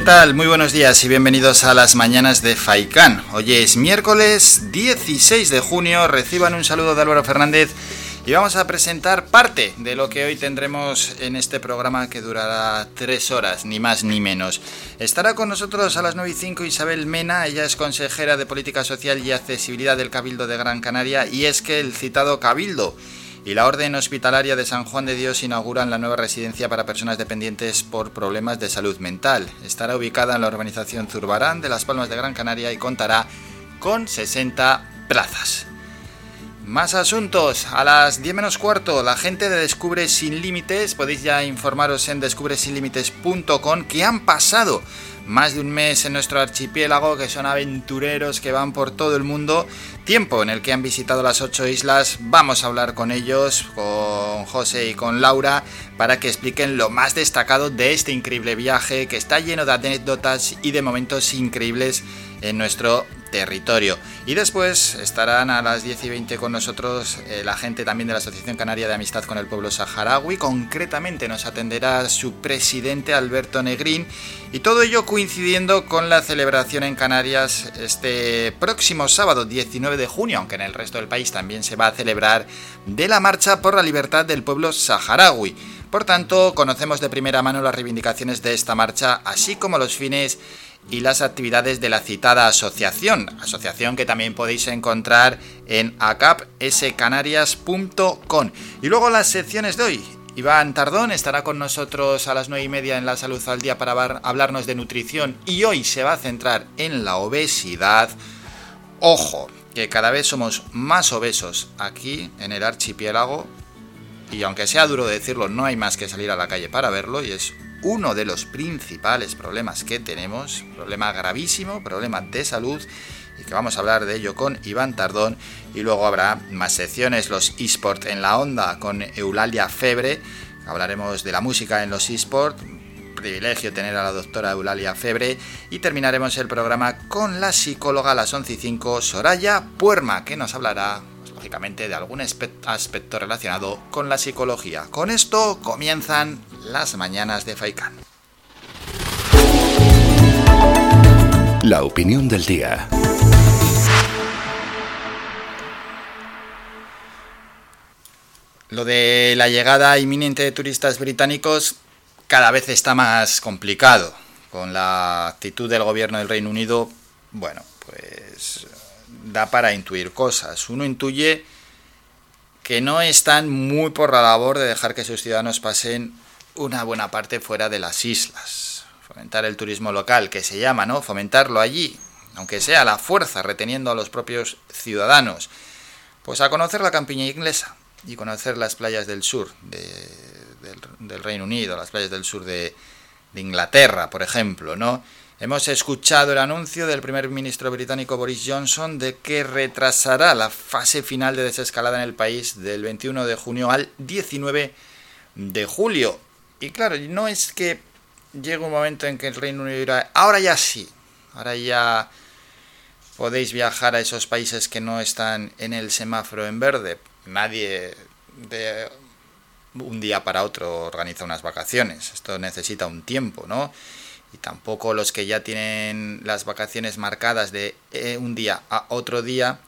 ¿Qué tal? Muy buenos días y bienvenidos a las mañanas de Faikán. Hoy es miércoles 16 de junio. Reciban un saludo de Álvaro Fernández y vamos a presentar parte de lo que hoy tendremos en este programa que durará tres horas, ni más ni menos. Estará con nosotros a las 9 y 5 Isabel Mena, ella es consejera de Política Social y Accesibilidad del Cabildo de Gran Canaria y es que el citado Cabildo y la Orden Hospitalaria de San Juan de Dios inauguran la nueva residencia para personas dependientes por problemas de salud mental. Estará ubicada en la urbanización Zurbarán de Las Palmas de Gran Canaria y contará con 60 plazas. Más asuntos. A las 10 menos cuarto, la gente de Descubre Sin Límites, podéis ya informaros en descubresinlímites.com que han pasado más de un mes en nuestro archipiélago, que son aventureros que van por todo el mundo. Tiempo en el que han visitado las ocho islas. Vamos a hablar con ellos, con José y con Laura, para que expliquen lo más destacado de este increíble viaje que está lleno de anécdotas y de momentos increíbles en nuestro territorio. Y después estarán a las 10 y 20 con nosotros eh, la gente también de la Asociación Canaria de Amistad con el Pueblo Saharaui. Concretamente nos atenderá su presidente Alberto Negrín. Y todo ello coincidiendo con la celebración en Canarias este próximo sábado 19 de junio, aunque en el resto del país también se va a celebrar, de la Marcha por la Libertad del Pueblo Saharaui. Por tanto, conocemos de primera mano las reivindicaciones de esta marcha, así como los fines y las actividades de la citada asociación, asociación que también podéis encontrar en acapscanarias.com. Y luego las secciones de hoy. Iván Tardón estará con nosotros a las 9 y media en La Salud al Día para hablarnos de nutrición y hoy se va a centrar en la obesidad. Ojo, que cada vez somos más obesos aquí en el archipiélago y aunque sea duro decirlo, no hay más que salir a la calle para verlo y es uno de los principales problemas que tenemos, problema gravísimo, problema de salud, y que vamos a hablar de ello con Iván Tardón, y luego habrá más secciones, los eSport en la onda con Eulalia Febre, hablaremos de la música en los eSport, privilegio tener a la doctora Eulalia Febre, y terminaremos el programa con la psicóloga a las 11 y 5, Soraya Puerma, que nos hablará lógicamente de algún aspecto relacionado con la psicología. Con esto comienzan las mañanas de Faikán. La opinión del día. Lo de la llegada inminente de turistas británicos cada vez está más complicado. Con la actitud del gobierno del Reino Unido, bueno, pues da para intuir cosas. Uno intuye que no están muy por la labor de dejar que sus ciudadanos pasen una buena parte fuera de las islas. Fomentar el turismo local, que se llama, ¿no? Fomentarlo allí, aunque sea a la fuerza, reteniendo a los propios ciudadanos. Pues a conocer la campiña inglesa y conocer las playas del sur del, Reino Unido, las playas del sur de, Inglaterra, por ejemplo, ¿no? Hemos escuchado el anuncio del primer ministro británico Boris Johnson de que retrasará la fase final de desescalada en el país del 21 de junio al 19 de julio. Y claro, no es que llegue un momento en que el Reino Unido dirá, ahora ya sí, ahora ya podéis viajar a esos países que no están en el semáforo en verde. Nadie de un día para otro organiza unas vacaciones. Esto necesita un tiempo, ¿no? y tampoco los que ya tienen las vacaciones marcadas de eh, un día a otro día,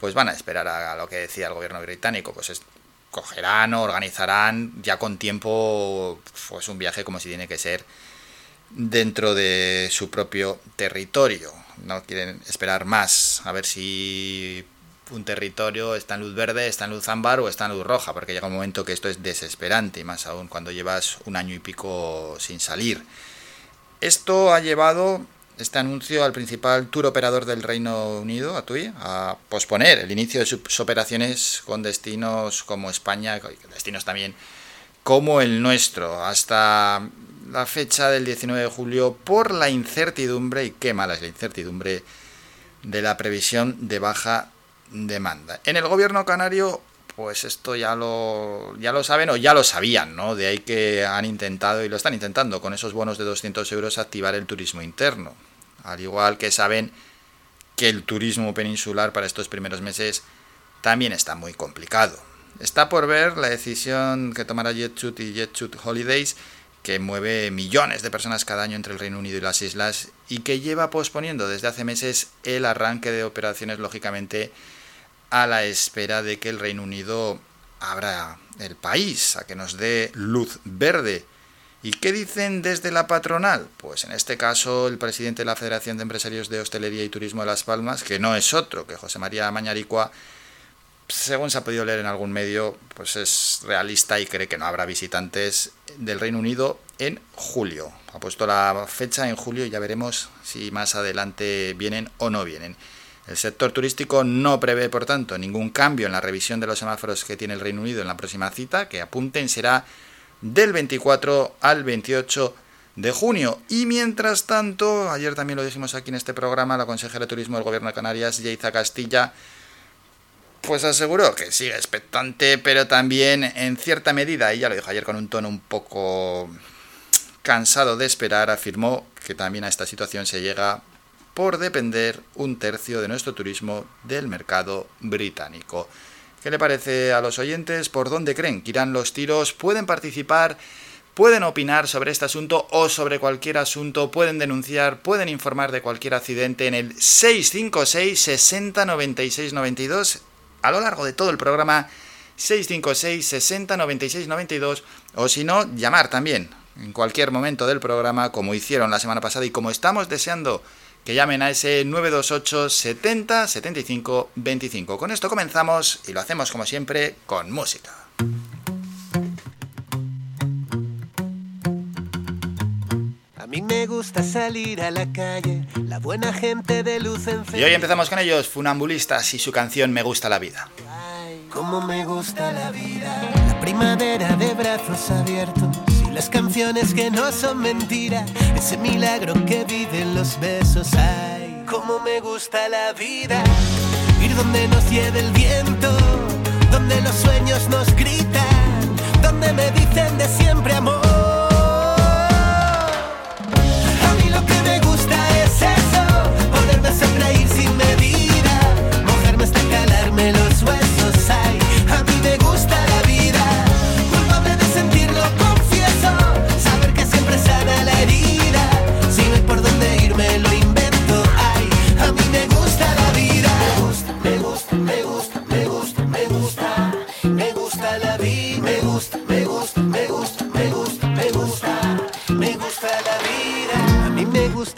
pues van a esperar a, lo que decía el gobierno británico, pues es, cogerán o organizarán ya con tiempo pues un viaje como si tiene que ser dentro de su propio territorio. No quieren esperar más a ver si un territorio está en luz verde, está en luz ámbar o está en luz roja, porque llega un momento que esto es desesperante, y más aún cuando llevas un año y pico sin salir. Esto ha llevado este anuncio al principal tour operador del Reino Unido, a TUI, a posponer el inicio de sus operaciones con destinos como España, destinos también como el nuestro, hasta la fecha del 19 de julio por la incertidumbre, y qué mala es la incertidumbre, de la previsión de baja demanda. En el gobierno canario pues esto ya lo, ya lo saben o ya lo sabían, ¿no? De ahí que han intentado y lo están intentando con esos bonos de 200 euros activar el turismo interno. Al igual que saben que el turismo peninsular para estos primeros meses también está muy complicado. Está por ver la decisión que tomará JetShoot y JetShoot Holidays que mueve millones de personas cada año entre el Reino Unido y las islas y que lleva posponiendo desde hace meses el arranque de operaciones, lógicamente, a la espera de que el Reino Unido abra el país, a que nos dé luz verde. ¿Y qué dicen desde la patronal? Pues en este caso el presidente de la Federación de Empresarios de Hostelería y Turismo de Las Palmas, que no es otro que José María Mañaricua, según se ha podido leer en algún medio, pues es realista y cree que no habrá visitantes del Reino Unido en julio. Ha puesto la fecha en julio y ya veremos si más adelante vienen o no vienen. El sector turístico no prevé, por tanto, ningún cambio en la revisión de los semáforos que tiene el Reino Unido en la próxima cita, que apunten será del 24 al 28 de junio. Y mientras tanto, ayer también lo dijimos aquí en este programa, la consejera de Turismo del Gobierno de Canarias, Yeiza Castilla, pues aseguró que sigue expectante, pero también en cierta medida, ella lo dijo ayer con un tono un poco cansado de esperar, afirmó que también a esta situación se llega por depender un tercio de nuestro turismo del mercado británico. ¿Qué le parece a los oyentes? ¿Por dónde creen que irán los tiros? ¿Pueden participar? ¿Pueden opinar sobre este asunto o sobre cualquier asunto? ¿Pueden denunciar? ¿Pueden informar de cualquier accidente en el 656 60 96 92? A lo largo de todo el programa 656 60 96 92 o si no, llamar también en cualquier momento del programa como hicieron la semana pasada y como estamos deseando que llamen a ese 928 70 75 25. Con esto comenzamos y lo hacemos como siempre con música. A mí me gusta salir a la calle, la buena gente de luz en Y hoy empezamos con ellos, Funambulistas y su canción Me gusta la vida. Ay, cómo me gusta la vida. La primavera de brazos abiertos las canciones que no son mentira, ese milagro que viven los besos. Ay, cómo me gusta la vida, ir donde nos lleve el viento, donde los sueños nos gritan, donde me dicen de siempre amor.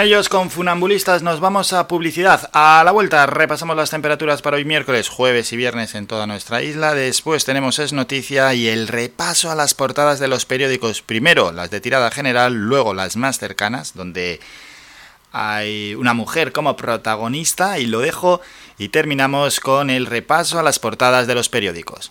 ellos, con funambulistas, nos vamos a publicidad. A la vuelta repasamos las temperaturas para hoy miércoles, jueves y viernes en toda nuestra isla. Después tenemos Es Noticia y el repaso a las portadas de los periódicos. Primero las de tirada general, luego las más cercanas, donde hay una mujer como protagonista y lo dejo. Y terminamos con el repaso a las portadas de los periódicos.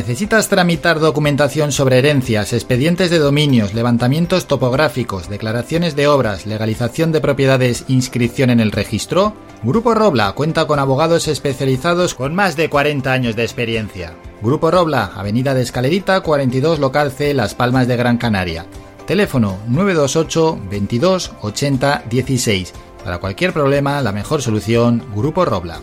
¿Necesitas tramitar documentación sobre herencias, expedientes de dominios, levantamientos topográficos, declaraciones de obras, legalización de propiedades, inscripción en el registro? Grupo Robla cuenta con abogados especializados con más de 40 años de experiencia. Grupo Robla, Avenida de Escalerita, 42 Local C, Las Palmas de Gran Canaria. Teléfono 928 22 80 16. Para cualquier problema, la mejor solución, Grupo Robla.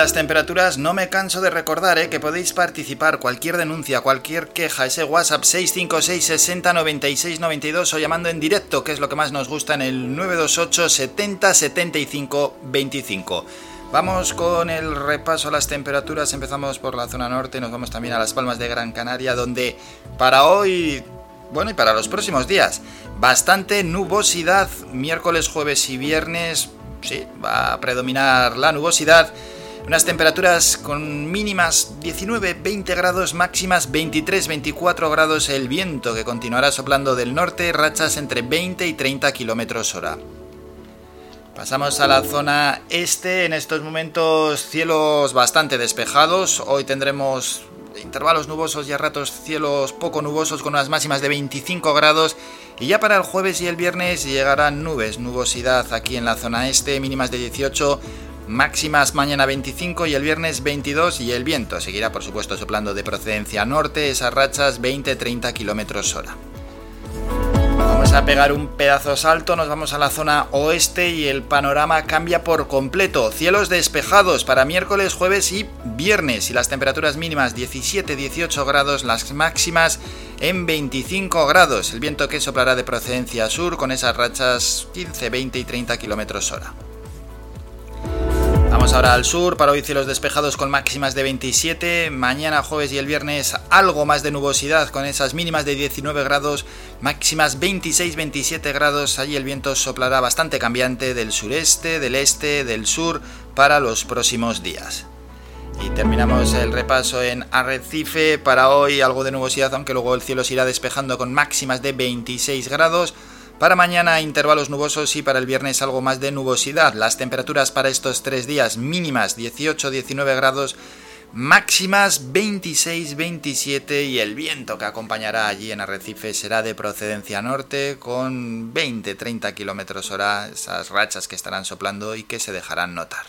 Las temperaturas, no me canso de recordar eh, que podéis participar. Cualquier denuncia, cualquier queja, ese WhatsApp 656 60 96 92 o llamando en directo, que es lo que más nos gusta en el 928 70 75 25. Vamos con el repaso a las temperaturas. Empezamos por la zona norte, nos vamos también a las Palmas de Gran Canaria, donde para hoy, bueno, y para los próximos días, bastante nubosidad. Miércoles, jueves y viernes, sí, va a predominar la nubosidad. Unas temperaturas con mínimas 19-20 grados, máximas 23-24 grados. El viento que continuará soplando del norte, rachas entre 20 y 30 kilómetros hora. Pasamos a la zona este. En estos momentos, cielos bastante despejados. Hoy tendremos intervalos nubosos y a ratos cielos poco nubosos con unas máximas de 25 grados. Y ya para el jueves y el viernes llegarán nubes, nubosidad aquí en la zona este, mínimas de 18, máximas mañana 25 y el viernes 22 y el viento seguirá por supuesto soplando de procedencia norte, esas rachas 20-30 kilómetros hora. Vamos a pegar un pedazo salto, nos vamos a la zona oeste y el panorama cambia por completo. Cielos despejados para miércoles, jueves y viernes y las temperaturas mínimas 17-18 grados, las máximas en 25 grados. El viento que soplará de procedencia sur con esas rachas 15, 20 y 30 kilómetros hora. Vamos ahora al sur, para hoy cielos despejados con máximas de 27, mañana jueves y el viernes algo más de nubosidad con esas mínimas de 19 grados, máximas 26-27 grados, allí el viento soplará bastante cambiante del sureste, del este, del sur para los próximos días. Y terminamos el repaso en Arrecife, para hoy algo de nubosidad, aunque luego el cielo se irá despejando con máximas de 26 grados, para mañana intervalos nubosos y para el viernes algo más de nubosidad. Las temperaturas para estos tres días mínimas 18-19 grados, máximas 26-27 y el viento que acompañará allí en Arrecife será de procedencia norte con 20-30 kilómetros hora, esas rachas que estarán soplando y que se dejarán notar.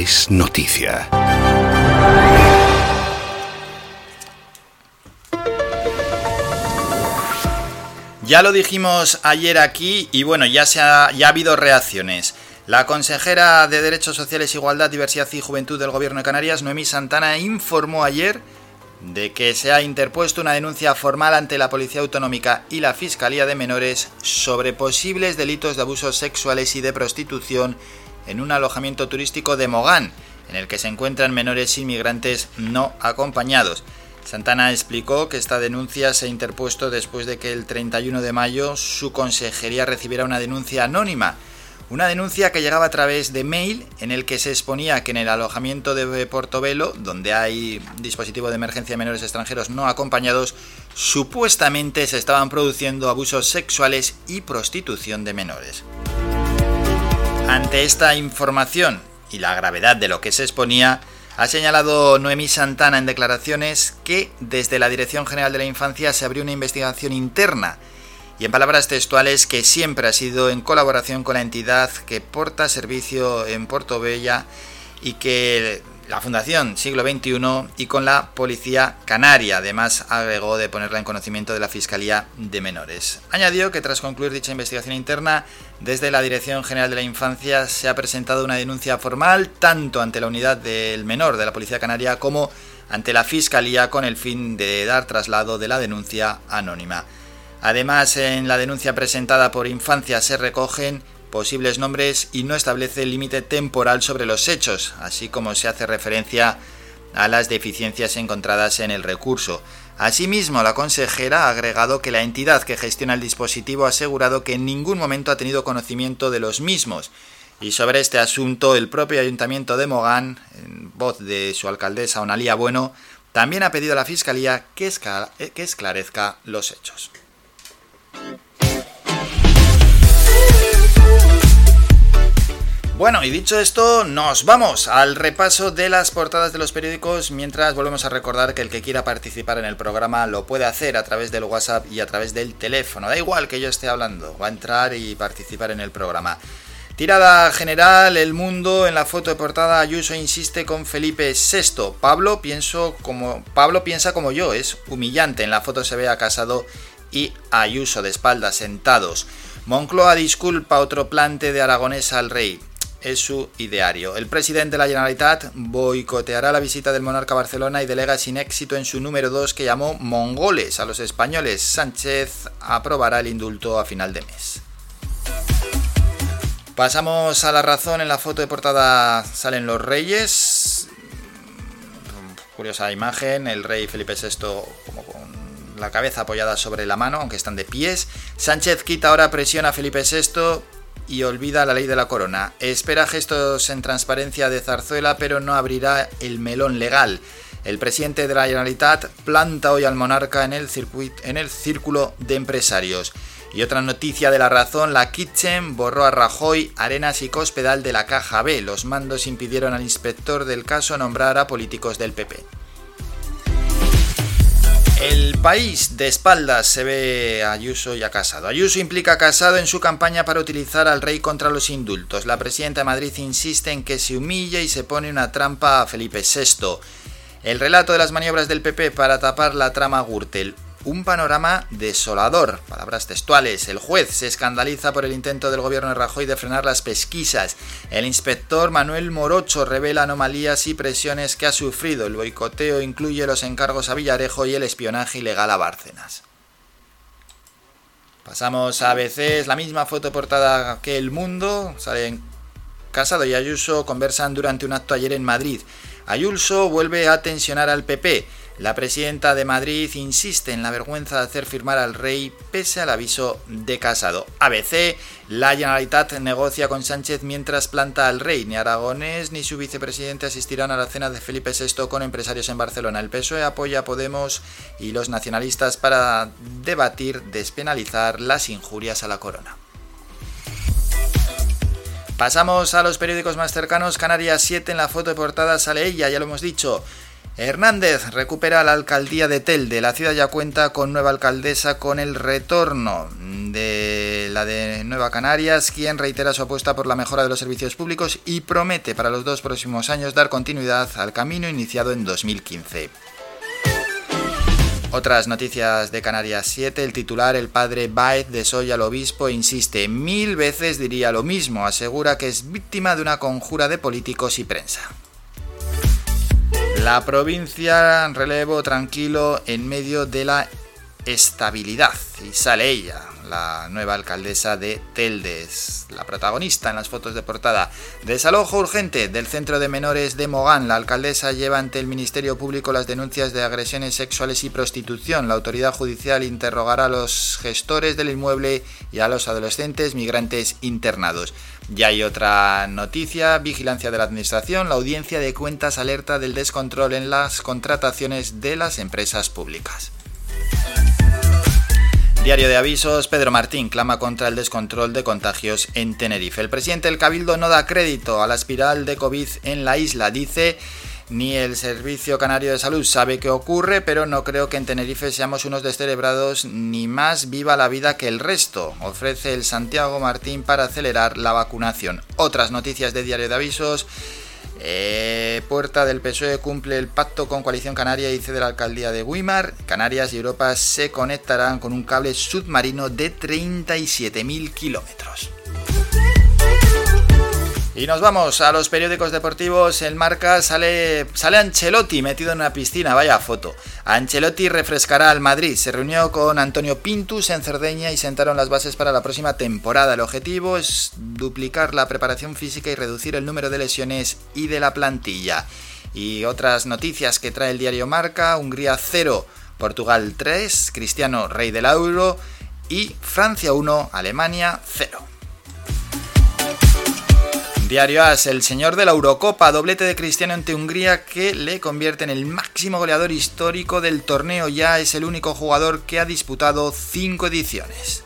Es noticia. Ya lo dijimos ayer aquí y bueno, ya, se ha, ya ha habido reacciones. La consejera de Derechos Sociales, Igualdad, Diversidad y Juventud del Gobierno de Canarias, Noemí Santana, informó ayer de que se ha interpuesto una denuncia formal ante la Policía Autonómica y la Fiscalía de Menores sobre posibles delitos de abusos sexuales y de prostitución en un alojamiento turístico de Mogán, en el que se encuentran menores inmigrantes no acompañados. Santana explicó que esta denuncia se ha interpuesto después de que el 31 de mayo su consejería recibiera una denuncia anónima. Una denuncia que llegaba a través de mail en el que se exponía que en el alojamiento de Portobelo, donde hay dispositivo de emergencia de menores extranjeros no acompañados, supuestamente se estaban produciendo abusos sexuales y prostitución de menores. Ante esta información y la gravedad de lo que se exponía, ha señalado Noemí Santana en declaraciones que desde la Dirección General de la Infancia se abrió una investigación interna. Y en palabras textuales que siempre ha sido en colaboración con la entidad que porta servicio en Bella y que la Fundación Siglo XXI y con la Policía Canaria. Además, agregó de ponerla en conocimiento de la Fiscalía de Menores. Añadió que tras concluir dicha investigación interna, desde la Dirección General de la Infancia se ha presentado una denuncia formal tanto ante la unidad del menor de la Policía Canaria como ante la Fiscalía con el fin de dar traslado de la denuncia anónima. Además, en la denuncia presentada por Infancia se recogen posibles nombres y no establece límite temporal sobre los hechos, así como se hace referencia a las deficiencias encontradas en el recurso. Asimismo, la consejera ha agregado que la entidad que gestiona el dispositivo ha asegurado que en ningún momento ha tenido conocimiento de los mismos. Y sobre este asunto, el propio ayuntamiento de Mogán, en voz de su alcaldesa Onalía Bueno, también ha pedido a la Fiscalía que, que esclarezca los hechos. Bueno, y dicho esto, nos vamos al repaso de las portadas de los periódicos, mientras volvemos a recordar que el que quiera participar en el programa lo puede hacer a través del WhatsApp y a través del teléfono. Da igual que yo esté hablando, va a entrar y participar en el programa. Tirada general, el mundo, en la foto de portada Ayuso insiste con Felipe VI. Pablo, pienso como, Pablo piensa como yo, es humillante. En la foto se ve a Casado y Ayuso de espaldas sentados. Moncloa disculpa otro plante de Aragonés al rey es su ideario. El presidente de la Generalitat boicoteará la visita del monarca a Barcelona y delega sin éxito en su número 2 que llamó mongoles a los españoles. Sánchez aprobará el indulto a final de mes. Pasamos a la razón. En la foto de portada salen los reyes. Curiosa imagen. El rey Felipe VI como con la cabeza apoyada sobre la mano, aunque están de pies. Sánchez quita ahora presión a Felipe VI y olvida la ley de la corona. Espera gestos en transparencia de Zarzuela, pero no abrirá el melón legal. El presidente de la Generalitat planta hoy al monarca en el, en el círculo de empresarios. Y otra noticia de la razón, la Kitchen borró a Rajoy, Arenas y Cospedal de la Caja B. Los mandos impidieron al inspector del caso nombrar a políticos del PP. El país de espaldas se ve a Ayuso y a Casado. Ayuso implica a Casado en su campaña para utilizar al rey contra los indultos. La presidenta de Madrid insiste en que se humilla y se pone una trampa a Felipe VI. El relato de las maniobras del PP para tapar la trama Gürtel un panorama desolador. Palabras textuales. El juez se escandaliza por el intento del gobierno de Rajoy de frenar las pesquisas. El inspector Manuel Morocho revela anomalías y presiones que ha sufrido. El boicoteo incluye los encargos a Villarejo y el espionaje ilegal a Bárcenas. Pasamos a veces la misma foto portada que El Mundo. Salen Casado y Ayuso conversan durante un acto ayer en Madrid. Ayuso vuelve a tensionar al PP. La presidenta de Madrid insiste en la vergüenza de hacer firmar al rey pese al aviso de Casado. ABC, la Generalitat negocia con Sánchez mientras planta al rey. Ni Aragonés ni su vicepresidente asistirán a la cena de Felipe VI con empresarios en Barcelona. El PSOE apoya a Podemos y los nacionalistas para debatir despenalizar las injurias a la corona. Pasamos a los periódicos más cercanos. Canarias 7 en la foto de portada sale ella, ya lo hemos dicho. Hernández recupera la alcaldía de Telde. La ciudad ya cuenta con nueva alcaldesa con el retorno de la de Nueva Canarias, quien reitera su apuesta por la mejora de los servicios públicos y promete para los dos próximos años dar continuidad al camino iniciado en 2015. Otras noticias de Canarias 7, el titular, el padre Baez de Soy al obispo, insiste, mil veces diría lo mismo, asegura que es víctima de una conjura de políticos y prensa. La provincia relevo tranquilo en medio de la estabilidad y sale ella, la nueva alcaldesa de Teldes, la protagonista en las fotos de portada. Desalojo urgente del centro de menores de Mogán. La alcaldesa lleva ante el Ministerio Público las denuncias de agresiones sexuales y prostitución. La autoridad judicial interrogará a los gestores del inmueble y a los adolescentes migrantes internados. Ya hay otra noticia, vigilancia de la Administración, la audiencia de cuentas alerta del descontrol en las contrataciones de las empresas públicas. Diario de avisos, Pedro Martín clama contra el descontrol de contagios en Tenerife. El presidente del Cabildo no da crédito a la espiral de COVID en la isla. Dice, ni el Servicio Canario de Salud sabe qué ocurre, pero no creo que en Tenerife seamos unos descerebrados ni más viva la vida que el resto. Ofrece el Santiago Martín para acelerar la vacunación. Otras noticias de Diario de Avisos. Eh, Puerta del PSOE cumple el pacto con Coalición Canaria y cede la alcaldía de Guimar. Canarias y Europa se conectarán con un cable submarino de 37.000 kilómetros. Y nos vamos a los periódicos deportivos. El marca sale, sale Ancelotti metido en una piscina, vaya foto. Ancelotti refrescará al Madrid. Se reunió con Antonio Pintus en Cerdeña y sentaron las bases para la próxima temporada. El objetivo es duplicar la preparación física y reducir el número de lesiones y de la plantilla. Y otras noticias que trae el diario Marca: Hungría 0, Portugal 3, Cristiano rey del euro y Francia 1, Alemania 0. Diario As, el señor de la Eurocopa, doblete de Cristiano ante Hungría que le convierte en el máximo goleador histórico del torneo. Ya es el único jugador que ha disputado cinco ediciones.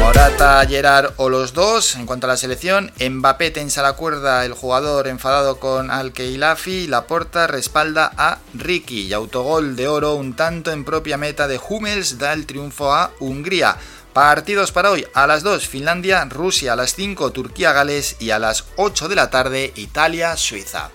Morata, Gerard o los dos. En cuanto a la selección, Mbappé tensa la cuerda, el jugador enfadado con Al-Keilafi, Laporta respalda a Ricky y autogol de oro, un tanto en propia meta de Hummels da el triunfo a Hungría. Partidos para hoy, a las 2 Finlandia, Rusia, a las 5 Turquía, Gales y a las 8 de la tarde Italia, Suiza.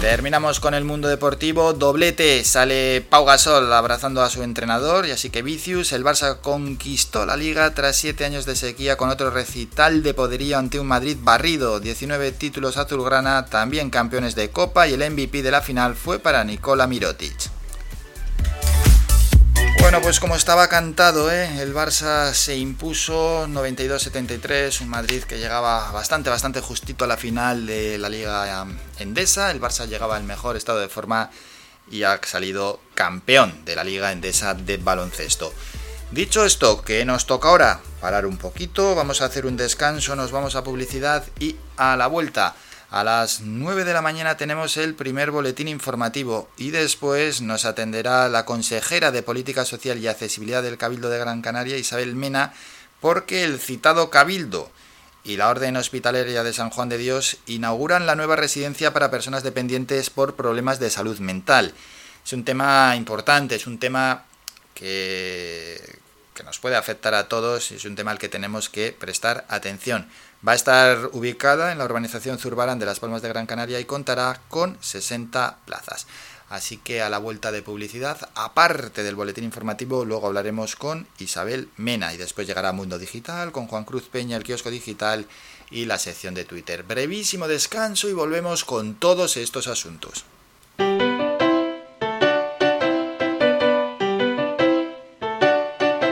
Terminamos con el mundo deportivo, doblete, sale Pau Gasol abrazando a su entrenador y así que Vicius, el Barça conquistó la liga tras 7 años de sequía con otro recital de poderío ante un Madrid barrido, 19 títulos azulgrana, también campeones de Copa y el MVP de la final fue para Nikola Mirotic. Bueno, pues como estaba cantado, ¿eh? el Barça se impuso 92-73, un Madrid que llegaba bastante, bastante justito a la final de la Liga Endesa, el Barça llegaba en mejor estado de forma y ha salido campeón de la Liga Endesa de baloncesto. Dicho esto, que nos toca ahora? Parar un poquito, vamos a hacer un descanso, nos vamos a publicidad y a la vuelta. A las 9 de la mañana tenemos el primer boletín informativo y después nos atenderá la consejera de Política Social y Accesibilidad del Cabildo de Gran Canaria, Isabel Mena, porque el citado Cabildo y la Orden Hospitalaria de San Juan de Dios inauguran la nueva residencia para personas dependientes por problemas de salud mental. Es un tema importante, es un tema que, que nos puede afectar a todos y es un tema al que tenemos que prestar atención. Va a estar ubicada en la urbanización Zurbarán de Las Palmas de Gran Canaria y contará con 60 plazas. Así que a la vuelta de publicidad, aparte del boletín informativo, luego hablaremos con Isabel Mena y después llegará Mundo Digital con Juan Cruz Peña, el kiosco digital y la sección de Twitter. Brevísimo descanso y volvemos con todos estos asuntos.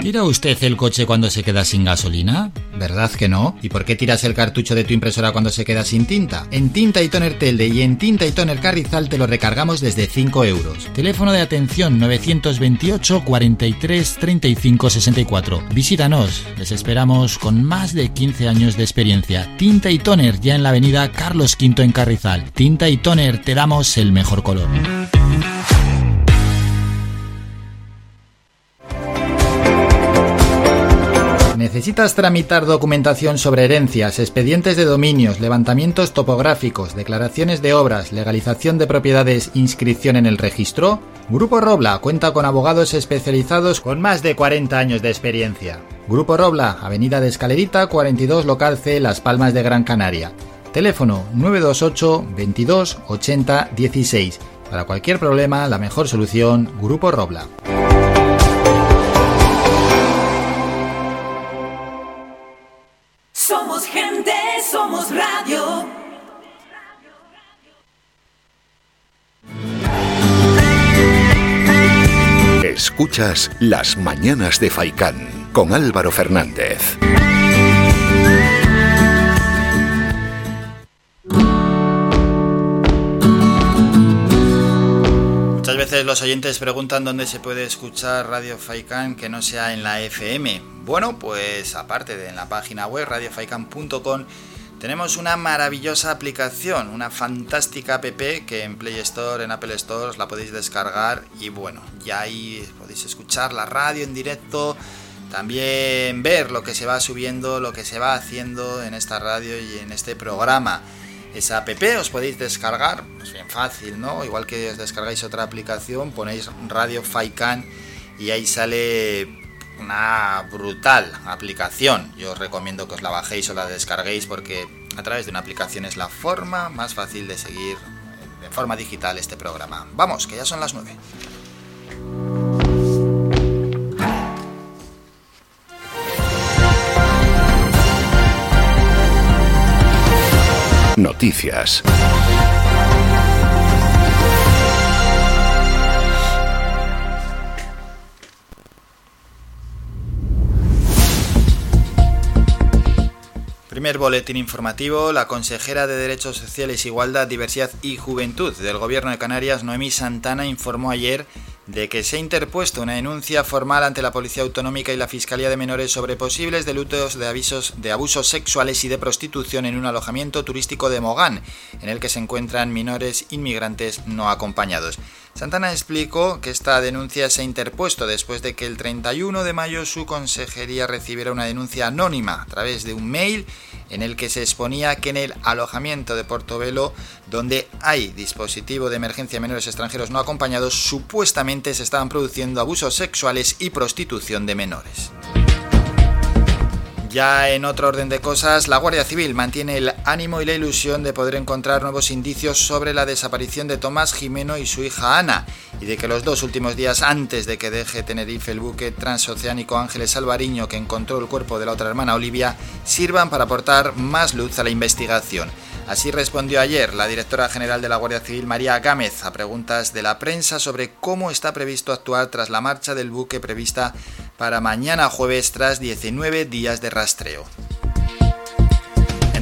¿Tira usted el coche cuando se queda sin gasolina? ¿Verdad que no? ¿Y por qué tiras el cartucho de tu impresora cuando se queda sin tinta? En Tinta y Toner Telde y en Tinta y Toner Carrizal te lo recargamos desde 5 euros. Teléfono de atención 928 43 35 64. Visítanos, les esperamos con más de 15 años de experiencia. Tinta y Toner ya en la avenida Carlos V en Carrizal. Tinta y Toner te damos el mejor color. ¿Necesitas tramitar documentación sobre herencias, expedientes de dominios, levantamientos topográficos, declaraciones de obras, legalización de propiedades, inscripción en el registro? Grupo Robla cuenta con abogados especializados con más de 40 años de experiencia. Grupo Robla, Avenida de Escalerita 42 Local C, Las Palmas de Gran Canaria. Teléfono 928 22 80 16. Para cualquier problema, la mejor solución, Grupo Robla. Escuchas Las Mañanas de Faicán con Álvaro Fernández. Muchas veces los oyentes preguntan dónde se puede escuchar Radio Faicán que no sea en la FM. Bueno, pues aparte de en la página web radiofaikan.com tenemos una maravillosa aplicación, una fantástica app que en Play Store, en Apple Store os la podéis descargar y bueno, ya ahí podéis escuchar la radio en directo, también ver lo que se va subiendo, lo que se va haciendo en esta radio y en este programa. Esa app os podéis descargar, es bien fácil, ¿no? Igual que os descargáis otra aplicación, ponéis Radio Faikan y ahí sale una brutal aplicación. Yo os recomiendo que os la bajéis o la descarguéis porque a través de una aplicación es la forma más fácil de seguir de forma digital este programa. Vamos, que ya son las 9. Noticias. Primer boletín informativo, la consejera de Derechos Sociales, Igualdad, Diversidad y Juventud del Gobierno de Canarias, Noemí Santana, informó ayer de que se ha interpuesto una denuncia formal ante la Policía Autonómica y la Fiscalía de Menores sobre posibles delitos de, avisos, de abusos sexuales y de prostitución en un alojamiento turístico de Mogán, en el que se encuentran menores inmigrantes no acompañados. Santana explicó que esta denuncia se ha interpuesto después de que el 31 de mayo su consejería recibiera una denuncia anónima a través de un mail en el que se exponía que en el alojamiento de Portobelo, donde hay dispositivo de emergencia menores extranjeros no acompañados, supuestamente se estaban produciendo abusos sexuales y prostitución de menores. Ya en otro orden de cosas, la Guardia Civil mantiene el ánimo y la ilusión de poder encontrar nuevos indicios sobre la desaparición de Tomás Jimeno y su hija Ana, y de que los dos últimos días antes de que deje Tenerife el buque transoceánico Ángeles Alvariño que encontró el cuerpo de la otra hermana Olivia sirvan para aportar más luz a la investigación. Así respondió ayer la directora general de la Guardia Civil, María Gámez, a preguntas de la prensa sobre cómo está previsto actuar tras la marcha del buque prevista para mañana jueves tras 19 días de rastreo.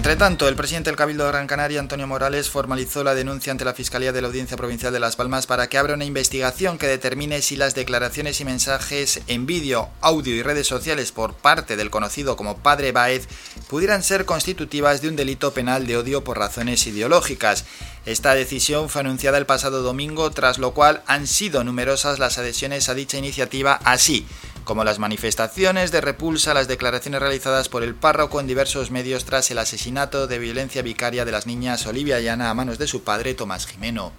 Entre tanto, el presidente del Cabildo de Gran Canaria, Antonio Morales, formalizó la denuncia ante la Fiscalía de la Audiencia Provincial de Las Palmas para que abra una investigación que determine si las declaraciones y mensajes en vídeo, audio y redes sociales por parte del conocido como Padre Baez pudieran ser constitutivas de un delito penal de odio por razones ideológicas. Esta decisión fue anunciada el pasado domingo, tras lo cual han sido numerosas las adhesiones a dicha iniciativa, así como las manifestaciones de repulsa las declaraciones realizadas por el párroco en diversos medios tras el asesinato de violencia vicaria de las niñas Olivia y Ana a manos de su padre Tomás Jimeno.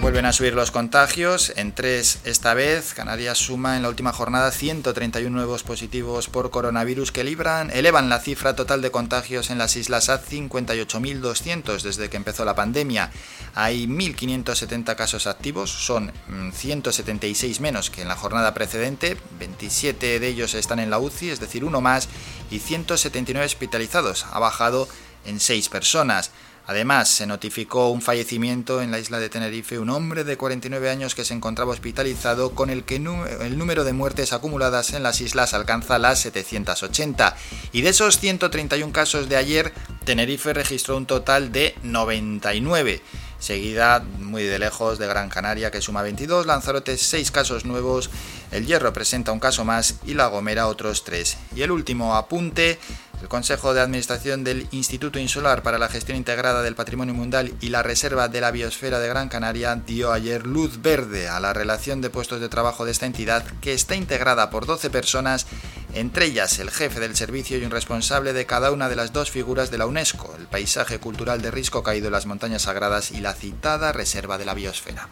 Vuelven a subir los contagios, en tres esta vez. Canarias suma en la última jornada 131 nuevos positivos por coronavirus que libran, elevan la cifra total de contagios en las islas a 58.200 desde que empezó la pandemia. Hay 1.570 casos activos, son 176 menos que en la jornada precedente, 27 de ellos están en la UCI, es decir, uno más, y 179 hospitalizados, ha bajado en 6 personas. Además, se notificó un fallecimiento en la isla de Tenerife, un hombre de 49 años que se encontraba hospitalizado, con el que el número de muertes acumuladas en las islas alcanza las 780. Y de esos 131 casos de ayer, Tenerife registró un total de 99 seguida muy de lejos de Gran Canaria que suma 22, Lanzarote 6 casos nuevos, El Hierro presenta un caso más y La Gomera otros 3. Y el último apunte, el Consejo de Administración del Instituto Insular para la Gestión Integrada del Patrimonio Mundial y la Reserva de la Biosfera de Gran Canaria dio ayer luz verde a la relación de puestos de trabajo de esta entidad que está integrada por 12 personas, entre ellas el jefe del servicio y un responsable de cada una de las dos figuras de la UNESCO, el paisaje cultural de Risco Caído en las Montañas Sagradas y la citada Reserva de la Biosfera.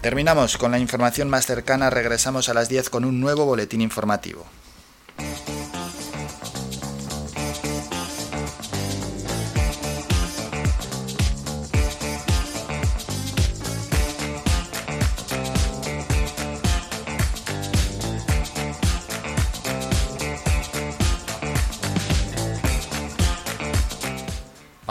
Terminamos con la información más cercana, regresamos a las 10 con un nuevo boletín informativo.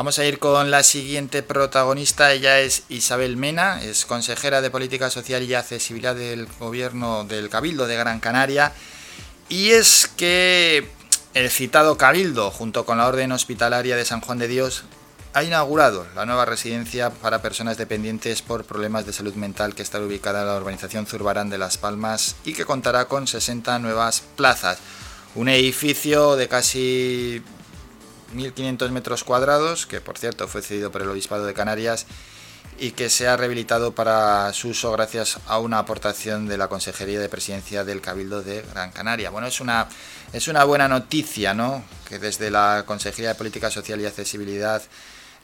Vamos a ir con la siguiente protagonista. Ella es Isabel Mena, es consejera de Política Social y Accesibilidad del Gobierno del Cabildo de Gran Canaria. Y es que el citado Cabildo, junto con la Orden Hospitalaria de San Juan de Dios, ha inaugurado la nueva residencia para personas dependientes por problemas de salud mental que está ubicada en la urbanización Zurbarán de Las Palmas y que contará con 60 nuevas plazas. Un edificio de casi 1.500 metros cuadrados, que por cierto fue cedido por el Obispado de Canarias y que se ha rehabilitado para su uso gracias a una aportación de la Consejería de Presidencia del Cabildo de Gran Canaria. Bueno, es una, es una buena noticia, ¿no? Que desde la Consejería de Política Social y Accesibilidad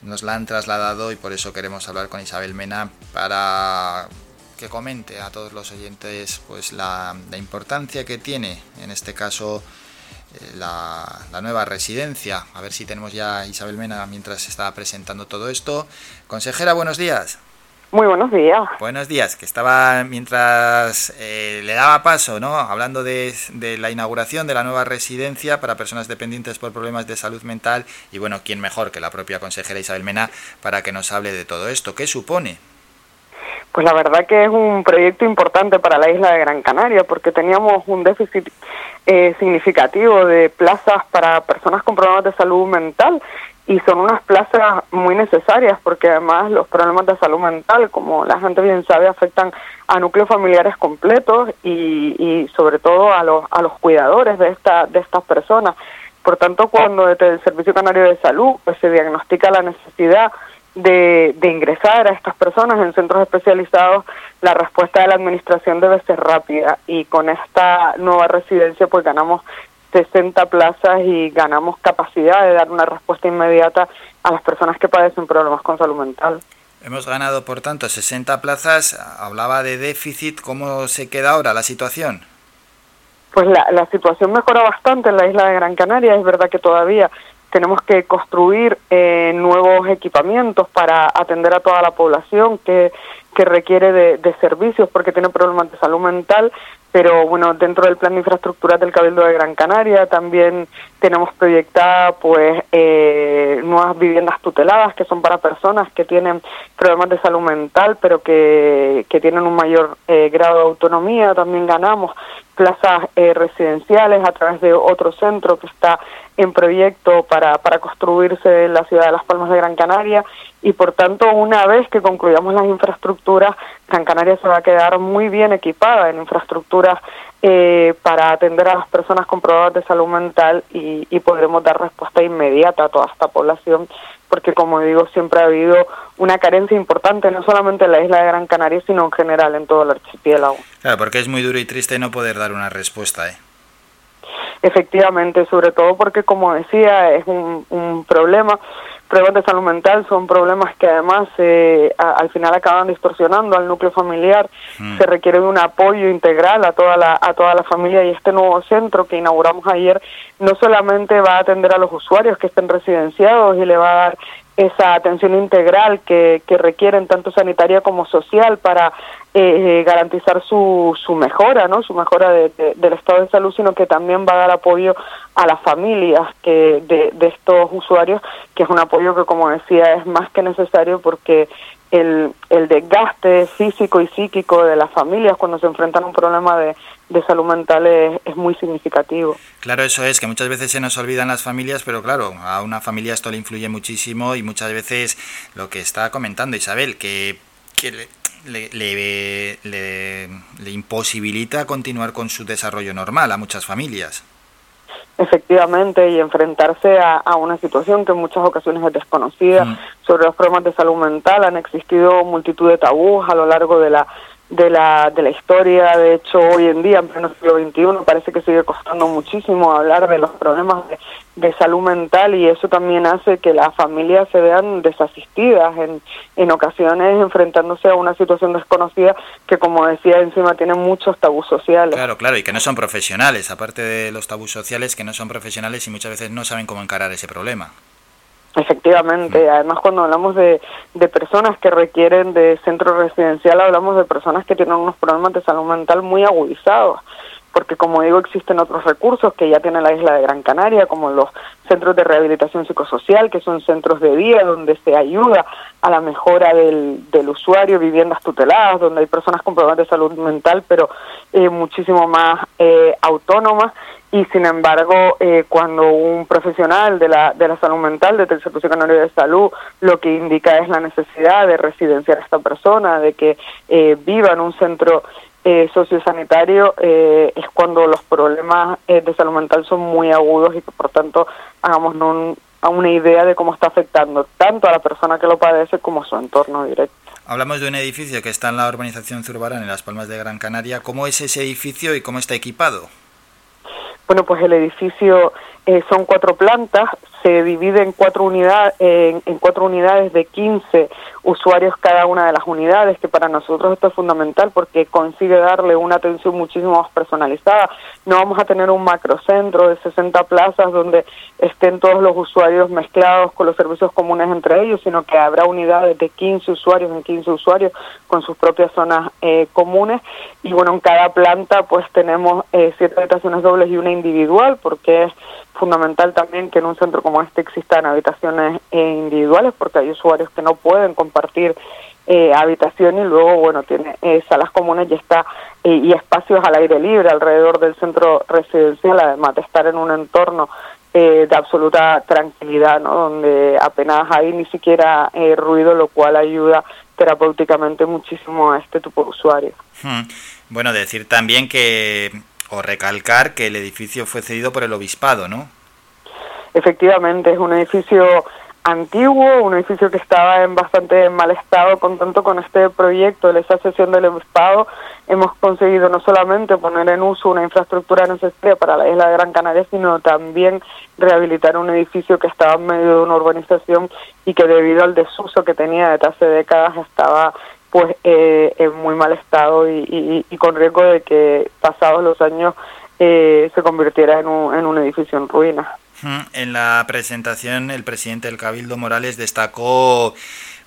nos la han trasladado y por eso queremos hablar con Isabel Mena para que comente a todos los oyentes pues la, la importancia que tiene en este caso eh, la, nueva residencia. A ver si tenemos ya Isabel Mena mientras se está presentando todo esto. Consejera, buenos días. Muy buenos días. Buenos días, que estaba mientras eh, le daba paso, ¿no? Hablando de, de, la inauguración de la nueva residencia para personas dependientes por problemas de salud mental. Y bueno, ¿quién mejor que la propia consejera Isabel Mena para que nos hable de todo esto? ¿Qué supone? Pues la verdad que es un proyecto importante para la isla de Gran Canaria porque teníamos un déficit eh, significativo de plazas para personas con problemas de salud mental y son unas plazas muy necesarias porque además los problemas de salud mental, como la gente bien sabe, afectan a núcleos familiares completos y, y sobre todo a los, a los cuidadores de, esta, de estas personas. Por tanto, cuando desde el Servicio Canario de Salud pues, se diagnostica la necesidad de, ingresar a estas personas en centros especializados, la respuesta de la administración debe ser rápida y con esta nueva residencia pues ganamos 60 plazas y ganamos capacidad de dar una respuesta inmediata a las personas que padecen problemas con salud mental. Hemos ganado, por tanto, 60 plazas. Hablaba de déficit. ¿Cómo se queda ahora la situación? Pues la, la situación mejora bastante en la isla de Gran Canaria. Es verdad que todavía tenemos que construir eh, nuevos equipamientos para atender a toda la población que, que requiere de, de, servicios porque tiene problemas de salud mental, pero bueno, dentro del plan de infraestructura del Cabildo de Gran Canaria también tenemos proyectada pues eh, nuevas viviendas tuteladas que son para personas que tienen problemas de salud mental pero que, que tienen un mayor eh, grado de autonomía, también ganamos plazas eh, residenciales a través de otro centro que está en proyecto para, para construirse en la ciudad de Las Palmas de Gran Canaria. Y por tanto una vez que concluyamos las infraestructuras, Gran Canaria se va a quedar muy bien equipada en infraestructuras eh, para atender a las personas con problemas de salud mental y, y podremos dar respuesta inmediata a toda esta población porque como digo siempre ha habido una carencia importante no solamente en la isla de Gran Canaria sino en general en todo el archipiélago. Claro, porque es muy duro y triste no poder dar una respuesta, ¿eh? Efectivamente, sobre todo porque, como decía, es un, un problema. Problemas de salud mental son problemas que además eh, a, al final acaban distorsionando al núcleo familiar. Mm. Se requiere un apoyo integral a toda la a toda la familia y este nuevo centro que inauguramos ayer no solamente va a atender a los usuarios que estén residenciados y le va a dar esa atención integral que, que requieren tanto sanitaria como social para eh, garantizar su, su mejora, ¿no? su mejora de, del estado de salud, sino que también va a dar apoyo a las familias que de, de estos usuarios, que es un apoyo que, como decía, es más que necesario porque el, el desgaste físico y psíquico de las familias cuando se enfrentan a un problema de, de salud mental es, es, muy significativo. Claro, eso es, que muchas veces se nos olvidan las familias, pero claro, a una familia esto le influye muchísimo y muchas veces lo que está comentando Isabel, que, que le, le, le, le, le imposibilita continuar con su desarrollo normal a muchas familias. Efectivamente, y enfrentarse a, a, una situación que en muchas ocasiones es desconocida. Mm. Sobre los problemas de salud mental han existido multitud de tabús a lo largo de la de la, de la historia. De hecho, hoy en día, en pleno siglo XXI, parece que sigue costando muchísimo hablar de los problemas de, de salud mental y eso también hace que las familias se vean desasistidas en, en ocasiones enfrentándose a una situación desconocida que como decía encima tiene muchos tabús sociales. Claro, claro, y que no son profesionales, aparte de los tabús sociales, que no son profesionales y muchas veces no saben cómo encarar ese problema. Efectivamente, además cuando hablamos de, de personas que requieren de centro residencial, hablamos de personas que tienen unos problemas de salud mental muy agudizados porque como digo existen otros recursos que ya tiene la isla de Gran Canaria, como los centros de rehabilitación psicosocial, que son centros de día donde se ayuda a la mejora del, del usuario, viviendas tuteladas, donde hay personas con problemas de salud mental, pero eh, muchísimo más eh, autónomas. Y sin embargo, eh, cuando un profesional de la, de la salud mental, del Servicio Canario de Salud, lo que indica es la necesidad de residenciar a esta persona, de que eh, viva en un centro eh, sociosanitario eh, es cuando los problemas eh, de salud mental son muy agudos y que por tanto hagamos un, a una idea de cómo está afectando tanto a la persona que lo padece como a su entorno directo. Hablamos de un edificio que está en la urbanización Zurbarán, en Las Palmas de Gran Canaria. ¿Cómo es ese edificio y cómo está equipado? Bueno, pues el edificio eh, son cuatro plantas, se divide en cuatro unidades, en, cuatro unidades de 15 usuarios cada una de las unidades, que para nosotros esto es fundamental porque consigue darle una atención muchísimo más personalizada. No vamos a tener un macrocentro de 60 plazas donde estén todos los usuarios mezclados con los servicios comunes entre ellos, sino que habrá unidades de 15 usuarios en 15 usuarios con sus propias zonas eh, comunes. Y bueno, en cada planta pues tenemos eh, siete habitaciones dobles y una individual porque es fundamental también que en un centro como este existan habitaciones eh, individuales porque hay usuarios que no pueden compartir eh, habitación y luego bueno tiene eh, salas comunes y está eh, y espacios al aire libre alrededor del centro residencial además de estar en un entorno eh, de absoluta tranquilidad no donde apenas hay ni siquiera eh, ruido lo cual ayuda terapéuticamente muchísimo a este tipo de usuarios hmm. bueno decir también que o recalcar que el edificio fue cedido por el obispado, ¿no? Efectivamente, es un edificio antiguo, un edificio que estaba en bastante mal estado, con tanto con este proyecto esa sesión del obispado hemos conseguido no solamente poner en uso una infraestructura necesaria para la isla de Gran Canaria, sino también rehabilitar un edificio que estaba en medio de una urbanización y que debido al desuso que tenía desde hace décadas estaba pues eh, en muy mal estado y, con riesgo de que pasados los años eh, se convirtiera en un, en un edificio en ruinas. En la presentación el presidente del Cabildo Morales destacó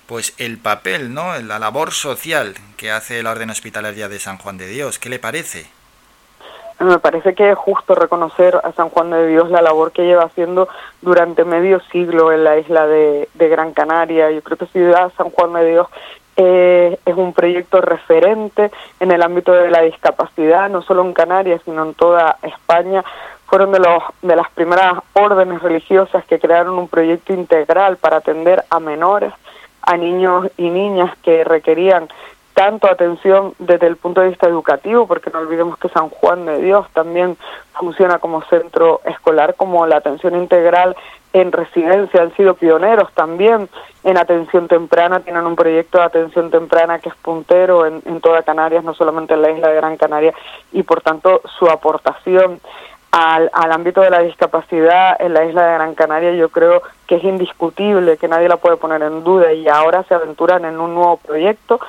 pues el papel, ¿no? la labor social que hace la Orden Hospitalaria de San Juan de Dios. ¿Qué le parece? Me parece que es justo reconocer a San Juan de Dios la labor que lleva haciendo durante medio siglo en la isla de, Gran Canaria. Yo creo que Ciudad San Juan de Dios eh, es un proyecto referente en el ámbito de la discapacidad, no solo en Canarias, sino en toda España. Fueron de, los, de las primeras órdenes religiosas que crearon un proyecto integral para atender a menores, a niños y niñas que requerían tanto atención desde el punto de vista educativo, porque no olvidemos que San Juan de Dios también funciona como centro escolar, como la atención integral en residencia, han sido pioneros también en atención temprana, tienen un proyecto de atención temprana que es puntero en, en toda Canarias, no solamente en la isla de Gran Canaria, y por tanto su aportación al, al ámbito de la discapacidad en la isla de Gran Canaria yo creo que es indiscutible, que nadie la puede poner en duda y ahora se aventuran en un nuevo proyecto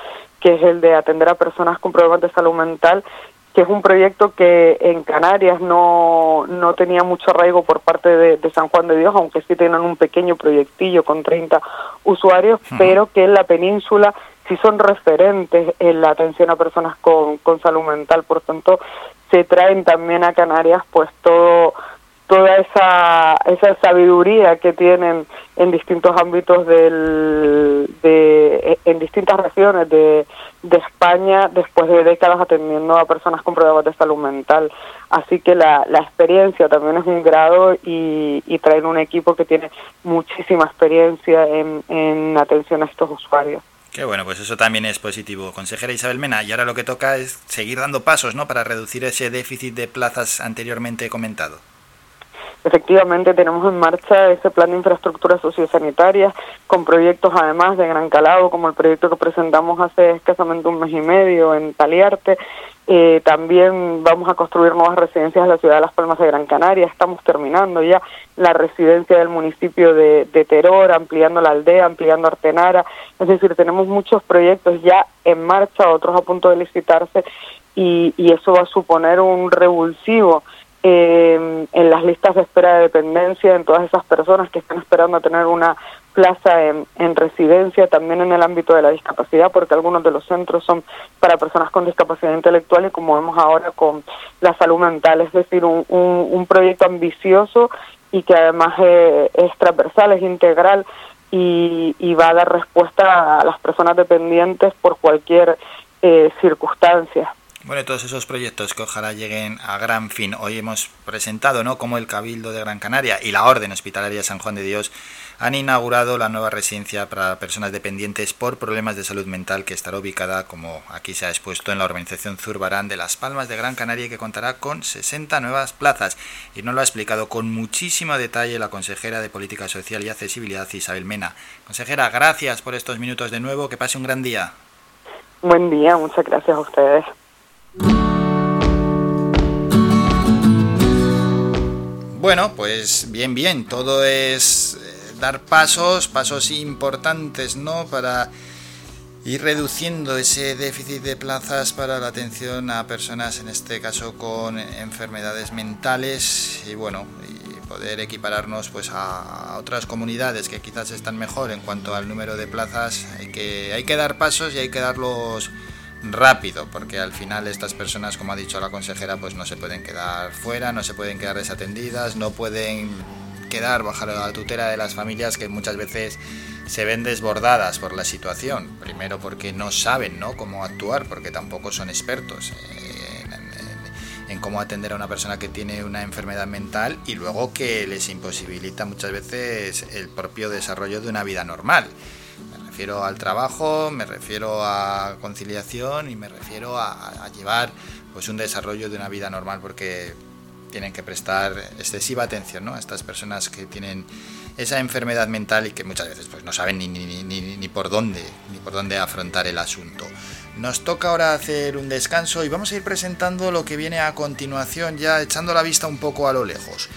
que es el de atender a personas con problemas de salud mental, que es un proyecto que en Canarias no, no tenía mucho arraigo por parte de, de, San Juan de Dios, aunque sí tienen un pequeño proyectillo con 30 usuarios, uh -huh. pero que en la península sí son referentes en la atención a personas con, con salud mental, por tanto se traen también a Canarias pues todo toda esa, esa sabiduría que tienen en distintos ámbitos del, de, en distintas regiones de, España después de décadas atendiendo a personas con problemas de salud mental. Así que la, la experiencia también es un grado y, y traen un equipo que tiene muchísima experiencia en, en atención a estos usuarios. Qué bueno, pues eso también es positivo. Consejera Isabel Mena, y ahora lo que toca es seguir dando pasos ¿no? para reducir ese déficit de plazas anteriormente comentado. Efectivamente tenemos en marcha ese plan de infraestructura sociosanitaria con proyectos además de gran calado, como el proyecto que presentamos hace escasamente un mes y medio en Taliarte. Eh, también vamos a construir nuevas residencias en la ciudad de Las Palmas de Gran Canaria. Estamos terminando ya la residencia del municipio de, de Teror, ampliando la aldea, ampliando Artenara. Es decir, tenemos muchos proyectos ya en marcha, otros a punto de licitarse, y, y eso va a suponer un revulsivo eh, en las listas de espera de dependencia, en todas esas personas que están esperando a tener una plaza en, en, residencia, también en el ámbito de la discapacidad, porque algunos de los centros son para personas con discapacidad intelectual y como vemos ahora con la salud mental, es decir, un, un, un proyecto ambicioso y que además es, es transversal, es integral y, y, va a dar respuesta a las personas dependientes por cualquier eh, circunstancia. Bueno, todos esos proyectos que ojalá lleguen a gran fin. Hoy hemos presentado, ¿no? Como el Cabildo de Gran Canaria y la Orden Hospitalaria San Juan de Dios han inaugurado la nueva residencia para personas dependientes por problemas de salud mental que estará ubicada, como aquí se ha expuesto, en la urbanización Zurbarán de Las Palmas de Gran Canaria y que contará con 60 nuevas plazas. Y nos lo ha explicado con muchísimo detalle la consejera de Política Social y Accesibilidad, Isabel Mena. Consejera, gracias por estos minutos de nuevo. Que pase un gran día. Buen día, muchas gracias a ustedes. Bueno, pues bien, bien, todo es eh, dar pasos, pasos importantes, ¿no? Para ir reduciendo ese déficit de plazas para la atención a personas, en este caso con enfermedades mentales, y bueno, y poder equipararnos pues a, otras comunidades que quizás están mejor en cuanto al número de plazas. Hay que, hay que dar pasos y hay que darlos rápido, porque al final estas personas, como ha dicho la consejera, pues no se pueden quedar fuera, no se pueden quedar desatendidas, no pueden quedar bajo la tutela de las familias que muchas veces se ven desbordadas por la situación. Primero porque no saben ¿no? cómo actuar, porque tampoco son expertos en, en, cómo atender a una persona que tiene una enfermedad mental y luego que les imposibilita muchas veces el propio desarrollo de una vida normal refiero al trabajo, me refiero a conciliación y me refiero a, a, llevar pues un desarrollo de una vida normal porque tienen que prestar excesiva atención ¿no? a estas personas que tienen esa enfermedad mental y que muchas veces pues no saben ni, ni, ni, ni por dónde ni por dónde afrontar el asunto. Nos toca ahora hacer un descanso y vamos a ir presentando lo que viene a continuación ya echando la vista un poco a lo lejos.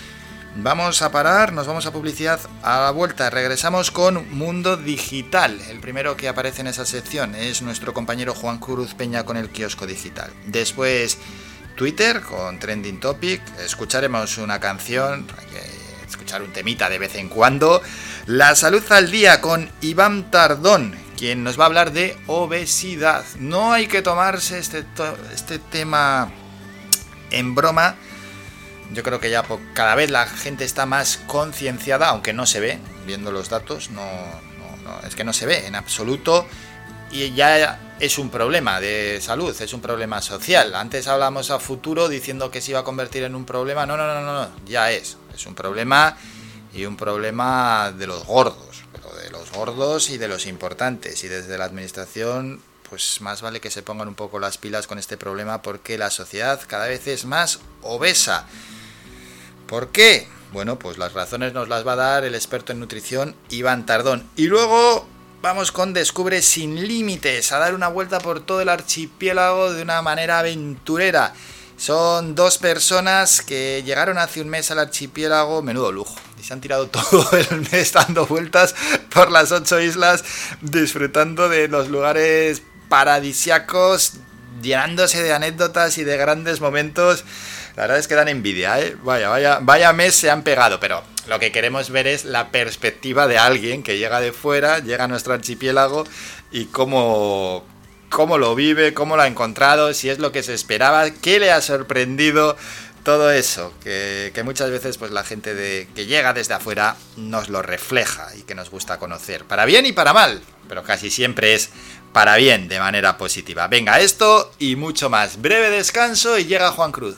Vamos a parar, nos vamos a publicidad a la vuelta. Regresamos con Mundo Digital. El primero que aparece en esa sección es nuestro compañero Juan Cruz Peña con el kiosco digital. Después Twitter con Trending Topic. Escucharemos una canción, escuchar un temita de vez en cuando. La salud al día con Iván Tardón, quien nos va a hablar de obesidad. No hay que tomarse este, este tema en broma yo creo que ya cada vez la gente está más concienciada, aunque no se ve, viendo los datos, no, no, es que no se ve en absoluto y ya es un problema de salud, es un problema social. Antes hablamos a futuro diciendo que se iba a convertir en un problema, no, no, no, no, no, ya es, es un problema y un problema de los gordos, pero de los gordos y de los importantes y desde la administración pues más vale que se pongan un poco las pilas con este problema porque la sociedad cada vez es más obesa. ¿Por qué? Bueno, pues las razones nos las va a dar el experto en nutrición Iván Tardón. Y luego vamos con Descubre sin límites, a dar una vuelta por todo el archipiélago de una manera aventurera. Son dos personas que llegaron hace un mes al archipiélago, menudo lujo. Y se han tirado todo el mes dando vueltas por las ocho islas, disfrutando de los lugares paradisiacos, llenándose de anécdotas y de grandes momentos la verdad es que dan envidia, ¿eh? Vaya, vaya, vaya mes se han pegado, pero lo que queremos ver es la perspectiva de alguien que llega de fuera, llega a nuestro archipiélago y cómo, cómo lo vive, cómo lo ha encontrado, si es lo que se esperaba, qué le ha sorprendido, todo eso, que, que muchas veces pues la gente de, que llega desde afuera nos lo refleja y que nos gusta conocer, para bien y para mal, pero casi siempre es para bien, de manera positiva. Venga, esto y mucho más. Breve descanso y llega Juan Cruz.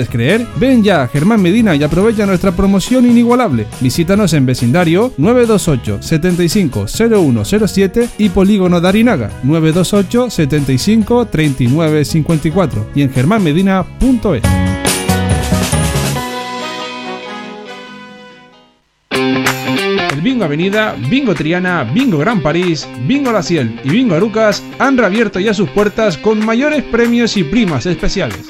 creer? Ven ya a Germán Medina y aprovecha nuestra promoción inigualable. Visítanos en vecindario 928 75 0107 y Polígono de Arinaga 928 75 39 54 y en germánmedina.es. Bingo Avenida, Bingo Triana, Bingo Gran París, Bingo La Ciel y Bingo Arucas han reabierto ya sus puertas con mayores premios y primas especiales.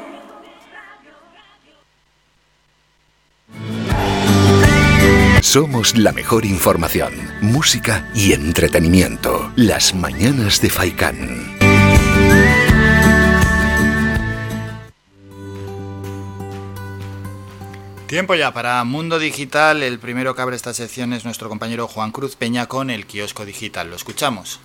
Somos la mejor información, música y entretenimiento. Las mañanas de Faikán. Tiempo ya para Mundo Digital. El primero que abre esta sección es nuestro compañero Juan Cruz Peña con el kiosco digital. Lo escuchamos.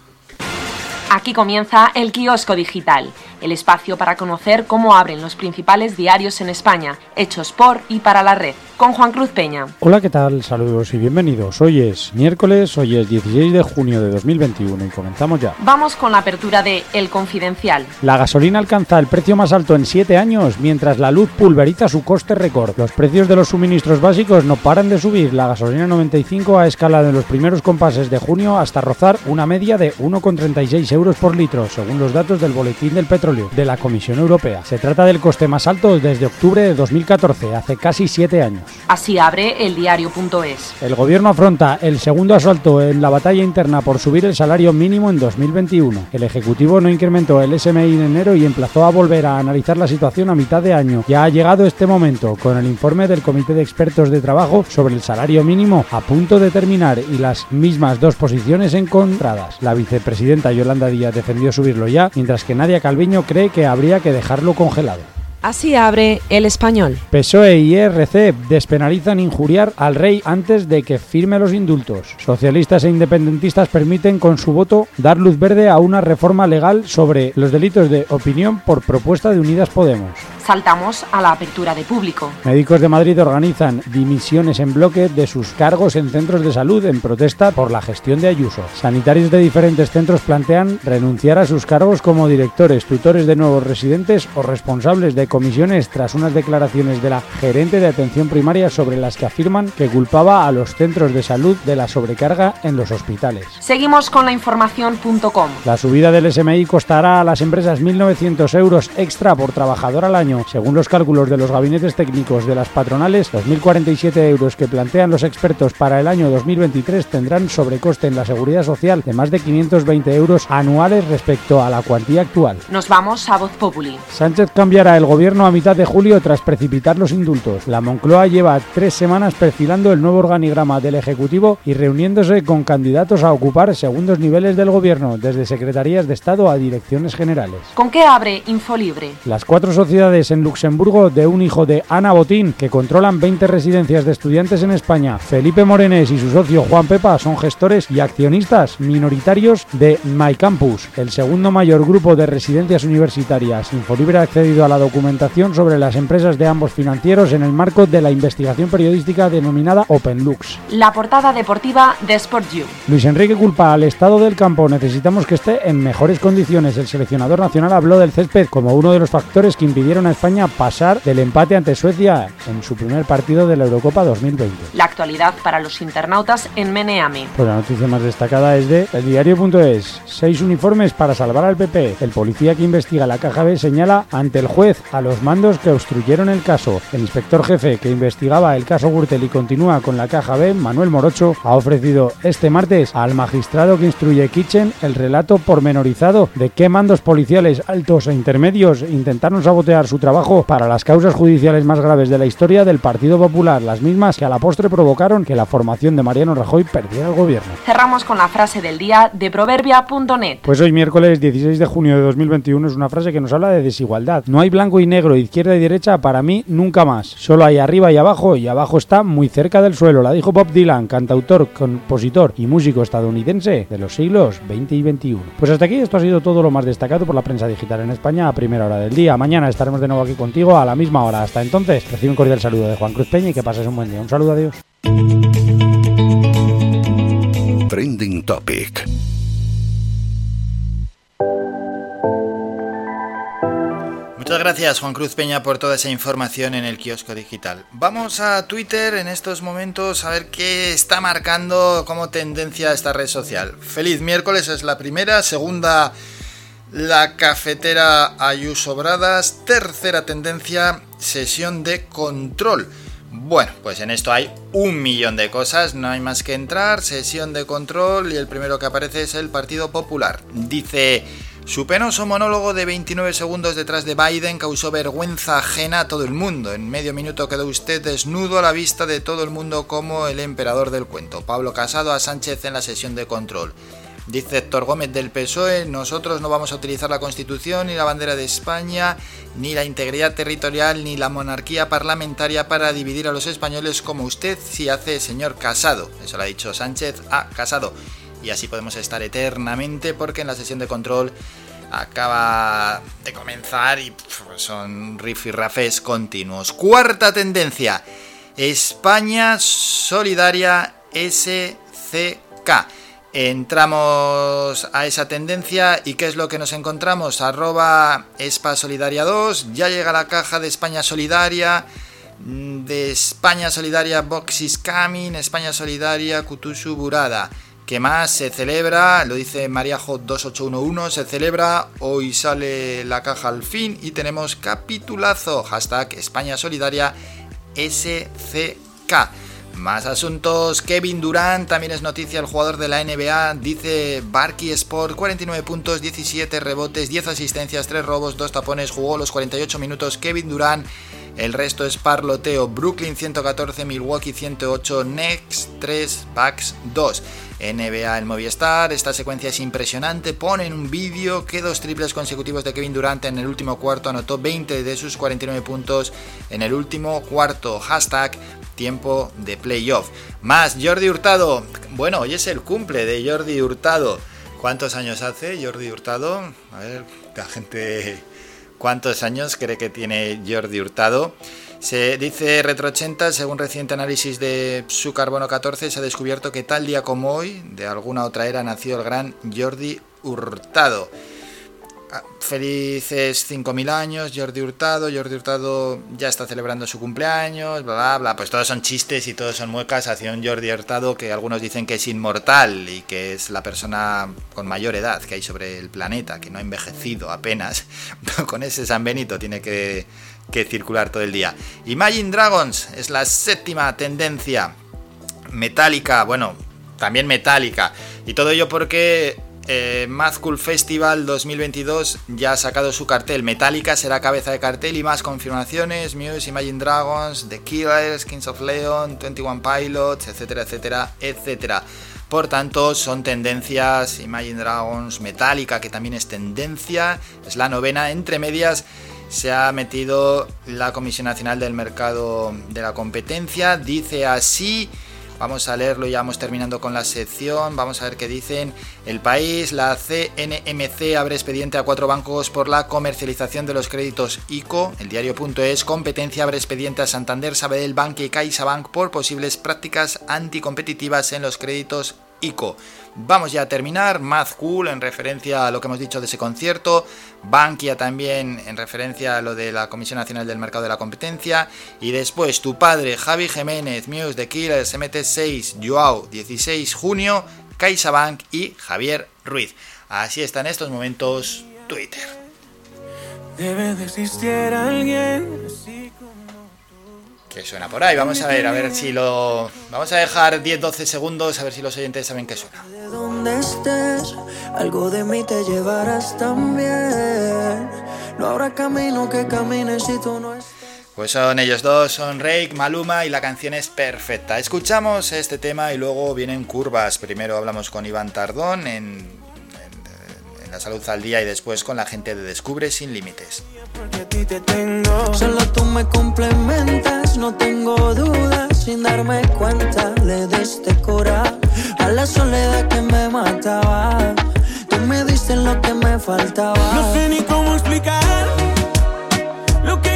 Aquí comienza el kiosco digital, el espacio para conocer cómo abren los principales diarios en España, hechos por y para la red, con Juan Cruz Peña. Hola, ¿qué tal? Saludos y bienvenidos. Hoy es miércoles, hoy es 16 de junio de 2021 y comenzamos ya. Vamos con la apertura de El Confidencial. La gasolina alcanza el precio más alto en 7 años, mientras la luz pulveriza su coste récord. Los precios de los suministros básicos no paran de subir. La gasolina 95 ha escalado en los primeros compases de junio hasta rozar una media de 1,36 euros por litro, según los datos del Boletín del Petróleo de la Comisión Europea. Se trata del coste más alto desde octubre de 2014, hace casi 7 años. Así abre el diario.es. El gobierno afronta el segundo asalto en la batalla interna por subir el salario mínimo en 2021. El Ejecutivo no incrementó el SMI en enero y emplazó a volver a analizar la situación a mitad de año. Ya ha llegado este momento, con el informe del Comité de Expertos de Trabajo sobre el salario mínimo a punto de terminar y las mismas dos posiciones encontradas. La vicepresidenta Yolanda Díaz defendió subirlo ya, mientras que Nadia Calviño cree que habría que dejarlo congelado. Así abre el español. PSOE y ERC despenalizan injuriar al rey antes de que firme los indultos. Socialistas e independentistas permiten con su voto dar luz verde a una reforma legal sobre los delitos de opinión por propuesta de Unidas Podemos. Saltamos a la apertura de público. Médicos de Madrid organizan dimisiones en bloque de sus cargos en centros de salud en protesta por la gestión de Ayuso. Sanitarios de diferentes centros plantean renunciar a sus cargos como directores, tutores de nuevos residentes o responsables de comisiones tras unas declaraciones de la gerente de atención primaria sobre las que afirman que culpaba a los centros de salud de la sobrecarga en los hospitales. Seguimos con la información.com. La subida del SMI costará a las empresas 1.900 euros extra por trabajador al año. Según los cálculos de los gabinetes técnicos de las patronales, los 1.047 euros que plantean los expertos para el año 2023 tendrán sobrecoste en la seguridad social de más de 520 euros anuales respecto a la cuantía actual. Nos vamos a Voz Populi. Sánchez cambiará el gobierno a mitad de julio tras precipitar los indultos. La Moncloa lleva tres semanas perfilando el nuevo organigrama del Ejecutivo y reuniéndose con candidatos a ocupar segundos niveles del gobierno, desde secretarías de Estado a direcciones generales. ¿Con qué abre Infolibre? Las cuatro sociedades en Luxemburgo de un hijo de Ana Botín, que controlan 20 residencias de estudiantes en España. Felipe Morenés y su socio Juan Pepa son gestores y accionistas minoritarios de MyCampus, el segundo mayor grupo de residencias universitarias. Infolibre ha accedido a la documentación sobre las empresas de ambos financieros en el marco de la investigación periodística denominada OpenLux. La portada deportiva de Sport You. Luis Enrique culpa al estado del campo. Necesitamos que esté en mejores condiciones. El seleccionador nacional habló del césped como uno de los factores que impidieron a España pasar del empate ante Suecia en su primer partido de la Eurocopa 2020. La actualidad para los internautas en Meneami. Pues la noticia más destacada es de eldiario.es. Seis uniformes para salvar al PP. El policía que investiga la caja B señala ante el juez a los mandos que obstruyeron el caso. El inspector jefe que investigaba el caso Gürtel y continúa con la caja B, Manuel Morocho, ha ofrecido este martes al magistrado que instruye Kitchen el relato pormenorizado de qué mandos policiales altos e intermedios intentaron sabotear su trabajo para las causas judiciales más graves de la historia del Partido Popular, las mismas que a la postre provocaron que la formación de Mariano Rajoy perdiera el gobierno. Cerramos con la frase del día de proverbia.net. Pues hoy miércoles 16 de junio de 2021 es una frase que nos habla de desigualdad. No hay blanco y negro, izquierda y derecha, para mí nunca más. Solo hay arriba y abajo y abajo está muy cerca del suelo. La dijo Bob Dylan, cantautor, compositor y músico estadounidense de los siglos 20 y 21. Pues hasta aquí esto ha sido todo lo más destacado por la prensa digital en España a primera hora del día. Mañana estaremos de nuevo aquí contigo a la misma hora. Hasta entonces, recibe un cordial saludo de Juan Cruz Peña y que pases un buen día. Un saludo, adiós. Trending Topic. Muchas gracias Juan Cruz Peña por toda esa información en el kiosco digital. Vamos a Twitter en estos momentos a ver qué está marcando como tendencia esta red social. Feliz miércoles es la primera, segunda la cafetera Ayuso Bradas, tercera tendencia sesión de control. Bueno, pues en esto hay un millón de cosas, no hay más que entrar, sesión de control y el primero que aparece es el Partido Popular. Dice, su penoso monólogo de 29 segundos detrás de Biden causó vergüenza ajena a todo el mundo. En medio minuto quedó usted desnudo a la vista de todo el mundo como el emperador del cuento. Pablo Casado a Sánchez en la sesión de control. Dice Héctor Gómez del PSOE, nosotros no vamos a utilizar la Constitución, ni la bandera de España, ni la integridad territorial, ni la monarquía parlamentaria para dividir a los españoles como usted si hace señor Casado. Eso lo ha dicho Sánchez a Casado. Y así podemos estar eternamente porque en la sesión de control acaba de comenzar y son rifirrafes continuos. Cuarta tendencia, España Solidaria SCK. Entramos a esa tendencia y ¿qué es lo que nos encontramos? Arroba Espa Solidaria 2, ya llega la caja de España Solidaria, de España Solidaria Boxis Coming, España Solidaria Kutushu Burada. ¿Qué más se celebra? Lo dice Mariajo 2811, se celebra, hoy sale la caja al fin y tenemos capitulazo, hashtag España Solidaria SCK. Más asuntos, Kevin Durant también es noticia, el jugador de la NBA, dice Barky Sport, 49 puntos, 17 rebotes, 10 asistencias, 3 robos, 2 tapones, jugó los 48 minutos. Kevin Durant, el resto es parloteo, Brooklyn 114, Milwaukee 108, Next 3, Bucks 2. NBA el Movistar, esta secuencia es impresionante, pone en un vídeo que dos triples consecutivos de Kevin Durant en el último cuarto anotó 20 de sus 49 puntos en el último cuarto, hashtag tiempo de playoff. Más Jordi Hurtado, bueno, hoy es el cumple de Jordi Hurtado. ¿Cuántos años hace Jordi Hurtado? A ver, la gente... ¿Cuántos años cree que tiene Jordi Hurtado? Se dice Retro 80, según reciente análisis de su carbono 14, se ha descubierto que tal día como hoy, de alguna otra era, nació el gran Jordi Hurtado. Felices 5.000 años, Jordi Hurtado. Jordi Hurtado ya está celebrando su cumpleaños, bla, bla, bla. Pues todos son chistes y todos son muecas hacia un Jordi Hurtado que algunos dicen que es inmortal y que es la persona con mayor edad que hay sobre el planeta, que no ha envejecido apenas. con ese San Benito tiene que, que circular todo el día. Imagine Dragons es la séptima tendencia. Metálica, bueno, también metálica. Y todo ello porque eh, Festival 2022 ya ha sacado su cartel. Metallica será cabeza de cartel y más confirmaciones. Muse, Imagine Dragons, The Killers, Kings of Leon, 21 Pilots, etcétera, etcétera, etcétera. Por tanto, son tendencias. Imagine Dragons, Metallica, que también es tendencia. Es la novena. Entre medias se ha metido la Comisión Nacional del Mercado de la Competencia. Dice así. Vamos a leerlo, ya vamos terminando con la sección. Vamos a ver qué dicen. El país, la CNMC abre expediente a cuatro bancos por la comercialización de los créditos ICO. El diario.es, competencia abre expediente a Santander, Sabadell Bank y CaixaBank por posibles prácticas anticompetitivas en los créditos ICO. Vamos ya a terminar, Mad Cool en referencia a lo que hemos dicho de ese concierto, Bankia también en referencia a lo de la Comisión Nacional del Mercado de la Competencia y después tu padre Javi Jiménez, Muse de Killers, MT6, Joao, 16 junio, CaixaBank y Javier Ruiz. Así está en estos momentos Twitter. Debe de existir alguien que suena por ahí. Vamos a ver, a ver si lo. Vamos a dejar 10-12 segundos a ver si los oyentes saben qué suena. De donde estés, algo de mí te llevarás también. No habrá camino que camines si tú no. Pues son ellos dos, son Rake, Maluma y la canción es perfecta. Escuchamos este tema y luego vienen curvas. Primero hablamos con Iván Tardón en la salud al día y después con la gente de Descubre sin límites. Solo tú me complementas, no tengo dudas, sin darme cuenta le diste cura a la soledad que me mataba. Tú me diste lo que me faltaba. No sé ni cómo explicar lo que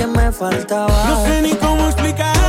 faltaba. No sé ni cómo explicar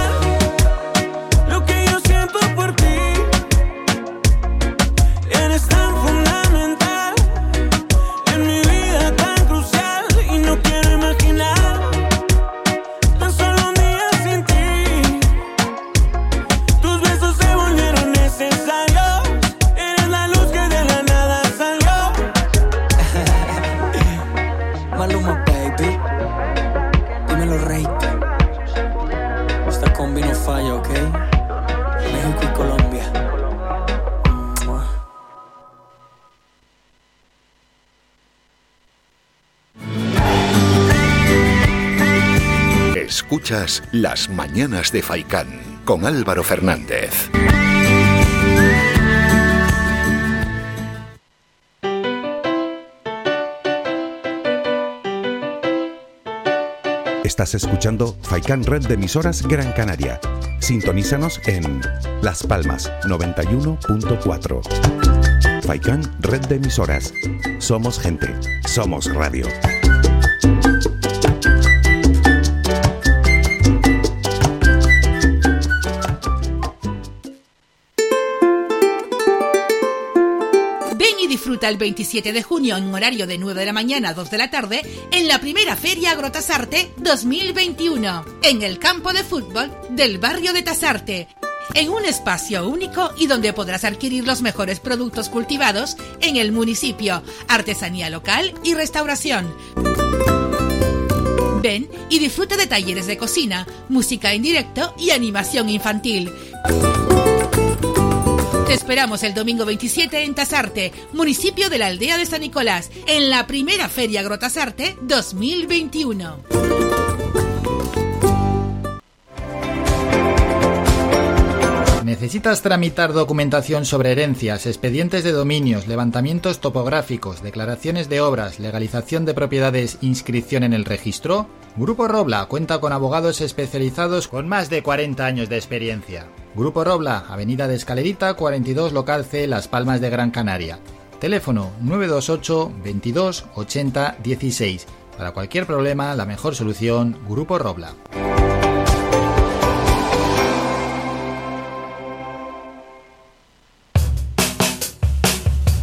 Escuchas Las Mañanas de Faicán con Álvaro Fernández. Estás escuchando Faikan Red de emisoras Gran Canaria. Sintonízanos en Las Palmas 91.4. Faikan Red de emisoras. Somos gente. Somos radio. Ven y disfruta el 27 de junio en horario de 9 de la mañana a 2 de la tarde en la primera Feria Agrotasarte 2021 en el campo de fútbol del barrio de Tasarte. En un espacio único y donde podrás adquirir los mejores productos cultivados en el municipio, artesanía local y restauración. Ven y disfruta de talleres de cocina, música en directo y animación infantil. Te esperamos el domingo 27 en Tasarte, municipio de la aldea de San Nicolás, en la primera Feria Agrotasarte 2021. ¿Necesitas tramitar documentación sobre herencias, expedientes de dominios, levantamientos topográficos, declaraciones de obras, legalización de propiedades, inscripción en el registro? Grupo Robla cuenta con abogados especializados con más de 40 años de experiencia. Grupo Robla, Avenida de Escalerita, 42 Local C, Las Palmas de Gran Canaria. Teléfono 928 22 80 16. Para cualquier problema, la mejor solución, Grupo Robla.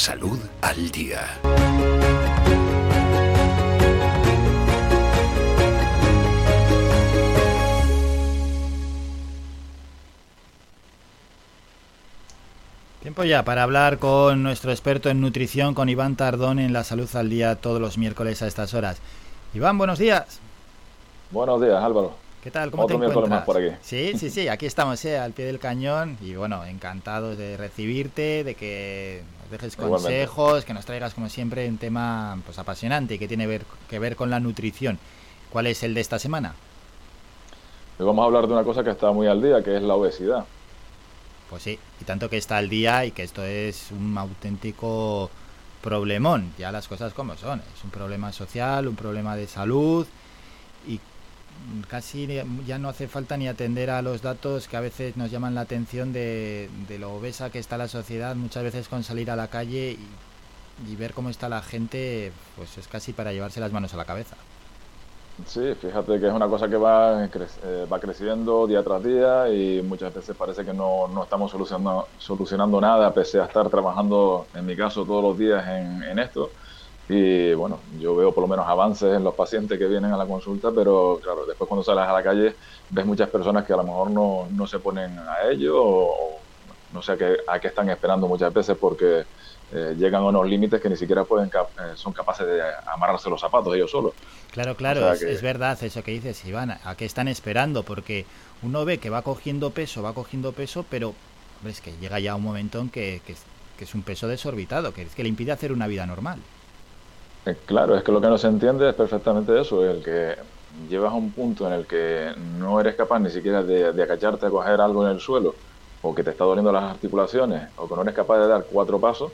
Salud al día. Tiempo ya para hablar con nuestro experto en nutrición, con Iván Tardón en La Salud al Día todos los miércoles a estas horas. Iván, buenos días. Buenos días, Álvaro. ¿Qué tal? ¿Cómo Otro te miércoles encuentras? más por aquí. Sí, sí, sí, aquí estamos, eh, al pie del cañón y bueno, encantados de recibirte, de que dejes Igualmente. consejos, que nos traigas como siempre un tema pues apasionante y que tiene ver, que ver con la nutrición. ¿Cuál es el de esta semana? Hoy vamos a hablar de una cosa que está muy al día, que es la obesidad. Pues sí, y tanto que está al día y que esto es un auténtico problemón, ya las cosas como son. Es un problema social, un problema de salud casi ya no hace falta ni atender a los datos que a veces nos llaman la atención de, lo obesa que está la sociedad, muchas veces con salir a la calle y, ver cómo está la gente, pues es casi para llevarse las manos a la cabeza. Sí, fíjate que es una cosa que va, eh, va creciendo día tras día y muchas veces parece que no, no estamos solucionando, solucionando nada, pese a estar trabajando, en mi caso, todos los días en esto. Y bueno, yo veo por lo menos avances en los pacientes que vienen a la consulta, pero claro, después cuando sales a la calle ves muchas personas que a lo mejor no, no se ponen a ello o, no sé a qué, a qué están esperando muchas veces porque eh, llegan a unos límites que ni siquiera pueden cap- eh, son capaces de amarrarse los zapatos ellos solos. Claro, claro, O sea es, que- es verdad eso que dices, Iván. ¿A qué están esperando? Porque uno ve que va cogiendo peso, va cogiendo peso, pero hombre, es que llega ya un momento en que, que es un peso desorbitado, que es que le impide hacer una vida normal. Eh, Claro, es que lo que no se entiende es perfectamente eso, el que llevas a un punto en el que no eres capaz ni siquiera de, de agacharte a coger algo en el suelo, o que te está doliendo las articulaciones, o que no eres capaz de dar cuatro pasos,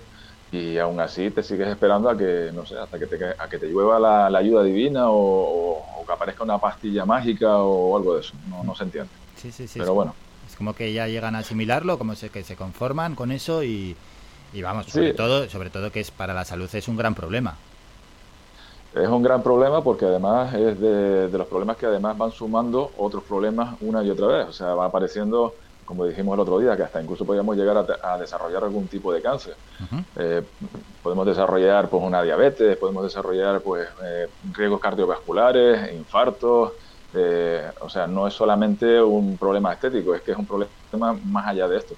y aún así te sigues esperando a que, no sé, hasta que te, a que te llueva la, la ayuda divina o, o- o que aparezca una pastilla mágica o algo de eso. No, no se entiende. Sí, sí, sí. Pero es, bueno. Es como que ya llegan a asimilarlo, como se, que se conforman con eso y, y vamos, sobre Sí. todo, sobre todo que es para la salud es un gran problema. Es un gran problema porque además es de, de los problemas que además van sumando otros problemas una y otra vez. O sea, va apareciendo, como dijimos el otro día, que hasta incluso podríamos llegar a, desarrollar algún tipo de cáncer. Eh, podemos desarrollar pues una diabetes, podemos desarrollar pues eh, riesgos cardiovasculares, infartos. eh, o sea, no es solamente un problema estético, es que es un problema más allá de esto.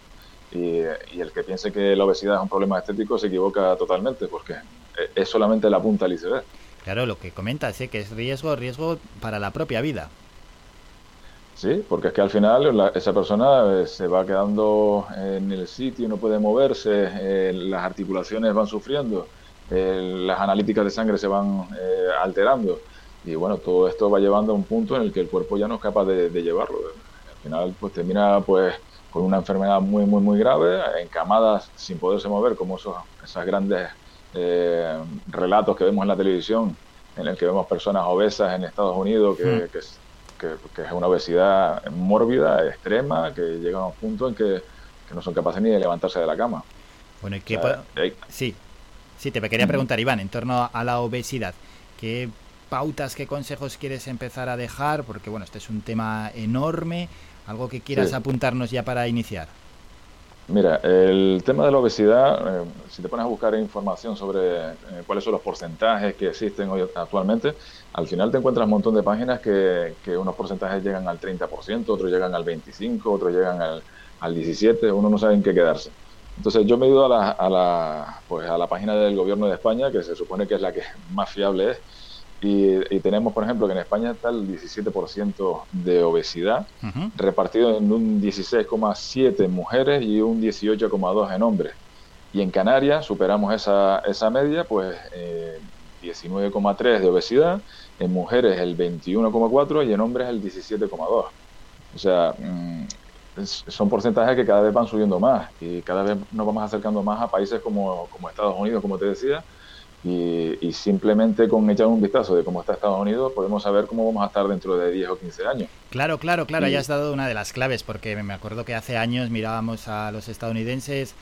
Y, y el que piense que la obesidad es un problema estético se equivoca totalmente, porque es solamente la punta del iceberg. Claro, lo que comentas, ¿eh? que es riesgo, riesgo para la propia vida. Sí, porque es que al final esa persona eh, se va quedando en el sitio, no puede moverse, eh, las articulaciones van sufriendo, eh, las analíticas de sangre se van alterando y bueno, todo esto va llevando a un punto en el que el cuerpo ya no es capaz de, de llevarlo. Al final pues termina pues con una enfermedad muy muy muy grave, encamadas sin poderse mover, como esos, esas grandes eh, relatos que vemos en la televisión, en el que vemos personas obesas en Estados Unidos que, Mm. que es- que, que es una obesidad mórbida, extrema, que llega a un punto en que, que no son capaces ni de levantarse de la cama. Bueno, ¿y qué O sea, po- hay- Sí, sí, te quería preguntar, Iván, en torno a la obesidad, ¿qué pautas, qué consejos quieres empezar a dejar? Porque, bueno, este es un tema enorme, algo que quieras Sí. apuntarnos ya para iniciar. Mira, el tema de la obesidad, eh, si te pones a buscar información sobre eh, cuáles son los porcentajes que existen hoy actualmente, al final te encuentras un montón de páginas que, que unos porcentajes llegan al 30%, otros llegan al 25%, otros llegan al, al 17%, uno no sabe en qué quedarse. Entonces yo me he ido a la, a, la, pues a la página del gobierno de España, que se supone que es la que más fiable es, y, y tenemos, por ejemplo, que en España está el 17% de obesidad, repartido en un 16,7 en mujeres y un 18,2 en hombres. Y en Canarias superamos esa, esa media, pues eh, 19,3 de obesidad, en mujeres el 21,4 y en hombres el 17,2. O sea, mm, son porcentajes que cada vez van subiendo más y cada vez nos vamos acercando más a países como, como Estados Unidos, como te decía, y, y simplemente con echar un vistazo de cómo está Estados Unidos podemos saber cómo vamos a estar dentro de 10 o 15 años. Claro, claro, claro, ya has dado una de las claves, porque me acuerdo que hace años mirábamos a los estadounidenses,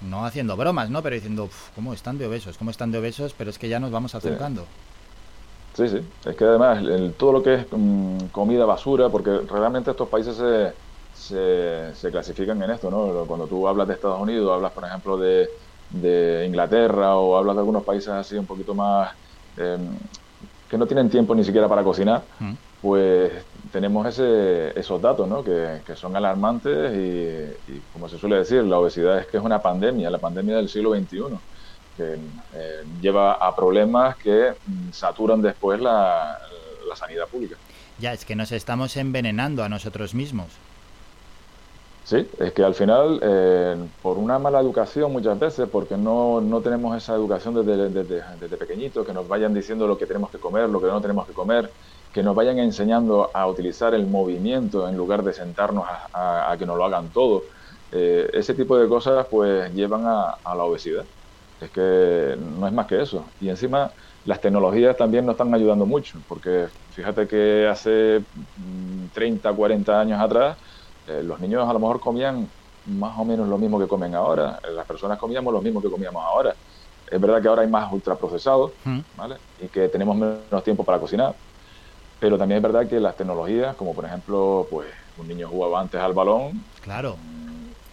no haciendo bromas, ¿no? Pero diciendo, "Uf, ¿cómo están de obesos? ¿Cómo están de obesos? Pero es que ya nos vamos acercando. Sí, sí. Es que además el- todo lo que es mm, comida basura, porque realmente estos países se, se, se clasifican en esto, ¿no? Cuando tú hablas de Estados Unidos, hablas, por ejemplo, de, de Inglaterra o hablas de algunos países así un poquito más eh, que no tienen tiempo ni siquiera para cocinar, Mm. pues tenemos ese, esos datos, ¿no? Que, que son alarmantes y, y, como se suele decir, la obesidad es que es una pandemia, la pandemia del siglo XXI que eh, lleva a problemas que mm, saturan después la, la sanidad pública. Ya, es que nos estamos envenenando a nosotros mismos. Sí, es que al final, eh, por una mala educación muchas veces, porque no, no tenemos esa educación desde, desde, desde pequeñitos, que nos vayan diciendo lo que tenemos que comer, lo que no tenemos que comer, que nos vayan enseñando a utilizar el movimiento en lugar de sentarnos a, que nos lo hagan todo. Eh, ese tipo de cosas pues llevan a, a la obesidad. Es que no es más que eso. Y encima las tecnologías también nos están ayudando mucho, porque fíjate que hace mm, 30, 40 años atrás, eh, los niños a lo mejor comían más o menos lo mismo que comen ahora. Eh, Las personas comíamos lo mismo que comíamos ahora. Es verdad que ahora hay más ultraprocesados, Mm. ¿vale? Y que tenemos menos tiempo para cocinar. Pero también es verdad que las tecnologías, como por ejemplo, pues un niño jugaba antes al balón, Claro.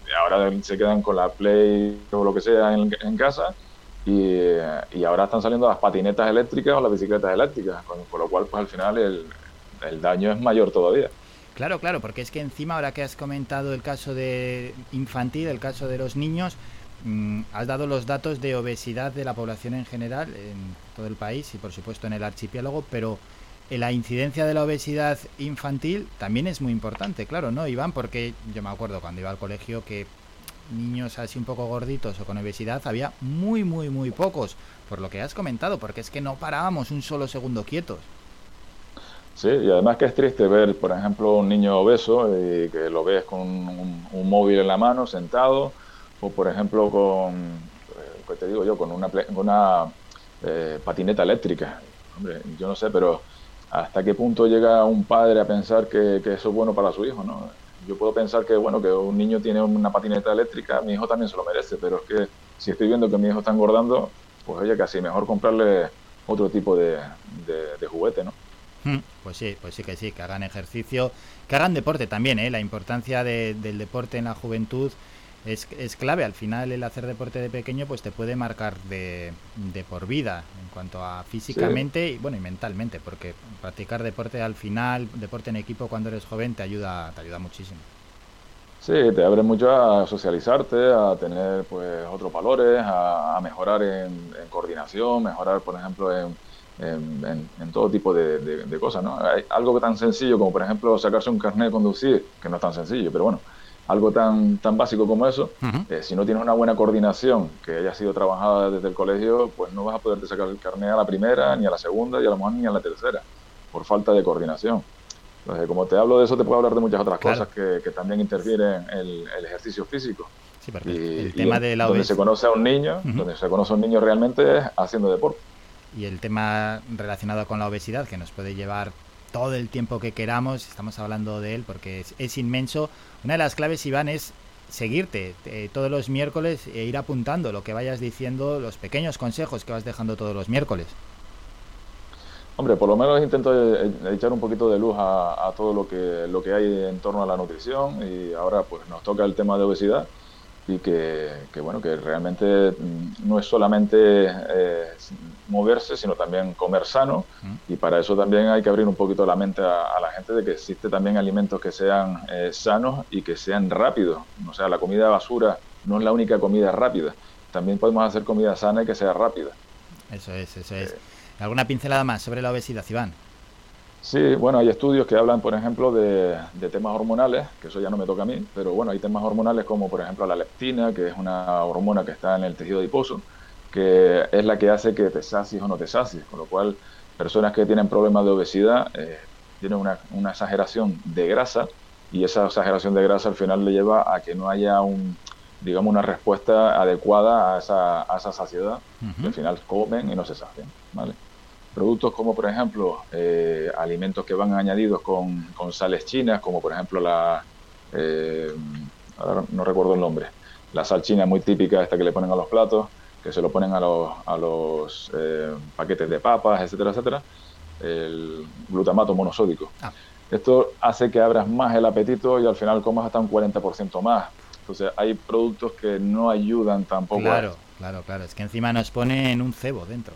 y ahora se quedan con la Play o lo que sea en, en casa y, eh, y ahora están saliendo las patinetas eléctricas o las bicicletas eléctricas, con, con lo cual pues al final el, el daño es mayor todavía. Claro, claro, porque es que encima ahora que has comentado el caso de infantil, el caso de los niños, mm, has dado los datos de obesidad de la población en general en todo el país y por supuesto en el archipiélago, pero la incidencia de la obesidad infantil también es muy importante, claro, ¿no, Iván? Porque yo me acuerdo cuando iba al colegio que niños así un poco gorditos o con obesidad había muy, muy, muy pocos, por lo que has comentado, porque es que no parábamos un solo segundo quietos. Sí, y además que es triste ver, por ejemplo, un niño obeso y que lo ves con un, móvil en la mano, sentado, o por ejemplo con, eh, ¿qué te digo yo? Con una, eh, patineta eléctrica. Hombre, yo no sé, pero ¿hasta qué punto llega un padre a pensar que, eso es bueno para su hijo, no? Yo puedo pensar que, bueno, que un niño tiene una patineta eléctrica, mi hijo también se lo merece, pero es que si estoy viendo que mi hijo está engordando, pues oye, casi mejor comprarle otro tipo de juguete, ¿no? Mm, Pues sí, pues sí que sí, que hagan ejercicio, que hagan deporte también, ¿eh? La importancia de- del deporte en la juventud es, es clave. Al final el hacer deporte de pequeño pues te puede marcar de, de por vida en cuanto a físicamente y bueno y mentalmente, porque practicar deporte al final, deporte en equipo cuando eres joven te ayuda, te ayuda muchísimo. Sí, te abre mucho a socializarte, a tener pues otros valores, a, a mejorar en, en coordinación, mejorar, por ejemplo, en, en- en- en todo tipo de, de- de cosas, ¿no? Hay algo tan sencillo como, por ejemplo, sacarse un carnet de conducir, que no es tan sencillo, pero bueno, algo tan, tan básico como eso, eh, si no tienes una buena coordinación que haya sido trabajada desde el colegio, pues no vas a poderte sacar el carnet a la primera, ni a la segunda, y a lo mejor ni a la tercera, por falta de coordinación. Entonces, como te hablo de eso, te puedo hablar de muchas otras Claro. cosas que, que también interfieren en el, el ejercicio físico. Sí, Y- el tema de la donde se conoce a un niño, donde se conoce a un niño realmente es haciendo deporte. Y el tema relacionado con la obesidad, que nos puede llevar todo el tiempo que queramos, estamos hablando de él porque es, es inmenso. Una de las claves, Iván, es seguirte eh, todos los miércoles e ir apuntando lo que vayas diciendo, los pequeños consejos que vas dejando todos los miércoles. Hombre, por lo menos intento eh, eh, echar un poquito de luz a, a todo lo que, lo que hay en torno a la nutrición y ahora pues nos toca el tema de obesidad y que, que, bueno, que realmente mm, no es solamente eh, moverse, sino también comer sano y para eso también hay que abrir un poquito la mente a, a la gente de que existe también alimentos que sean eh, sanos y que sean rápidos. O sea, la comida basura no es la única comida rápida. También podemos hacer comida sana y que sea rápida. Eso es, eso es. ¿Alguna pincelada más sobre la obesidad, Iván? Sí, bueno, hay estudios que hablan, por ejemplo, de, de, temas hormonales, que eso ya no me toca a mí, pero bueno, hay temas hormonales como, por ejemplo, la leptina, que es una hormona que está en el tejido adiposo, que es la que hace que te sacies o no te sacies, con lo cual personas que tienen problemas de obesidad eh, tienen una, una, exageración de grasa y esa exageración de grasa al final le lleva a que no haya un, digamos, una respuesta adecuada a esa, a esa saciedad, uh -huh. que al final comen y no se sacian, ¿vale? Productos como, por ejemplo, eh, alimentos que van añadidos con, con, sales chinas, como por ejemplo la, eh, ahora no recuerdo el nombre, la sal china muy típica, esta que le ponen a los platos, que se lo ponen a los, a los eh, paquetes de papas, etcétera, etcétera, el glutamato monosódico. Ah. Esto hace que abras más el apetito y al final comas hasta un 40% más. Entonces hay productos que no ayudan tampoco. Claro, claro, claro. Es que encima nos ponen un cebo dentro.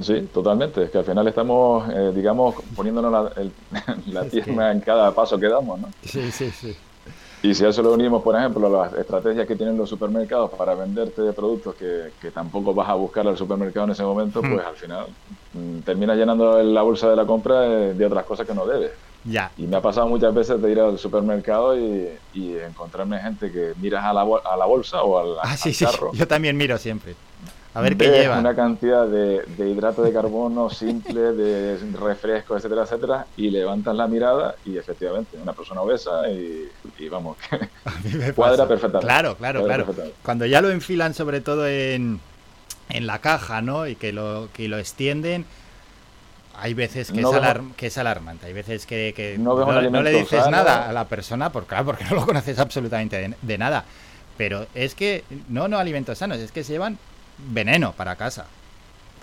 Sí, totalmente. Es que al final estamos, eh, digamos, poniéndonos la, el, la en cada paso que damos, ¿no? Sí, sí, sí. Y si a eso le unimos, por ejemplo, las estrategias que tienen los supermercados para venderte productos que, que tampoco vas a buscar al supermercado en ese momento, Hmm. pues al final mm, terminas llenando la bolsa de la compra de, de otras cosas que no debes. Ya. Y me ha pasado muchas veces de ir al supermercado y, y encontrarme gente que miras a la, a la bolsa o al, Ah, sí, al sí. Yo también miro siempre. A ver qué lleva. una cantidad de, de hidrato de carbono simple, de refrescos, etcétera, etcétera, y levantas la mirada y efectivamente, una persona obesa y, y vamos, cuadra perfectamente. Claro, claro, claro. Cuando ya lo enfilan sobre todo en, en la caja, ¿no? Y que lo, que lo extienden, hay veces que, No es, vemos- alarm- que es alarmante. Hay veces que, que No un no, le dices sano. nada a la persona, porque, claro, porque no lo conoces absolutamente de, de nada. Pero es que, no, no alimentos sanos, es que se llevan veneno para casa.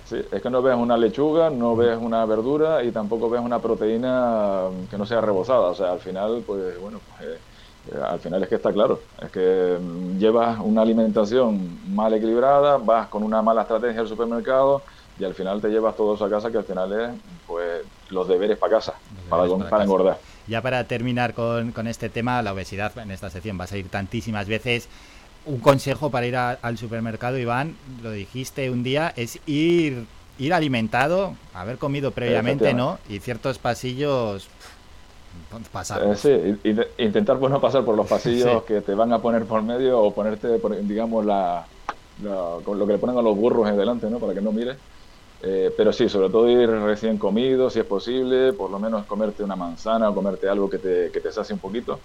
Sí, es que no ves una lechuga, no ves una verdura y tampoco ves una proteína que no sea rebozada. O sea, al final, pues bueno, pues, eh, al final es que está claro. Es que mm, llevas una alimentación mal equilibrada, vas con una mala estrategia al supermercado y al final te llevas todo eso a casa que al final es pues los deberes para casa, para, deberes para para casa. engordar. Ya para terminar con, con este tema, la obesidad en esta sección va a salir tantísimas veces. Un consejo para ir a- al supermercado, Iván, lo dijiste un día, es ir, ir alimentado, haber comido previamente, ¿no? Y ciertos pasillos pasar. Eh, sí, in- in- intentar pues no pasar por los pasillos Sí. que te van a poner por medio o ponerte, por- digamos, la, la- con lo que le ponen a los burros en delante, ¿no? Para que no mires. Eh, pero sí, sobre todo ir recién comido, si es posible, por lo menos comerte una manzana o comerte algo que te, que te sacie un poquito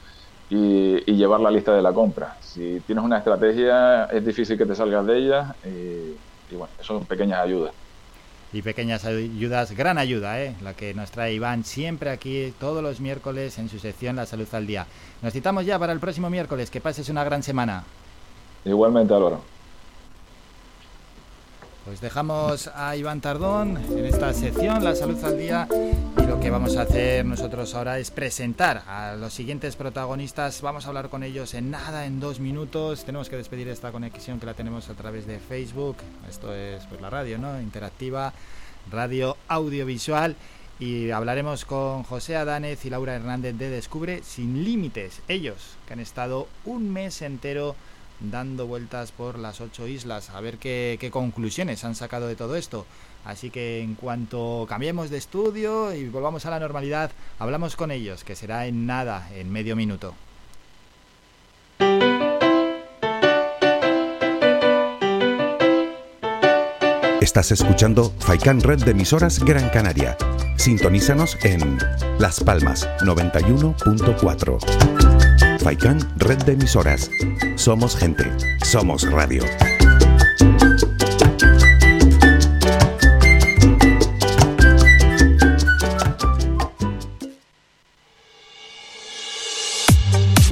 y, y llevar la lista de la compra. Si tienes una estrategia, es difícil que te salgas de ella y, y bueno, son pequeñas ayudas. Y pequeñas ayudas, gran ayuda, ¿eh? La que nos trae Iván siempre aquí, todos los miércoles, en su sección La Salud al Día. Nos citamos ya para el próximo miércoles. Que pases una gran semana. Igualmente, Álvaro. Pues dejamos a Iván Tardón en esta sección, La Salud al Día, lo que vamos a hacer nosotros ahora es presentar a los siguientes protagonistas. Vamos a hablar con ellos en nada, en dos minutos. Tenemos que despedir esta conexión que la tenemos a través de Facebook. Esto es pues la radio, ¿no? Interactiva, radio audiovisual. Y hablaremos con José Adánez y Laura Hernández de Descubre Sin Límites. Ellos que han estado un mes entero dando vueltas por las ocho islas, a ver qué, qué conclusiones han sacado de todo esto. Así que en cuanto cambiemos de estudio y volvamos a la normalidad, hablamos con ellos, que será en nada, en medio minuto. Estás escuchando Faikan Red de emisoras Gran Canaria. Sintonízanos en Las Palmas 91.4. Faikan Red de emisoras. Somos gente. Somos radio.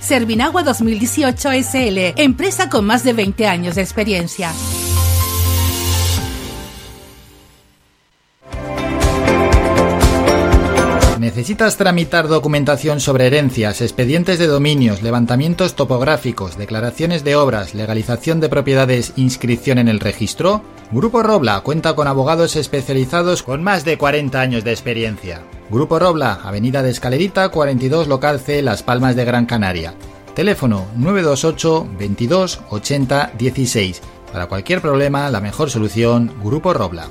Servinagua 2018 SL, empresa con más de 20 años de experiencia. ¿Necesitas tramitar documentación sobre herencias, expedientes de dominios, levantamientos topográficos, declaraciones de obras, legalización de propiedades, inscripción en el registro? Grupo Robla cuenta con abogados especializados con más de 40 años de experiencia. Grupo Robla, Avenida de Escalerita, 42 Local C, Las Palmas de Gran Canaria. Teléfono 928 22 80 16. Para cualquier problema, la mejor solución, Grupo Robla.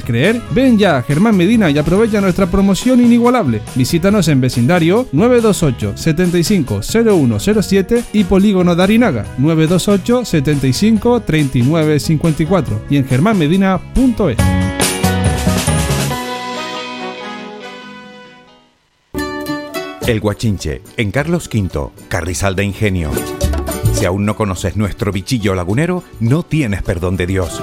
creer? Ven ya a Germán Medina y aprovecha nuestra promoción inigualable. Visítanos en vecindario 928 75 0107 y Polígono de Arinaga 928 75 39 54 y en germánmedina.es. El Guachinche, en Carlos V, Carrizal de Ingenio. Si aún no conoces nuestro bichillo lagunero, no tienes perdón de Dios.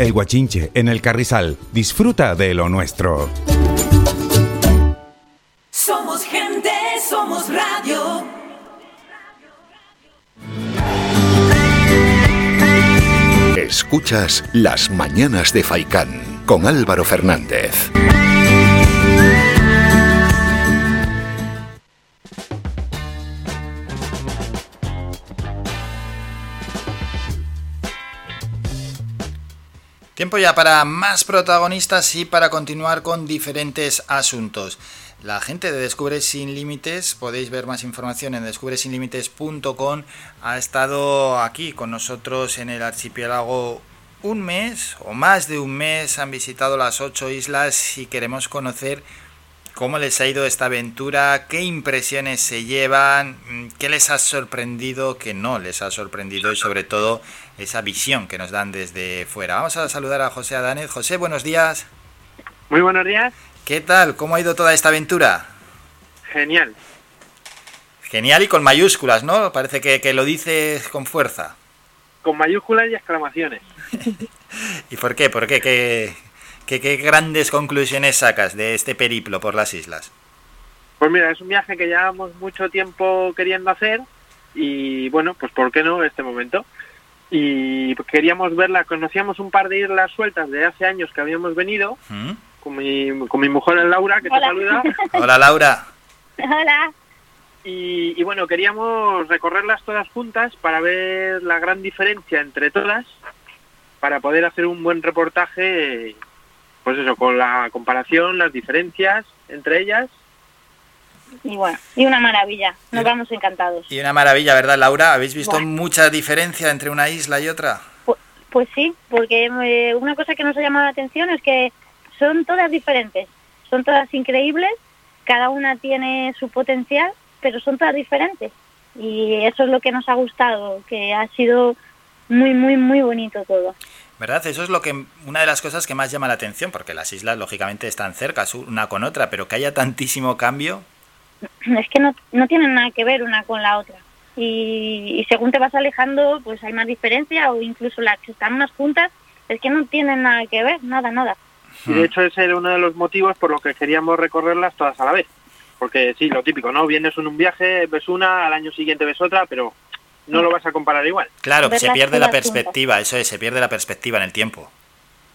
El Guachinche, en el Carrizal. Disfruta de lo nuestro. Somos gente, somos radio. Escuchas Las Mañanas de Faicán con Álvaro Fernández. Tiempo ya para más protagonistas y para continuar con diferentes asuntos. La gente de Descubre Sin Límites, podéis ver más información en descubresinlimites.com, ha estado aquí con nosotros en el archipiélago un mes o más de un mes, han visitado las ocho islas y queremos conocer cómo les ha ido esta aventura, qué impresiones se llevan, qué les ha sorprendido, qué no les ha sorprendido y sobre todo esa visión que nos dan desde fuera. Vamos a saludar a José Adánez. José, buenos días. Muy buenos días. ¿Qué tal? ¿Cómo ha ido toda esta aventura? Genial. Genial y con mayúsculas, ¿no? Parece que, que lo dices con fuerza. Con mayúsculas y exclamaciones. ¿Y por qué? ¿Por qué? ¿Qué, qué, qué grandes conclusiones sacas de este periplo por las islas? Pues mira, es un viaje que llevamos mucho tiempo queriendo hacer y bueno, pues ¿por qué no este momento? Y queríamos verla, conocíamos un par de islas sueltas de hace años que habíamos venido ¿Mm? con mi, con mi mujer Laura, que te Hola. saluda. Hola Laura. Hola. Y, y bueno, queríamos recorrerlas todas juntas para ver la gran diferencia entre todas, para poder hacer un buen reportaje, pues eso, con la comparación, las diferencias entre ellas. Y bueno, y una maravilla. Nos vamos encantados. Y una maravilla, ¿verdad Laura? ¿Habéis visto Buah. mucha diferencia entre una isla y otra? Pues sí, porque eh, una cosa que nos ha llamado la atención es que son todas diferentes. Son todas increíbles, cada una tiene su potencial, pero son todas diferentes. Y eso es lo que nos ha gustado, que ha sido muy, muy, muy bonito todo. ¿Verdad? Eso es lo que una de las cosas que más llama la atención, porque las islas lógicamente están cerca una con otra, pero que haya tantísimo cambio. es que no, no tienen nada que ver una con la otra. Y, y según te vas alejando, pues hay más diferencia o incluso las que están más juntas, es que no tienen nada que ver, nada, nada. Y de hecho ese era uno de los motivos por los que queríamos recorrerlas todas a la vez. Porque sí, lo típico, ¿no? Vienes en un viaje, ves una, al año siguiente ves otra, pero no lo vas a comparar igual. Claro, se pierde la perspectiva, eso es, se pierde la perspectiva en el tiempo.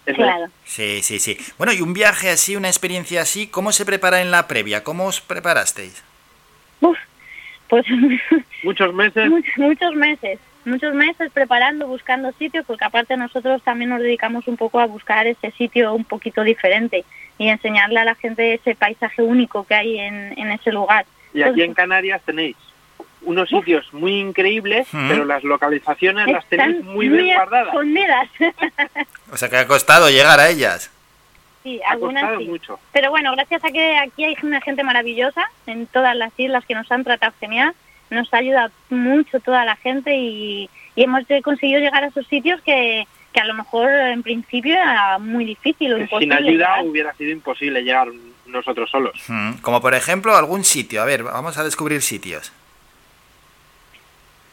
Claro. Sí, sí, sí. Bueno, y un viaje así, una experiencia así, ¿cómo se prepara en la previa? ¿Cómo os preparasteis? Pues muchos meses. Muchos, muchos meses, muchos meses preparando, buscando sitios, porque aparte nosotros también nos dedicamos un poco a buscar ese sitio un poquito diferente y enseñarle a la gente ese paisaje único que hay en, en ese lugar. Y aquí Entonces, en Canarias tenéis unos sitios muy increíbles, Mm. pero las localizaciones las tenéis están muy bien guardadas. escondidas. O sea, que ha costado llegar a ellas. sí, Ha algunas costado sí. mucho. Pero bueno, gracias a que aquí hay una gente maravillosa en todas las islas que nos han tratado genial, nos ha ayudado mucho toda la gente y, y hemos conseguido llegar a esos sitios que, que a lo mejor en principio era muy difícil o Sin imposible. ayuda llegar. hubiera sido imposible llegar nosotros solos. Como por ejemplo algún sitio. A ver, vamos a descubrir sitios.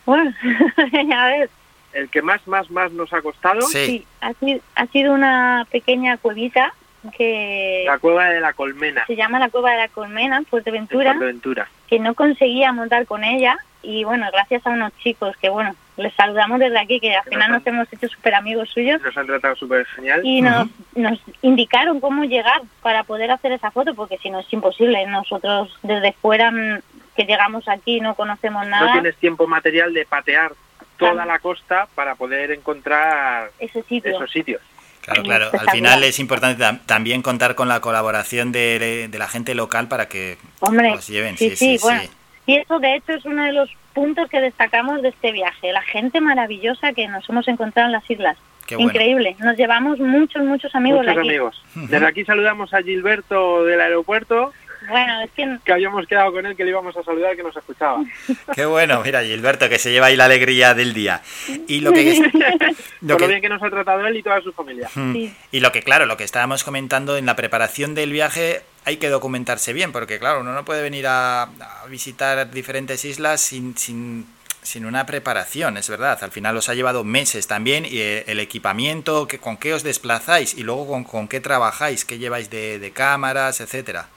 Bueno, a ver, El que más, más, más nos ha costado, sí, ha, sido, ha sido una pequeña cuevita que la cueva de la colmena, se llama la Cueva de la Colmena, en Fuerteventura. en Fuerteventura. que no conseguía montar con ella y bueno, gracias a unos chicos que bueno, les saludamos desde aquí, que al final nos hemos hecho súper amigos suyos Nos han tratado súper genial. y nos, nos indicaron cómo llegar para poder hacer esa foto, porque si no es imposible, nosotros desde fuera mm, que llegamos aquí no conocemos No nada, tienes tiempo material de patear toda la costa para poder encontrar ese sitio. esos sitios. Claro, claro. Al final es importante tam- también contar con la colaboración de, de la gente local para que Hombre, os lleven. sí, sí, bueno. Y eso de hecho es uno de los puntos que destacamos de este viaje, la gente maravillosa que nos hemos encontrado en las islas. Qué bueno. Increíble, nos llevamos muchos, muchos amigos Muchos de aquí. amigos. Desde aquí saludamos a Gilberto del aeropuerto, Bueno, es que que habíamos quedado con él que le íbamos a saludar, que nos escuchaba. Qué bueno, mira, Gilberto, que se lleva ahí la alegría del día. Y lo que, lo Por lo que- bien que nos ha tratado él y toda su familia. Mm. Y lo que, claro, lo que estábamos comentando en la preparación del viaje, hay que documentarse bien, porque, claro, uno no puede venir a, a visitar diferentes islas sin, sin, sin una preparación, es verdad. Al final os ha llevado meses también, y eh, el equipamiento, que, con qué os desplazáis y luego con, con qué trabajáis, qué lleváis de, de cámaras, etcétera.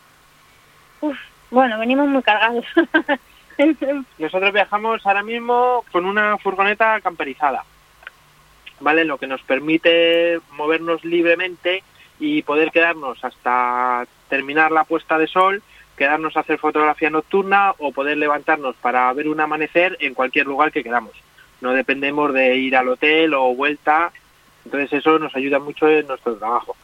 Uf, bueno, venimos muy cargados. Nosotros viajamos ahora mismo con una furgoneta camperizada, ¿vale? Lo que nos permite movernos libremente y poder quedarnos hasta terminar la puesta de sol, quedarnos a hacer fotografía nocturna o poder levantarnos para ver un amanecer en cualquier lugar que queramos. No dependemos de ir al hotel o vuelta, entonces eso nos ayuda mucho en nuestro trabajo.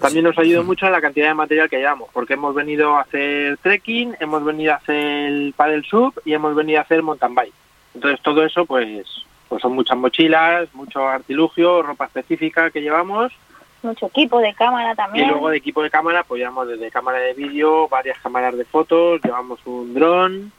También nos ayuda mucho en la cantidad de material que llevamos, porque hemos venido a hacer trekking, hemos venido a hacer el paddle sub y hemos venido a hacer mountain bike. Entonces todo eso pues, pues son muchas mochilas, mucho artilugio, ropa específica que llevamos Mucho equipo de cámara y también. luego de equipo de cámara pues llevamos desde cámara de vídeo, varias cámaras de fotos, llevamos un dron,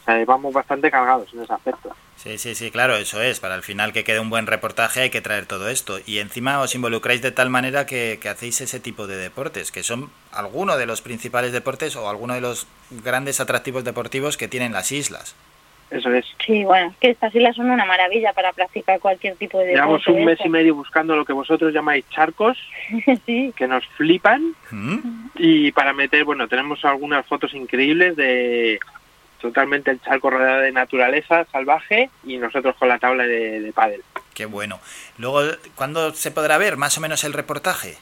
o sea, vamos bastante cargados en ese aspecto. Sí, sí, sí, claro, eso es. Para el final que quede un buen reportaje hay que traer todo esto. Y encima os involucráis de tal manera que, que hacéis ese tipo de deportes, que son algunos de los principales deportes o algunos de los grandes atractivos deportivos que tienen las islas. Eso es. Sí, bueno, es que estas islas son una maravilla para practicar cualquier tipo de Llevamos deporte un de mes y medio buscando lo que vosotros llamáis charcos, sí. que nos flipan. ¿Mm? Y para meter, bueno, tenemos algunas fotos increíbles de totalmente el charco rodeado de naturaleza salvaje y nosotros con la tabla de, de pádel. Qué bueno. Luego, ¿cuándo se podrá ver más o menos el reportaje?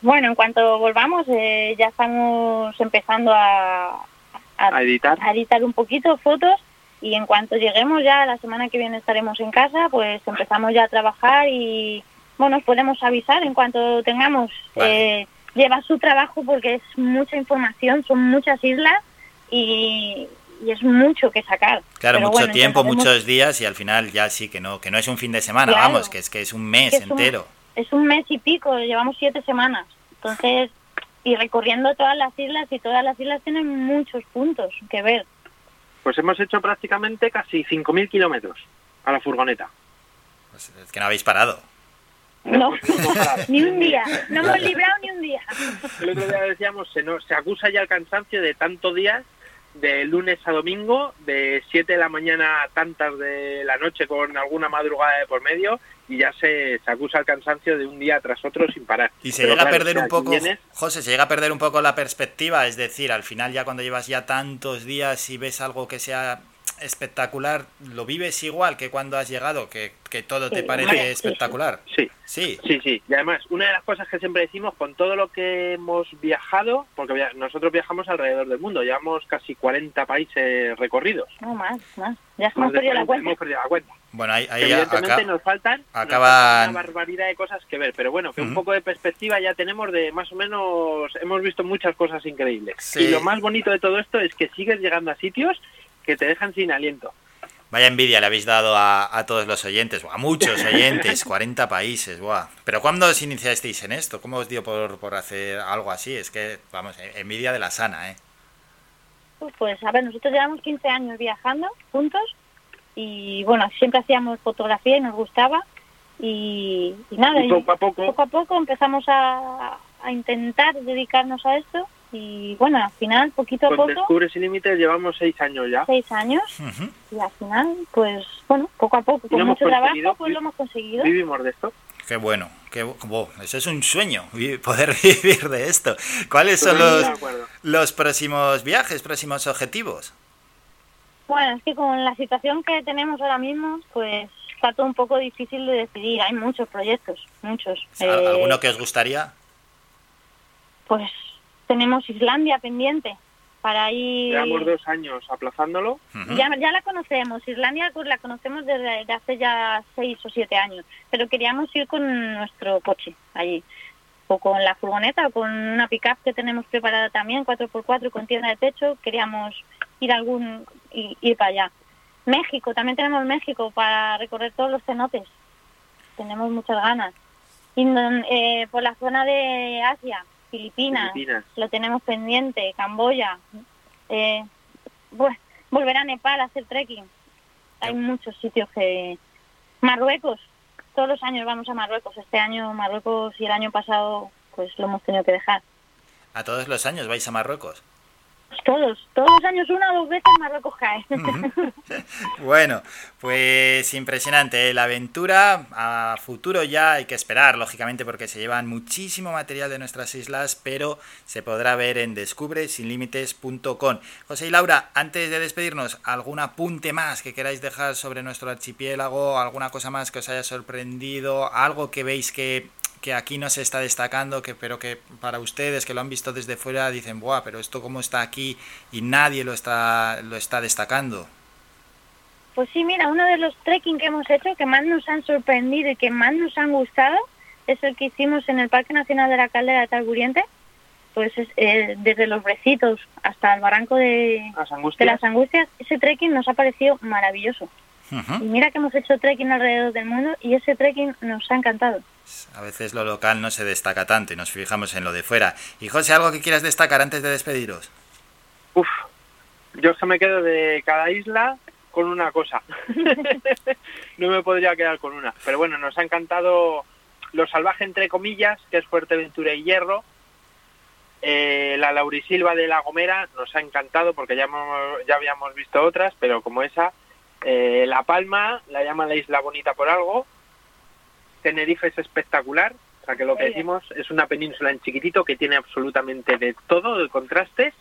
Bueno, en cuanto volvamos, eh, ya estamos empezando a, A editar. a editar un poquito fotos y en cuanto lleguemos ya la semana que viene estaremos en casa, pues empezamos ya a trabajar y bueno, os podemos avisar en cuanto tengamos. Eh, lleva su trabajo porque es mucha información, son muchas islas y, y es mucho que sacar. Claro, Pero mucho bueno, tiempo, intentaremos- muchos días y al final ya sí que no, que no es un fin de semana, Claro. vamos, que es que es un mes un- entero. es un mes y pico, llevamos siete semanas. Entonces, y recorriendo todas las islas y todas las islas tienen muchos puntos que ver. Pues hemos hecho prácticamente casi 5.000 kilómetros a la furgoneta. Pues es que no habéis parado. No, ni un día, no hemos librado ni un día. El otro día decíamos, se, no, se acusa ya el cansancio de tantos días, de lunes a domingo, de 7 de la mañana a tantas de la noche con alguna madrugada de por medio, y ya se, se acusa el cansancio de un día tras otro sin parar. Y se Pero llega a perder un poco, vienes- José, se llega a perder un poco la perspectiva, es decir, al final ya cuando llevas ya tantos días y ves algo que sea espectacular, ¿lo vives igual que cuando has llegado? ¿Que, que todo te parece sí, espectacular? Sí. Sí. Sí, sí. Y además, una de las cosas que siempre decimos, con todo lo que hemos viajado, porque via- nosotros viajamos alrededor del mundo, llevamos casi 40 países recorridos. No, más, más. Ya hemos perdido la 40, cuenta. hemos perdido la cuenta. Bueno, ahí, ahí evidentemente acá- nos faltan nos acaban- una barbaridad de cosas que ver, pero bueno, que un poco de perspectiva ya tenemos de más o menos, hemos visto muchas cosas increíbles. Sí. Y lo más bonito de todo esto es que sigues llegando a sitios que te dejan sin aliento. Vaya envidia le habéis dado a, a todos los oyentes, a muchos oyentes, 40 países, guau. Pero ¿cuándo os iniciasteis en esto? ¿Cómo os dio por, por hacer algo así? Es que, vamos, eh, envidia de la sana, ¿eh? Pues, Pues a ver, nosotros llevamos 15 años viajando juntos y bueno, siempre hacíamos fotografía y nos gustaba y, y nada, Y poco a poco- poco a poco empezamos a, a intentar dedicarnos a esto y bueno, al final, poquito a Con poco, Descubres Sin Límites llevamos seis años ya. seis años y al final, pues bueno, poco a poco, con mucho trabajo, pues lo hemos conseguido. Vivimos de esto. Qué bueno, qué, wow, eso es un sueño, poder vivir de esto. ¿Cuáles son los, los próximos viajes, próximos objetivos? Bueno, es que con la situación que tenemos ahora mismo, pues está todo un poco difícil de decidir. Hay muchos proyectos, muchos. ¿Al- Eh, ¿Alguno que os gustaría? Pues tenemos Islandia pendiente para ir... Llevamos dos años aplazándolo. Ya, ya la conocemos, Islandia pues la conocemos desde, hace ya seis o siete años, pero queríamos ir con nuestro coche allí, o con la furgoneta, o con una pick-up que tenemos preparada también, 4x4 con tienda de techo, queríamos ir a algún, i- ir para allá. México, también tenemos México para recorrer todos los cenotes, tenemos muchas ganas. Indon- eh, por la zona de Asia, Filipinas, Filipinas. lo tenemos pendiente, Camboya, eh, pues, volver a Nepal a hacer trekking. Hay muchos sitios que... Marruecos, todos los años vamos a Marruecos. Este año Marruecos y el año pasado pues lo hemos tenido que dejar. A todos los años vais a Marruecos. Todos, todos los años una o dos veces Marruecos cae. Bueno, pues impresionante. ¿eh? La aventura a futuro ya hay que esperar, lógicamente, porque se llevan muchísimo material de nuestras islas, pero se podrá ver en descubresinlímites.com. José y Laura, antes de despedirnos, ¿algún apunte más que queráis dejar sobre nuestro archipiélago? ¿Alguna cosa más que os haya sorprendido? ¿Algo que veis que, que aquí no se está destacando, que, pero que para ustedes que lo han visto desde fuera dicen, ¡buah! Pero esto cómo está aquí y nadie lo está, lo está destacando. Pues sí, mira, uno de los trekking que hemos hecho que más nos han sorprendido y que más nos han gustado es el que hicimos en el Parque Nacional de la Caldera de Talguriente. Pues es, eh, desde los Brecitos hasta el barranco de, Las de angustias. las Angustias, ese trekking nos ha parecido maravilloso. Y mira que hemos hecho trekking alrededor del mundo y ese trekking nos ha encantado. A veces lo local no se destaca tanto y nos fijamos en lo de fuera. Y José, ¿algo que quieras destacar antes de despediros? Uf, yo que me quedo de cada isla con una cosa. no me podría quedar con una. Pero bueno, nos ha encantado lo salvaje, entre comillas, que es Fuerteventura y Hierro. Eh, la Laurisilva de La Gomera nos ha encantado porque ya, hemos- ya habíamos visto otras, pero como esa. Eh, la Palma la llaman la Isla Bonita por algo. Tenerife es espectacular. O sea que lo que decimos es una península en chiquitito que tiene absolutamente de todo, de contrastes.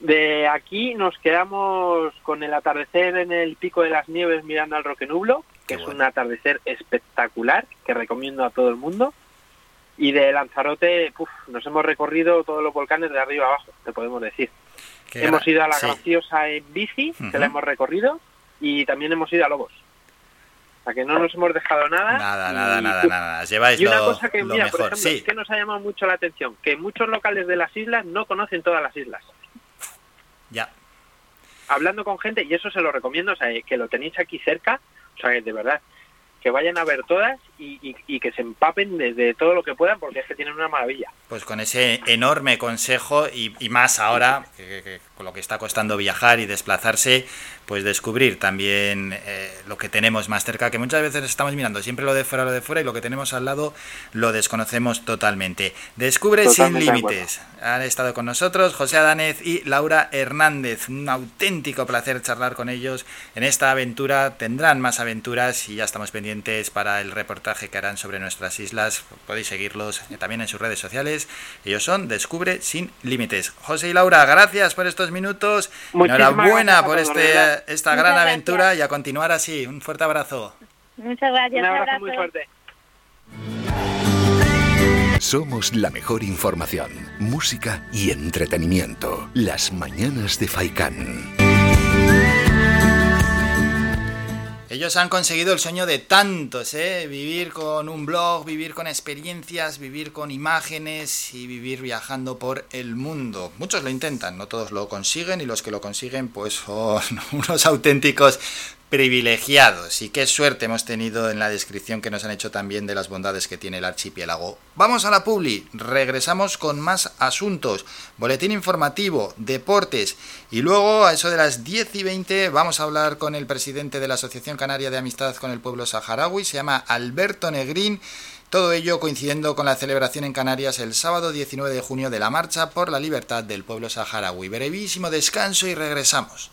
De aquí nos quedamos con el atardecer en el Pico de las Nieves mirando al Roque Nublo, que es un atardecer espectacular que recomiendo a todo el mundo. Y de Lanzarote puf, nos hemos recorrido todos los volcanes de arriba abajo, te podemos decir. Qué hemos ido a la sí. Graciosa en bici, Ujú. que la hemos recorrido, y también hemos ido a Lobos. O sea que no nos hemos dejado nada. Nada, y, nada, nada, uf, nada. Lleváis y una lo, cosa que, mira, por mejor. ejemplo, Sí, es que nos ha llamado mucho la atención, que muchos locales de las islas no conocen todas las islas. ya. Hablando con gente, y eso se lo recomiendo, o sea, que lo tenéis aquí cerca, o sea, que de verdad, que vayan a ver todas y, y- y que se empapen de, de todo lo que puedan, porque es que tienen una maravilla. Pues con ese enorme consejo y, y más ahora, que, con lo que está costando viajar y desplazarse, pues descubrir también eh, lo que tenemos más cerca, que muchas veces estamos mirando siempre lo de fuera, lo de fuera, y lo que tenemos al lado lo desconocemos totalmente. Descubre Totalmente sin límites. Han estado con nosotros José Adánez y Laura Hernández. Un auténtico placer charlar con ellos en esta aventura. Tendrán más aventuras y ya estamos pendientes para el reportaje que harán sobre nuestras islas. Podéis seguirlos también en sus redes sociales. Ellos son Descubre sin límites. José y Laura, gracias por estos minutos. Muchísimas Enhorabuena por este esta, Muchas gran gracias. aventura y a continuar así. Un fuerte abrazo. Muchas gracias. Un abrazo muy fuerte. Somos la mejor información, música y entretenimiento. Las mañanas de Faikán. Ellos han conseguido el sueño de tantos, ¿eh? Vivir con un blog, vivir con experiencias, vivir con imágenes y vivir viajando por el mundo. Muchos lo intentan, no todos lo consiguen y los que lo consiguen pues son unos auténticos privilegiados. Y qué suerte hemos tenido en la descripción que nos han hecho también de las bondades que tiene el archipiélago. Vamos a la publi, regresamos con más asuntos, boletín informativo, deportes y luego a eso de las 10 y 20 vamos a hablar con el presidente de la Asociación Canaria de Amistad con el Pueblo Saharaui, se llama Alberto Negrín. Todo ello coincidiendo con la celebración en Canarias el sábado 19 de junio de la Marcha por la Libertad del Pueblo Saharaui. Brevísimo descanso y regresamos.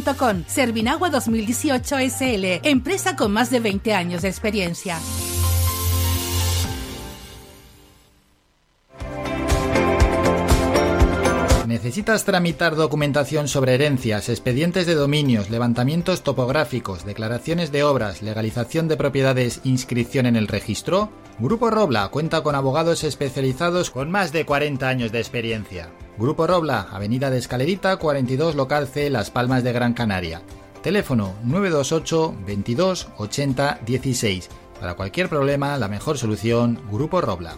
Servinagua 2018 SL, empresa con más de 20 años de experiencia. ¿Necesitas tramitar documentación sobre herencias, expedientes de dominios, levantamientos topográficos, declaraciones de obras, legalización de propiedades, inscripción en el registro? Grupo Robla cuenta con abogados especializados con más de 40 años de experiencia. Grupo Robla, Avenida de Escalerita, 42 Local C, Las Palmas de Gran Canaria. Teléfono 928 22 80 16. Para cualquier problema, la mejor solución, Grupo Robla.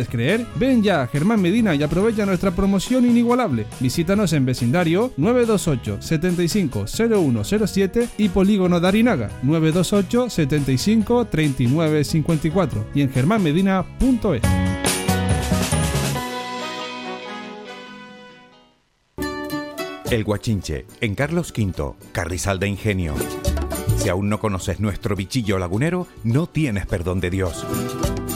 creer? Ven ya a Germán Medina y aprovecha nuestra promoción inigualable. Visítanos en vecindario 928 75 0107 y Polígono de Arinaga 928 75 39 54 y en germánmedina.es. El Guachinche, en Carlos V, Carrizal de Ingenio. Si aún no conoces nuestro bichillo lagunero, no tienes perdón de Dios.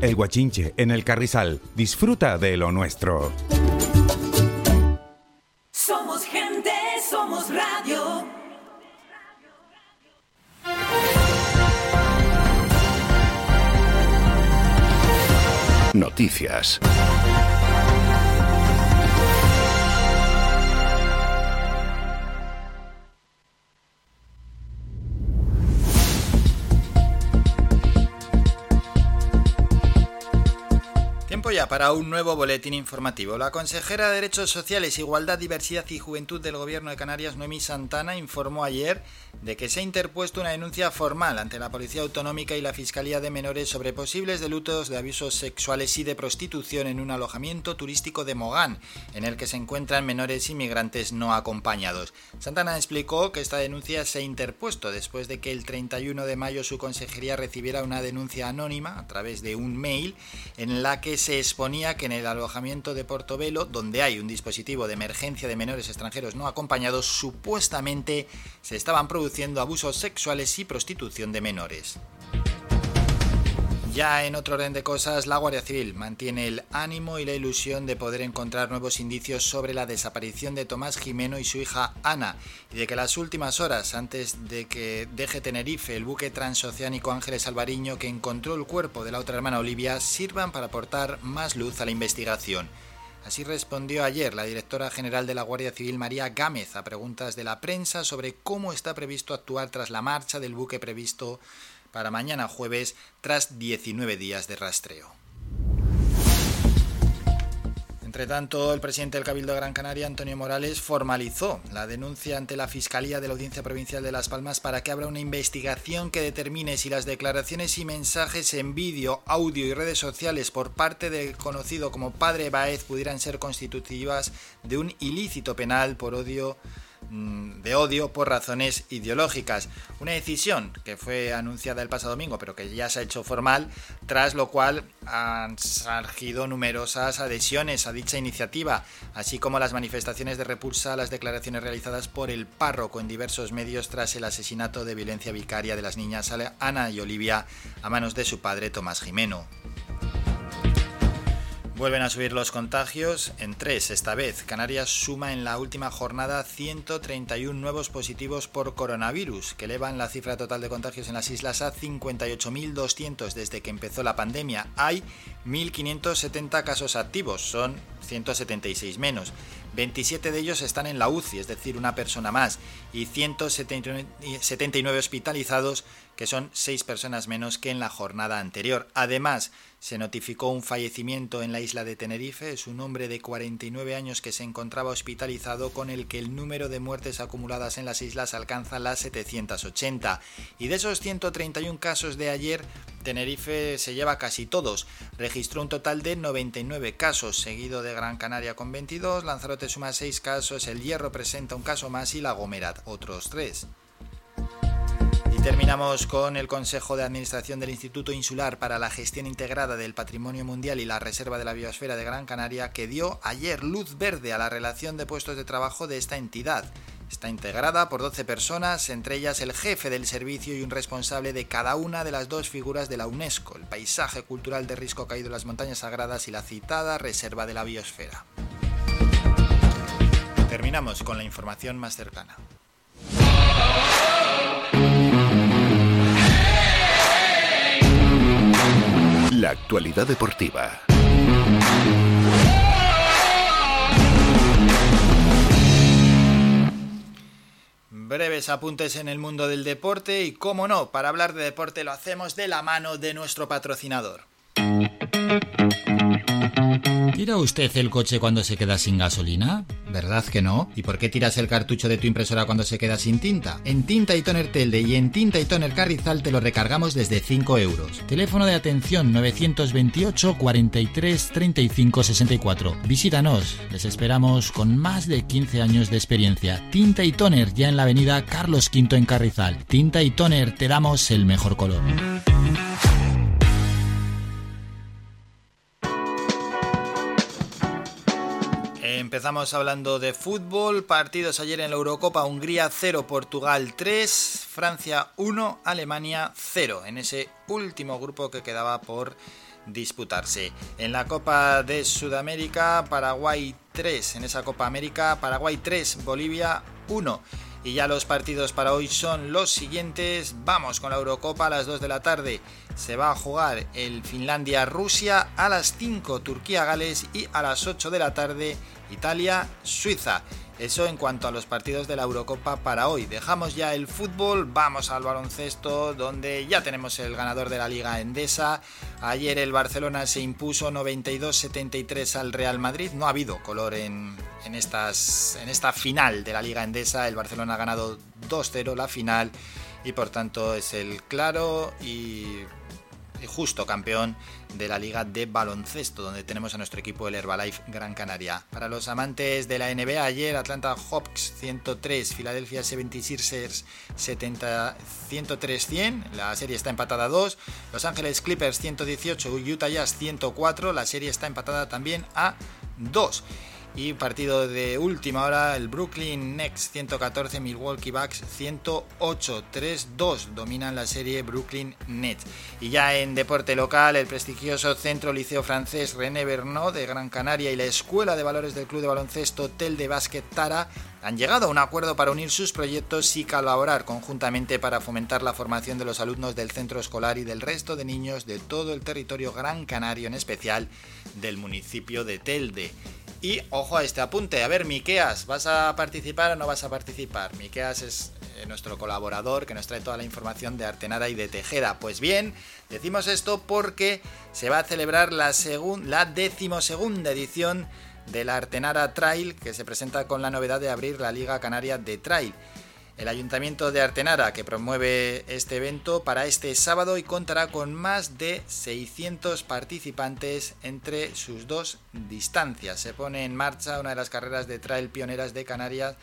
El Guachinche, en el Carrizal. Disfruta de lo nuestro. Somos gente, somos radio. Noticias. Tiempo ya para un nuevo boletín informativo. La consejera de Derechos Sociales, Igualdad, Diversidad y Juventud del Gobierno de Canarias, Noemí Santana, informó ayer de que se ha interpuesto una denuncia formal ante la Policía Autonómica y la Fiscalía de Menores sobre posibles delitos de abusos sexuales y de prostitución en un alojamiento turístico de Mogán, en el que se encuentran menores inmigrantes no acompañados. Santana explicó que esta denuncia se ha interpuesto después de que el 31 de mayo su consejería recibiera una denuncia anónima a través de un mail en la que se exponía que en el alojamiento de Portobelo, donde hay un dispositivo de emergencia de menores extranjeros no acompañados, supuestamente se estaban produciendo abusos sexuales y prostitución de menores. Ya en otro orden de cosas, la Guardia Civil mantiene el ánimo y la ilusión de poder encontrar nuevos indicios sobre la desaparición de Tomás Jimeno y su hija Ana, y de que las últimas horas antes de que deje Tenerife el buque transoceánico Ángeles Alvariño que encontró el cuerpo de la otra hermana Olivia sirvan para aportar más luz a la investigación. Así respondió ayer la directora general de la Guardia Civil María Gámez a preguntas de la prensa sobre cómo está previsto actuar tras la marcha del buque previsto para mañana jueves tras 19 días de rastreo. Entre tanto, el presidente del Cabildo de Gran Canaria, Antonio Morales, formalizó la denuncia ante la Fiscalía de la Audiencia Provincial de Las Palmas para que abra una investigación que determine si las declaraciones y mensajes en vídeo, audio y redes sociales por parte del conocido como Padre Baez pudieran ser constitutivas de un ilícito penal por odio de odio por razones ideológicas. Una decisión que fue anunciada el pasado domingo, pero que ya se ha hecho formal, tras lo cual han surgido numerosas adhesiones a dicha iniciativa, así como las manifestaciones de repulsa a las declaraciones realizadas por el párroco en diversos medios tras el asesinato de violencia vicaria de las niñas Ana y Olivia a manos de su padre Tomás Jimeno. Vuelven a subir los contagios en tres esta vez. Canarias suma en la última jornada 131 nuevos positivos por coronavirus, que elevan la cifra total de contagios en las islas a 58.200 desde que empezó la pandemia. Hay 1.570 casos activos, son 176 menos. 27 de ellos están en la UCI, es decir, una persona más, y 179 hospitalizados, que son 6 personas menos que en la jornada anterior. Además, se notificó un fallecimiento en la isla de Tenerife, es un hombre de 49 años que se encontraba hospitalizado con el que el número de muertes acumuladas en las islas alcanza las 780. Y de esos 131 casos de ayer, Tenerife se lleva casi todos. Registró un total de 99 casos, seguido de Gran Canaria con 22, Lanzarote suma 6 casos, El Hierro presenta un caso más y La Gomera otros 3. Terminamos con el Consejo de Administración del Instituto Insular para la Gestión Integrada del Patrimonio Mundial y la Reserva de la Biosfera de Gran Canaria, que dio ayer luz verde a la relación de puestos de trabajo de esta entidad. Está integrada por 12 personas, entre ellas el jefe del servicio y un responsable de cada una de las dos figuras de la UNESCO, el paisaje cultural de Risco Caído en las Montañas Sagradas y la citada Reserva de la Biosfera. Terminamos con la información más cercana. La actualidad deportiva. Breves apuntes en el mundo del deporte y, como no, para hablar de deporte lo hacemos de la mano de nuestro patrocinador. ¿Tira usted el coche cuando se queda sin gasolina? ¿Verdad que no? ¿Y por qué tiras el cartucho de tu impresora cuando se queda sin tinta? En Tinta y Toner Telde y en Tinta y Toner Carrizal te lo recargamos desde 5 euros. Teléfono de atención 928 43 35 64. Visítanos, les esperamos con más de 15 años de experiencia. Tinta y Toner ya en la avenida Carlos V en Carrizal. Tinta y Toner te damos el mejor color. Empezamos hablando de fútbol, partidos ayer en la Eurocopa, Hungría 0, Portugal 3, Francia 1, Alemania 0, en ese último grupo que quedaba por disputarse. En la Copa de Sudamérica, Paraguay 3, en esa Copa América, Paraguay 3, Bolivia 1. Y ya los partidos para hoy son los siguientes. Vamos con la Eurocopa a las 2 de la tarde. se va a jugar el Finlandia-Rusia, a las 5 Turquía-Gales y a las 8 de la tarde Italia-Suiza. Eso en cuanto a los partidos de la Eurocopa para hoy. Dejamos ya el fútbol, vamos al baloncesto, donde ya tenemos el ganador de la Liga Endesa. Ayer el Barcelona se impuso 92-73 al Real Madrid. No ha habido color en, en, estas, en esta final de la Liga Endesa. El Barcelona ha ganado 2-0 la final y por tanto es el claro y justo campeón de la liga de baloncesto, donde tenemos a nuestro equipo el Herbalife Gran Canaria. Para los amantes de la NBA, ayer Atlanta Hawks 103, Philadelphia 76ers 70, 103-100, la serie está empatada a 2, Los Ángeles Clippers 118, Utah Jazz 104, la serie está empatada también a 2. Y partido de última hora, el Brooklyn Nets 114, Milwaukee Bucks 108, 3-2 dominan la serie Brooklyn Nets. Y ya en deporte local, el prestigioso Centro Liceo Francés René Bernot de Gran Canaria y la Escuela de Valores del Club de Baloncesto Tel de Tara han llegado a un acuerdo para unir sus proyectos y colaborar conjuntamente para fomentar la formación de los alumnos del centro escolar y del resto de niños de todo el territorio gran canario, en especial del municipio de Telde. Y ojo a este apunte, a ver, Miqueas, ¿vas a participar o no vas a participar? Miqueas es eh, nuestro colaborador que nos trae toda la información de Artenara y de Tejeda. Pues bien, decimos esto porque se va a celebrar la, la decimosegunda edición de la Artenara Trail, que se presenta con la novedad de abrir la Liga Canaria de Trail. El Ayuntamiento de Artenara, que promueve este evento para este sábado y contará con más de 600 participantes entre sus dos distancias. Se pone en marcha una de las carreras de trail pioneras de Canarias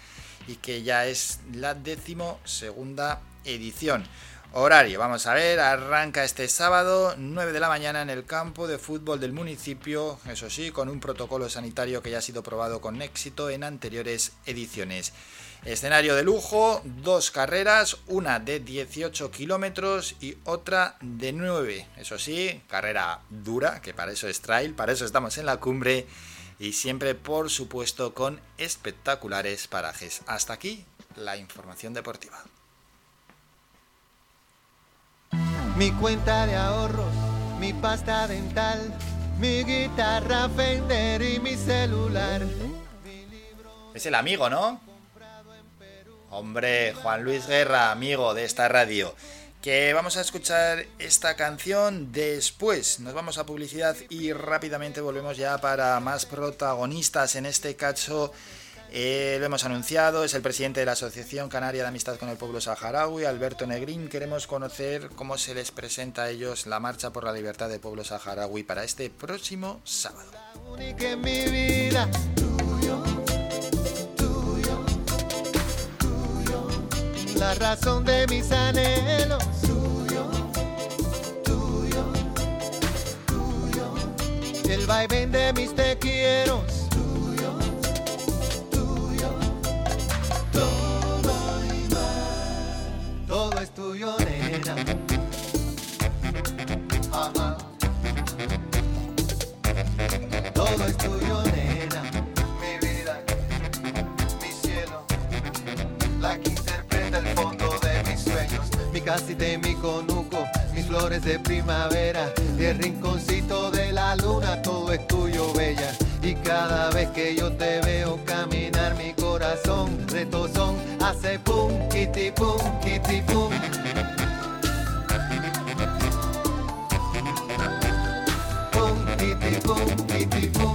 y que ya es la décimo segunda edición. Horario, vamos a ver, arranca este sábado 9 de la mañana en el campo de fútbol del municipio, eso sí, con un protocolo sanitario que ya ha sido probado con éxito en anteriores ediciones. Escenario de lujo, dos carreras, una de 18 kilómetros y otra de 9. Eso sí, carrera dura, que para eso es trail, para eso estamos en la cumbre y siempre, por supuesto, con espectaculares parajes. Hasta aquí la información deportiva. Mi cuenta de ahorros, mi pasta dental, mi guitarra Fender y mi celular. Es el amigo, ¿no? Hombre, Juan Luis Guerra, amigo de esta radio. Que vamos a escuchar esta canción después. Nos vamos a publicidad y rápidamente volvemos ya para más protagonistas en este caso eh, lo hemos anunciado, es el presidente de la Asociación Canaria de Amistad con el Pueblo Saharaui, Alberto Negrín. Queremos conocer cómo se les presenta a ellos la Marcha por la Libertad del Pueblo Saharaui para este próximo sábado. La razón de mis anhelos, tuyo, tuyo, tuyo. El vaivén de mis te quiero, tuyo, tuyo. Todo y más, todo es tuyo, nena. Ajá. Todo es tuyo, casita y mi conuco. Mis flores de primavera. Y el rinconcito de la luna. Todo es tuyo, bella. Y cada vez que yo te veo caminar, mi corazón retozón hace pum, kitty pum, kitty pum. Pum, kitty pum, kitty pum.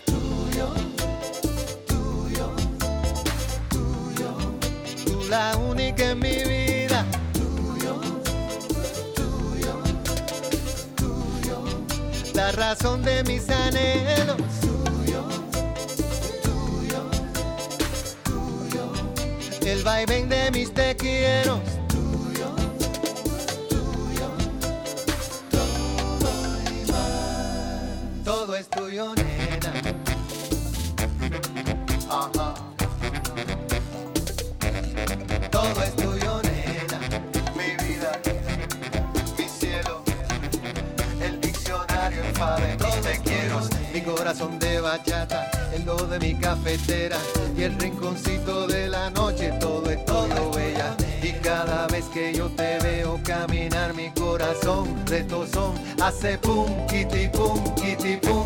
razón de mis anhelos, tuyo, tuyo, tuyo, el vaivén de mis te quiero. Tuyo, tuyo, todo y más. Todo es tuyo. Todo es tuyo, nena. Mi vida, mi cielo, el diccionario enfade, te quiero. Mi corazón de bachata, el do de mi cafetera y el rinconcito de la noche, todo es todo bella. Y cada vez que yo te veo caminar, mi corazón de tozón hace pum, kitty pum, kitty. Pum,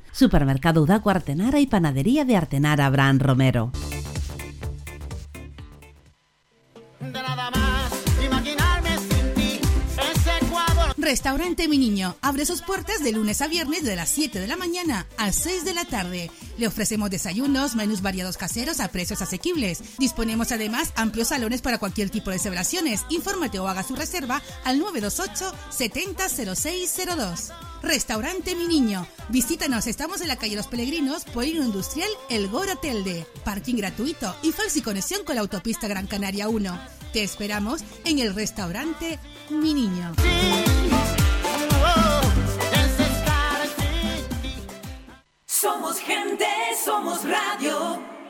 Supermercado Udaco Artenara y Panadería de Artenara Abraham Romero. Restaurante Mi Niño abre sus puertas de lunes a viernes de las 7 de la mañana a 6 de la tarde. Le ofrecemos desayunos, menús variados caseros a precios asequibles. Disponemos además amplios salones para cualquier tipo de celebraciones. Infórmate o haga su reserva al 928 700602. Restaurante Mi Niño. Visítanos, estamos en la calle Los Peregrinos, Polígono Industrial El Goro Telde. Parking gratuito y fácil conexión con la autopista Gran Canaria 1. Te esperamos en el restaurante Mi Niño. Somos gente, somos radio.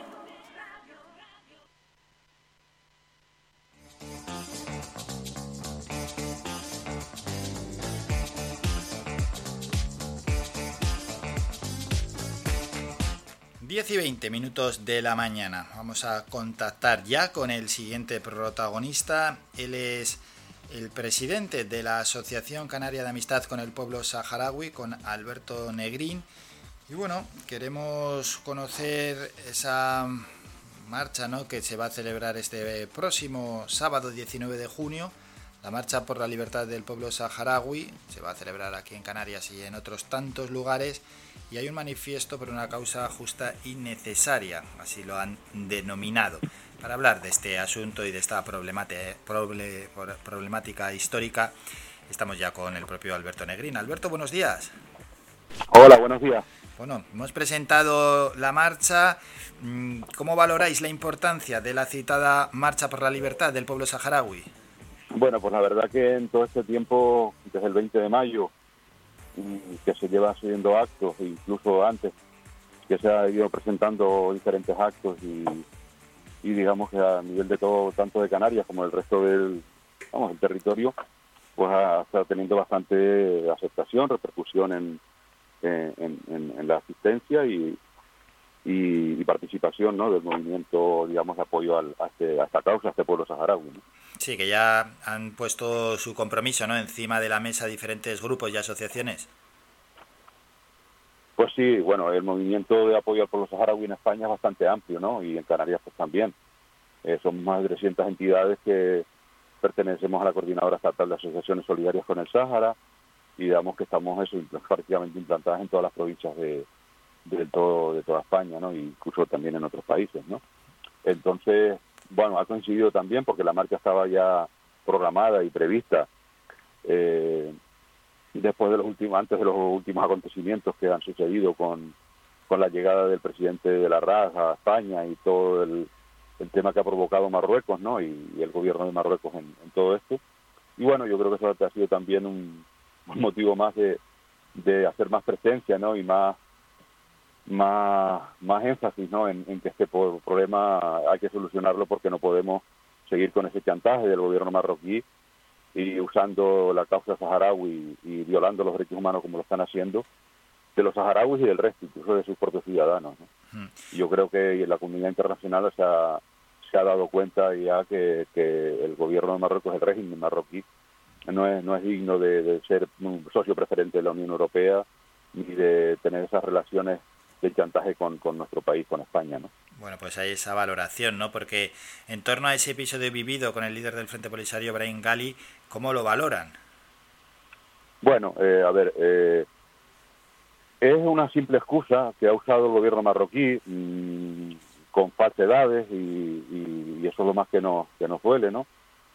Diez y 20 minutos de la mañana. Vamos a contactar ya con el siguiente protagonista. Él es el presidente de la Asociación Canaria de Amistad con el Pueblo Saharaui, con Alberto Negrín. Y bueno, queremos conocer esa marcha ¿no? que se va a celebrar este próximo sábado 19 de junio, la marcha por la libertad del pueblo saharaui, se va a celebrar aquí en Canarias y en otros tantos lugares, y hay un manifiesto por una causa justa y necesaria, así lo han denominado. Para hablar de este asunto y de esta problemática, histórica, estamos ya con el propio Alberto Negrín. Alberto, buenos días. Hola, buenos días. Bueno, hemos presentado la marcha. Mm, ¿Cómo valoráis la importancia de la citada Marcha por la Libertad del pueblo saharaui? Bueno, pues la verdad que en todo este tiempo, desde el 20 de mayo, que se lleva subiendo actos, incluso antes, que se ha ido presentando diferentes actos y, y digamos que a nivel de todo, tanto de Canarias como del resto del, vamos, del territorio, pues ha estado teniendo bastante aceptación, repercusión en- en la asistencia y, y, y participación ¿no? del movimiento, digamos, de apoyo al- a, este- a esta causa, a este pueblo saharaui. ¿no? Sí, que ya han puesto su compromiso, ¿no? Encima de la mesa diferentes grupos y asociaciones. Pues sí, bueno, el movimiento de apoyo al pueblo saharaui en España es bastante amplio, ¿no? Y en Canarias pues también. Eh, son más de 300 entidades que pertenecemos a la Coordinadora Estatal de Asociaciones Solidarias con el Sáhara y digamos que estamos eso, prácticamente implantadas en todas las provincias de, de todo, de toda España, ¿no? Incluso también en otros países, ¿no? Entonces, bueno, ha coincidido también porque la marcha estaba ya programada y prevista eh, después de los últimos, antes de los últimos acontecimientos que han sucedido con, con la llegada del presidente de la RAS a España y todo el, el tema que ha provocado Marruecos, ¿no? Y, y el gobierno de Marruecos en, en todo esto. Y bueno, yo creo que eso ha sido también un, un motivo más de, de hacer más presencia, ¿no? Y más más, más énfasis ¿no? en, en que este problema hay que solucionarlo porque no podemos seguir con ese chantaje del gobierno marroquí y usando la causa saharaui y violando los derechos humanos como lo están haciendo de los saharauis y del resto, incluso de sus propios ciudadanos. ¿no? Yo creo que la comunidad internacional se ha, se ha dado cuenta ya que, que el gobierno de Marruecos, el régimen marroquí, no es, no es digno de, de ser un socio preferente de la Unión Europea ni de tener esas relaciones de chantaje con, con nuestro país, con España. ¿no? Bueno, pues hay esa valoración, ¿no? Porque en torno a ese episodio vivido con el líder del Frente Polisario, Brahim Gali, ¿cómo lo valoran? Bueno, eh, a ver, eh, es una simple excusa que ha usado el gobierno marroquí mm, con falsedades y, y- y eso es lo más que nos, que nos duele, ¿no?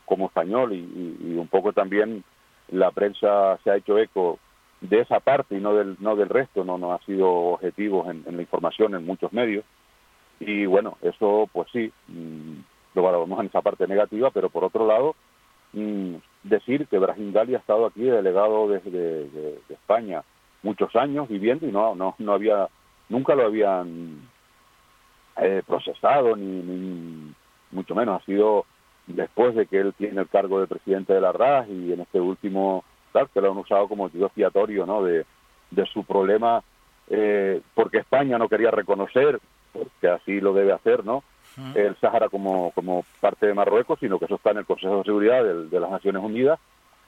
Como español y un poco también la prensa se ha hecho eco de esa parte y no del, no del resto, no, no ha sido objetivos en, en la información en muchos medios. Y bueno, eso pues sí, mm, lo valoramos en esa parte negativa, pero por otro lado, mm, decir que Brahim Gali ha estado aquí de delegado desde de, de- de España muchos años viviendo y no, no, no había, nunca lo habían eh, procesado ni, ni mucho menos, ha sido después de que él tiene el cargo de presidente de la RAS y en este último, tal, que lo han usado como motivo expiatorio ¿no? de, de su problema, eh, porque España no quería reconocer, porque así lo debe hacer, ¿no? el Sáhara como, como parte de Marruecos, sino que eso está en el Consejo de Seguridad del- de, las Naciones Unidas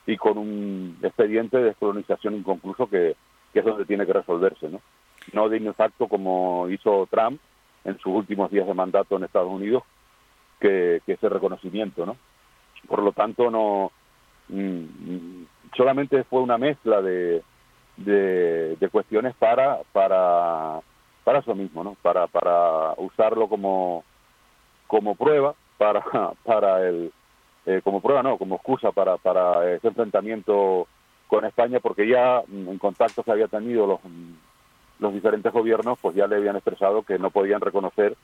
y con un expediente de descolonización inconcluso que, que es donde tiene que resolverse, ¿no? No de inefacto como hizo Trump en sus últimos días de mandato en Estados Unidos, que, que ese reconocimiento, ¿no? Por lo tanto, no mm, mm, solamente fue una mezcla de, de, cuestiones para para para eso mismo, ¿no? Para para usarlo como como prueba para para el eh, como prueba no, como excusa para para ese enfrentamiento con España, porque ya mm, en contacto que había tenido los mm, los diferentes gobiernos, pues ya le habían expresado que no podían reconocer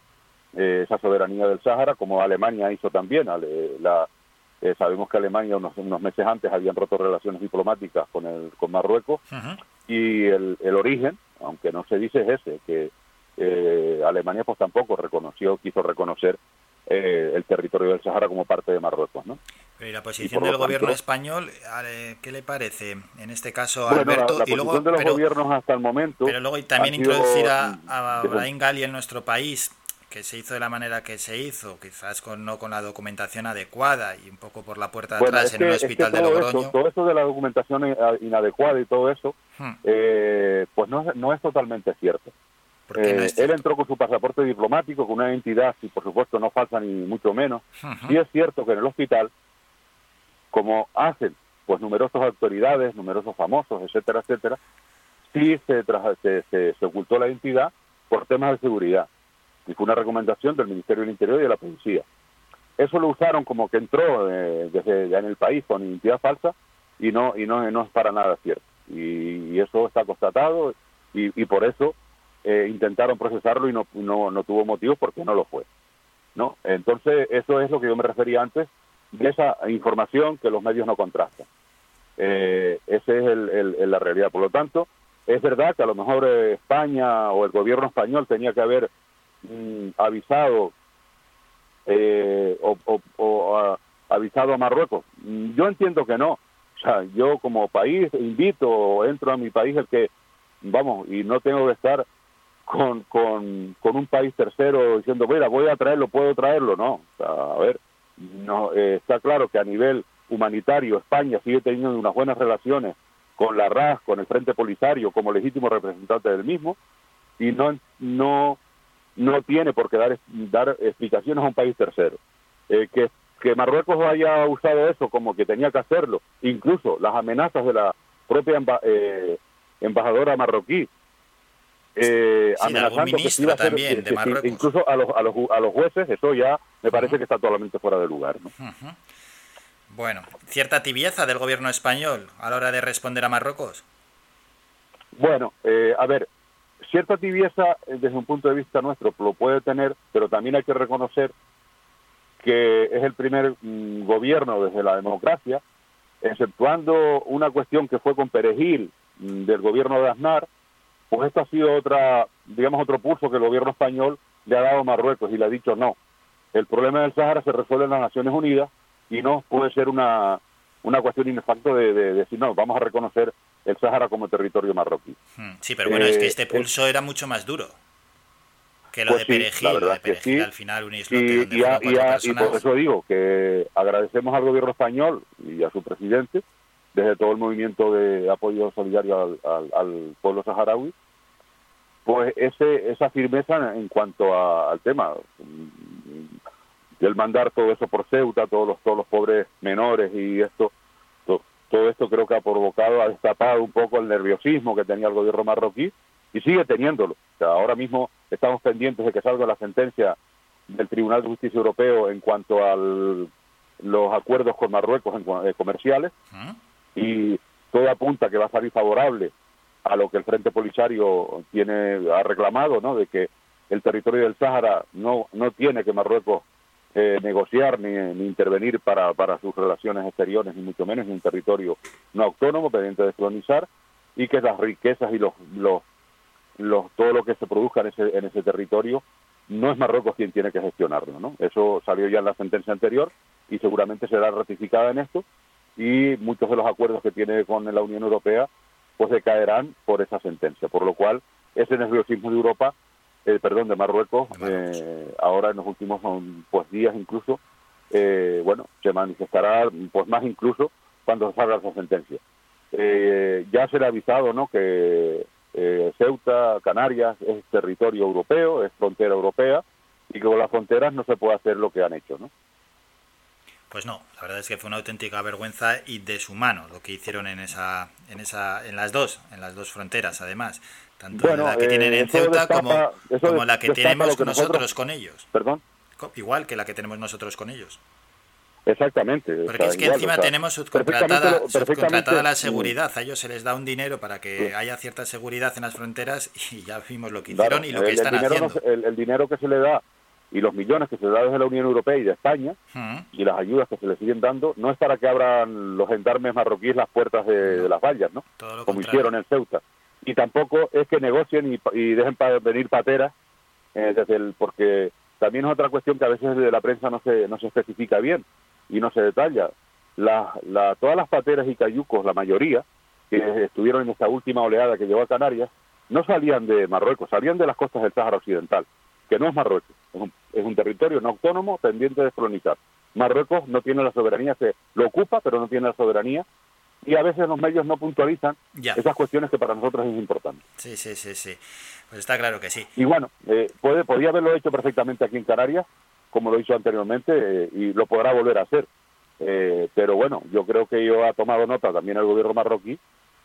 eh, esa soberanía del Sáhara, como Alemania hizo también. Ale- la, eh, sabemos que Alemania unos, unos meses antes habían roto relaciones diplomáticas con, el, con Marruecos y el, el origen, aunque no se dice es ese, que eh, Alemania pues tampoco reconoció, quiso reconocer eh, el territorio del Sáhara como parte de Marruecos, ¿no? Pero ¿y la posición del gobierno español, Ale, ¿qué le parece? En este caso, Bueno, la- Alberto, la, y luego, posición de los pero, gobiernos hasta el momento... pero luego y también sido, introducir a, a Brahim Gali en nuestro país, que se hizo de la manera que se hizo, quizás con, no con la documentación adecuada y un poco por la puerta de Bueno, atrás en que- que hospital de Logroño. Eso, todo eso de la documentación inadecuada y todo eso, Hmm. eh, pues no, es- no es totalmente cierto. ¿Por qué no Eh, él entró con su pasaporte diplomático, con una entidad, y por supuesto no falsa ni mucho menos. Ujú. Y es cierto que en el hospital, como hacen pues numerosas autoridades, numerosos famosos, etcétera, etcétera, sí se, se, se- se ocultó la identidad por temas de seguridad. Y fue una recomendación del Ministerio del Interior y de la Policía. Eso lo usaron como que entró eh, desde ya en el país con identidad falsa y no y no, es para nada cierto. Y, eso está constatado y, por eso eh, intentaron procesarlo y no, no, no tuvo motivos porque no lo fue. ¿no? Entonces, eso es lo que yo me refería antes de esa información que los medios no contrastan. Eh, esa es el- la realidad. Por lo tanto, es verdad que a lo mejor eh, España o el gobierno español tenía que haber mm, avisado eh, o, o- avisado a Marruecos. Mm, Yo entiendo que no. O sea, yo como país invito o entro a mi país el que, vamos, y no tengo que estar con, con, con un país tercero diciendo, mira, voy a traerlo, puedo traerlo. No, o sea, a ver, no eh, está claro que a nivel humanitario España sigue teniendo unas buenas relaciones con la RAS, con el Frente Polisario como legítimo representante del mismo y no no no tiene por qué dar dar explicaciones a un país tercero. Eh, que que Marruecos haya usado eso como que tenía que hacerlo, incluso las amenazas de la propia emba- eh, embajadora marroquí eh, Sí, amenazando que iba a hacer- también de Marruecos. incluso a los, a los a los jueces eso ya me parece que está totalmente fuera de lugar. Bueno, cierta tibieza del gobierno español a la hora de responder a Marruecos. Bueno, eh, a ver, cierta tibieza eh, desde un punto de vista nuestro lo puede tener, pero también hay que reconocer que es el primer mm, gobierno desde la democracia, exceptuando una cuestión que fue con Perejil mm, del gobierno de Aznar, pues esto ha sido otra, digamos, otro pulso que el gobierno español le ha dado a Marruecos y le ha dicho no. El problema del Sahara se resuelve en las Naciones Unidas y no puede ser una, una cuestión inefacto de, de decir no, vamos a reconocer el Sahara como territorio marroquí. Hmm, Sí, pero bueno, es que Eh, este es- pulso era mucho más duro que lo Pues de sí, Perejil. la Lo verdad de es que Perejil sí. al final un islote Y, donde y, a- fueron y cuatro a- y personas. por eso digo que agradecemos al gobierno español y a su presidente, desde todo el movimiento de apoyo solidario al, al- al pueblo saharaui, pues ese, esa firmeza en cuanto a- al tema del mandar todo eso por Ceuta, todos los, todos los pobres menores y esto, to- todo esto creo que ha provocado, ha destapado un poco el nerviosismo que tenía el gobierno marroquí y sigue teniéndolo. O sea, ahora mismo estamos pendientes de que salga la sentencia del Tribunal de Justicia Europeo en cuanto a los acuerdos con Marruecos en eh, comerciales y todo apunta que va a salir favorable a lo que el Frente Polisario tiene ha reclamado, ¿no? De que el territorio del Sáhara no no tiene que Marruecos eh, negociar ni, ni intervenir para, sus relaciones exteriores, ni mucho menos en un territorio no autónomo, pendiente de colonizar, y que las riquezas y los, los, todo lo que se produzca en ese, en ese territorio no es Marruecos quien tiene que gestionarlo, ¿no? Eso salió ya en la sentencia anterior y seguramente será ratificada en esto y muchos de los acuerdos que tiene con la Unión Europea pues decaerán por esa sentencia, por lo cual ese nerviosismo de Europa, eh, perdón, de Marruecos, eh, ahora en los últimos um, pues días incluso, eh, bueno, se manifestará pues más incluso cuando salga esa sentencia. Eh, ya se le ha avisado, ¿no?, que eh, Ceuta, Canarias, es territorio europeo, es frontera europea, y que con las fronteras no se puede hacer lo que han hecho, ¿no? Pues no, la verdad es que fue una auténtica vergüenza y deshumano lo que hicieron en esa, en esa, en las dos, en las dos fronteras, además, tanto Bueno, la que eh, tienen en eso Ceuta destapa- como, la que tenemos que nosotros, nosotros- con ellos. Perdón. Igual que la que tenemos nosotros con ellos. Exactamente. o Porque sea, es que igual, encima o sea, tenemos subcontratada, la seguridad. A ellos se les da un dinero para que Sí. haya cierta seguridad en las fronteras y ya vimos lo que Claro, hicieron y lo el- que el están no haciendo. el, el dinero que se le da y los millones que se le da desde la Unión Europea y de España y las ayudas que se le siguen dando no es para que abran los gendarmes marroquíes las puertas de, de las vallas, ¿no? Todo lo Como contrario. hicieron en Ceuta. Y tampoco es que negocien y, y dejen pa- venir pateras, eh, porque también es otra cuestión que a veces desde la prensa no se, no se especifica bien y no se detalla. La, la, todas las pateras y cayucos, la mayoría, que estuvieron en esta última oleada que llegó a Canarias, no salían de Marruecos, salían de las costas del Sáhara Occidental, que no es Marruecos, es un, es un territorio no autónomo pendiente de colonizar. Marruecos no tiene la soberanía, se lo ocupa, pero no tiene la soberanía, y a veces los medios no puntualizan Ya. esas cuestiones que para nosotros es importante. Sí, sí, sí, sí. Pues está claro que sí. Y bueno, eh, puede, podía haberlo hecho perfectamente aquí en Canarias, como lo hizo anteriormente, eh, y lo podrá volver a hacer. Eh, pero bueno, yo creo que yo ha tomado nota también el gobierno marroquí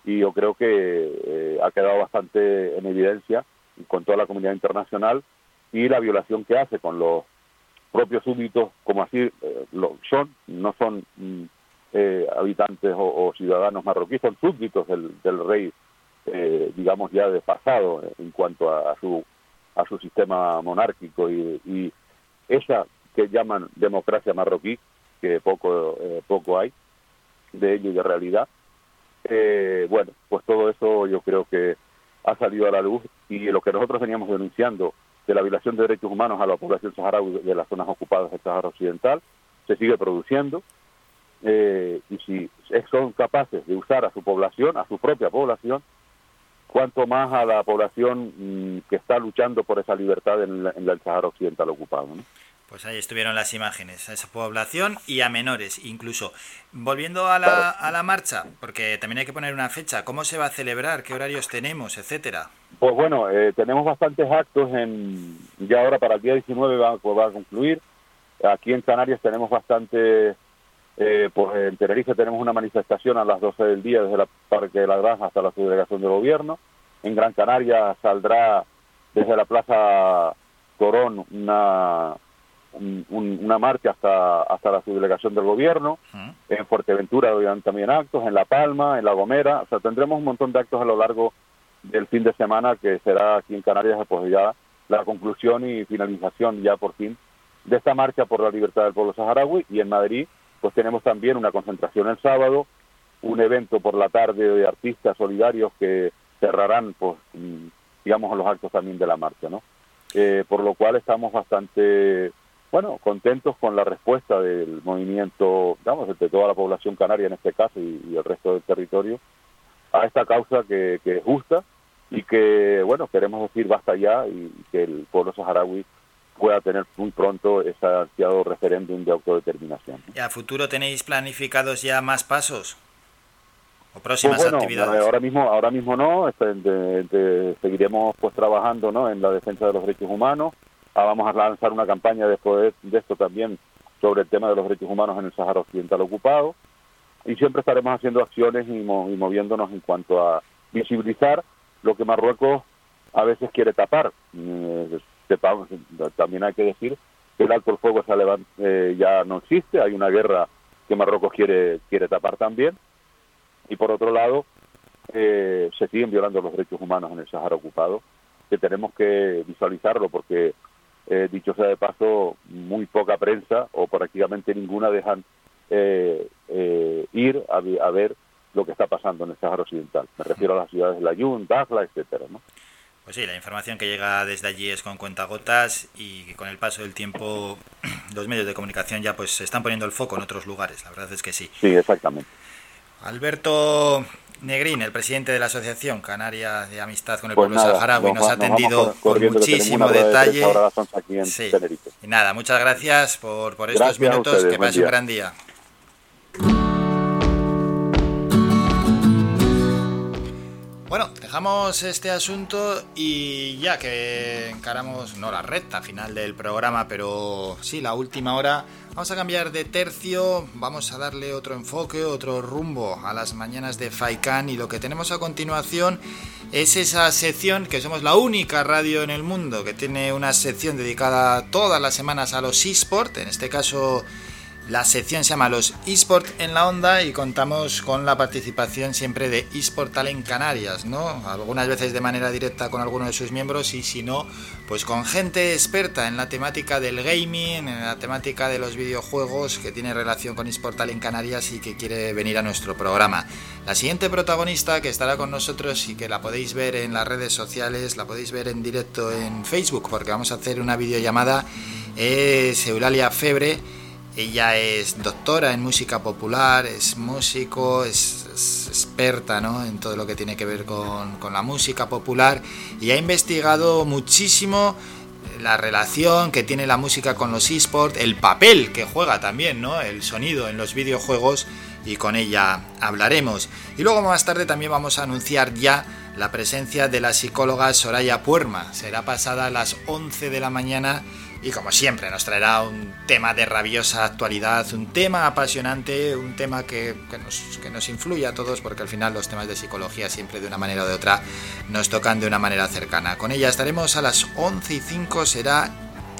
y yo creo que eh, ha quedado bastante en evidencia con toda la comunidad internacional y la violación que hace con los propios súbditos, como así eh, lo son, no son mm, eh, habitantes o, ciudadanos marroquíes, son súbditos del, del rey, eh, digamos ya de pasado en cuanto a, a su a su sistema monárquico y, y esa que llaman democracia marroquí, que poco eh, poco hay de ello y de realidad. Eh, bueno, pues todo eso yo creo que ha salido a la luz y lo que nosotros veníamos denunciando de la violación de derechos humanos a la población saharaui de las zonas ocupadas del Sahara Occidental se sigue produciendo eh, y si son capaces de usar a su población, a su propia población, cuanto más a la población mm, que está luchando por esa libertad en, la- en el Sahara Occidental ocupado. ¿no? Pues ahí estuvieron las imágenes, a esa población y a menores incluso. Volviendo a la, a la marcha, porque también hay que poner una fecha, ¿cómo se va a celebrar? ¿Qué horarios tenemos? Etcétera. Pues bueno, eh, tenemos bastantes actos en ya ahora para el día 19 va, pues va a concluir. Aquí en Canarias tenemos bastante, eh, pues en Tenerife tenemos una manifestación a las 12 del día desde la Parque de la Granja hasta la subdelegación del gobierno. En Gran Canaria saldrá desde la Plaza Corón una, un- un- una marcha hasta, hasta la subdelegación del gobierno. En Fuerteventura habrán también actos, en La Palma, en La Gomera. O sea, tendremos un montón de actos a lo largo del fin de semana que será aquí en Canarias pues ya la conclusión y finalización ya por fin de esta marcha por la libertad del pueblo saharaui y en Madrid pues tenemos también una concentración el sábado un evento por la tarde de artistas solidarios que cerrarán pues mm, digamos los actos también de la marcha no Eh, por lo cual estamos bastante bueno contentos con la respuesta del movimiento digamos de toda la población canaria en este caso y- el resto del territorio a esta causa que, que es justa y que, bueno, queremos decir basta ya y que el pueblo saharaui pueda tener muy pronto ese ansiado referéndum de autodeterminación. ¿Y a futuro tenéis planificados ya más pasos? ¿O próximas Pues bueno, actividades? eh, ahora mismo, ahora mismo no, este, de- de- seguiremos pues trabajando ¿no? en la defensa de los derechos humanos. Ah, vamos a lanzar una campaña después de, de esto también sobre el tema de los derechos humanos en el Sahara Occidental ocupado. Y siempre estaremos haciendo acciones y, mo- y moviéndonos en cuanto a visibilizar lo que Marruecos a veces quiere tapar. Eh, sepamos- también hay que decir que el alto el fuego eh, ya no existe, hay una guerra que Marruecos quiere, quiere tapar también y por otro lado eh, se siguen violando los derechos humanos en el Sahara ocupado, que tenemos que visualizarlo porque, eh, dicho sea de paso, muy poca prensa o prácticamente ninguna dejan eh, eh, ir a ver lo que está pasando en el Sahara Occidental. Me refiero a las ciudades de Layún, Dakhla, etcétera, ¿no? Pues sí, la información que llega desde allí es con cuentagotas y que con el paso del tiempo los medios de comunicación ya pues se están poniendo el foco en otros lugares, la verdad es que sí. Sí, exactamente. Alberto Negrín, el presidente de la Asociación Canaria de Amistad con el Pues Pueblo nada, Saharaui, nos nos ha atendido con muchísimo de detalle. prensa ahora a las 11 aquí en Sí. Y nada, muchas gracias por, por estos Gracias minutos, ustedes, que pase un gran día. Bueno, dejamos este asunto y ya que encaramos, no la recta final del programa, pero sí la última hora, vamos a cambiar de tercio, vamos a darle otro enfoque, otro rumbo a las mañanas de Faikan y lo que tenemos a continuación es esa sección que somos la única radio en el mundo que tiene una sección dedicada todas las semanas a los eSport, en este caso la sección se llama Los eSport en la Onda y contamos con la participación siempre de eSport Talent Canarias, ¿no? Algunas veces de manera directa con alguno de sus miembros y si no, pues con gente experta en la temática del gaming, en la temática de los videojuegos que tiene relación con eSport Talent Canarias y que quiere venir a nuestro programa. La siguiente protagonista que estará con nosotros y que la podéis ver en las redes sociales, la podéis ver en directo en Facebook porque vamos a hacer una videollamada, es Eulalia Febre. Ella es doctora en música popular, es músico, es, experta ¿no? en todo lo que tiene que ver con, con la música popular y ha investigado muchísimo la relación que tiene la música con los esports, el papel que juega también, ¿no? El sonido en los videojuegos y con ella hablaremos. Y luego más tarde también vamos a anunciar ya la presencia de la psicóloga Soraya Puerma. Será pasada a las 11 de la mañana y como siempre nos traerá un tema de rabiosa actualidad, un tema apasionante, un tema que, que nos, que nos influye a todos porque al final los temas de psicología siempre de una manera o de otra nos tocan de una manera cercana. Con ella estaremos a las 11 y 5, será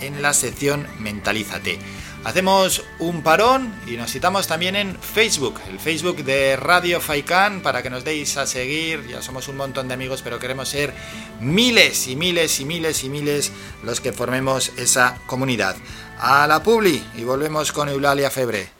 en la sección Mentalízate. Hacemos un parón y nos citamos también en Facebook, el Facebook de Radio Faikan, para que nos deis a seguir. Ya somos un montón de amigos, pero queremos ser miles y miles y miles y miles los que formemos esa comunidad. A la Publi y volvemos con Eulalia Febre.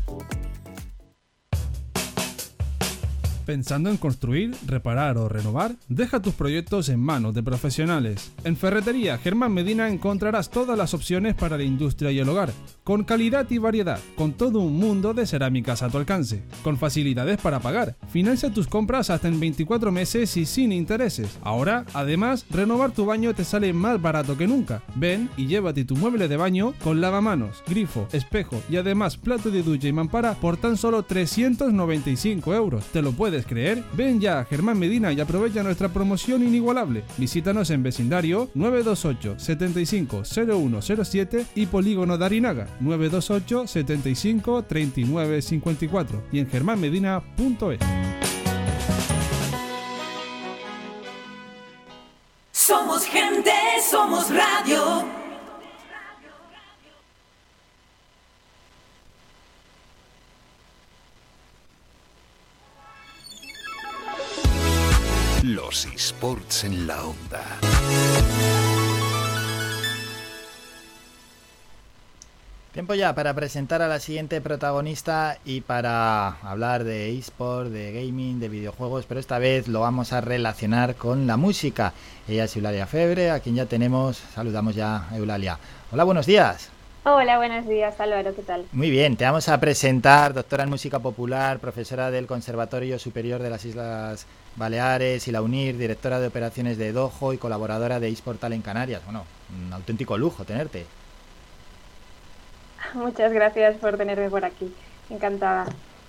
¿Pensando en construir, reparar o renovar? Deja tus proyectos en manos de profesionales. En Ferretería Germán Medina encontrarás todas las opciones para la industria y el hogar, con calidad y variedad, con todo un mundo de cerámicas a tu alcance, con facilidades para pagar. Financia tus compras hasta en 24 meses y sin intereses. Ahora, además, renovar tu baño te sale más barato que nunca. Ven y llévate tu mueble de baño con lavamanos, grifo, espejo y además plato de ducha y mampara por tan solo 395 euros. ¿Te lo puedes creer? Ven ya a Germán Medina y aprovecha nuestra promoción inigualable. Visítanos en vecindario 928 75 0107 y Polígono Darinaga 928 75 39 54 y en germánmedina.es. Somos gente, somos radio. Los esports en la onda. Tiempo ya para presentar a la siguiente protagonista y para hablar de eSport, de gaming, de videojuegos, pero esta vez lo vamos a relacionar con la música. Ella es Eulalia Febre, a quien ya tenemos, saludamos ya a Eulalia. Hola, buenos días. Hola, buenos días, Álvaro, ¿qué tal? Muy bien, te vamos a presentar, doctora en música popular, profesora del Conservatorio Superior de las Islas Baleares y la UNIR, directora de operaciones de Dojo y colaboradora de eSportal en Canarias. Bueno, un auténtico lujo tenerte. Muchas gracias por tenerme por aquí. Encantada.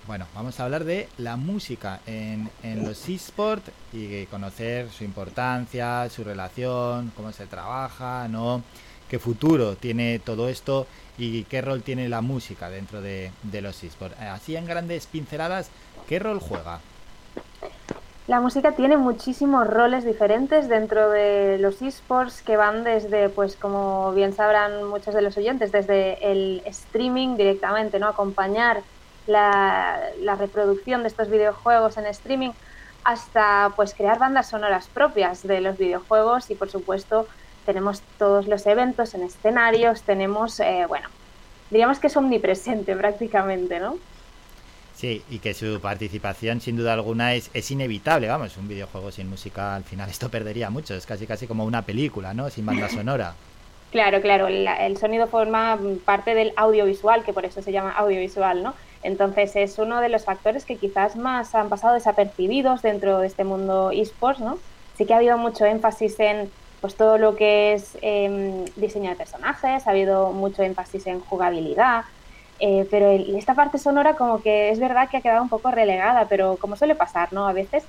Bueno, vamos a hablar de la música en, en los eSports y conocer su importancia, su relación, cómo se trabaja, ¿no? qué futuro tiene todo esto y qué rol tiene la música dentro de, de los eSports. Así en grandes pinceladas, ¿qué rol juega? La música tiene muchísimos roles diferentes dentro de los esports que van desde, pues como bien sabrán muchos de los oyentes, desde el streaming directamente, ¿no? Acompañar la, reproducción de estos videojuegos en streaming hasta pues crear bandas sonoras propias de los videojuegos y por supuesto tenemos todos los eventos en escenarios, tenemos, eh, bueno, diríamos que es omnipresente prácticamente, ¿no? Sí, y que su participación sin duda alguna es, es inevitable, vamos, un videojuego sin música al final esto perdería mucho, es casi casi como una película, ¿no? Sin banda sonora. Claro, claro, el, el sonido forma parte del audiovisual, que por eso se llama audiovisual, ¿no? Entonces es uno de los factores que quizás más han pasado desapercibidos dentro de este mundo esports, ¿no? Sí que ha habido mucho énfasis en pues todo lo que es eh, diseño de personajes, ha habido mucho énfasis en jugabilidad, eh, pero el, esta parte sonora como que es verdad que ha quedado un poco relegada, pero como suele pasar, ¿no? A veces,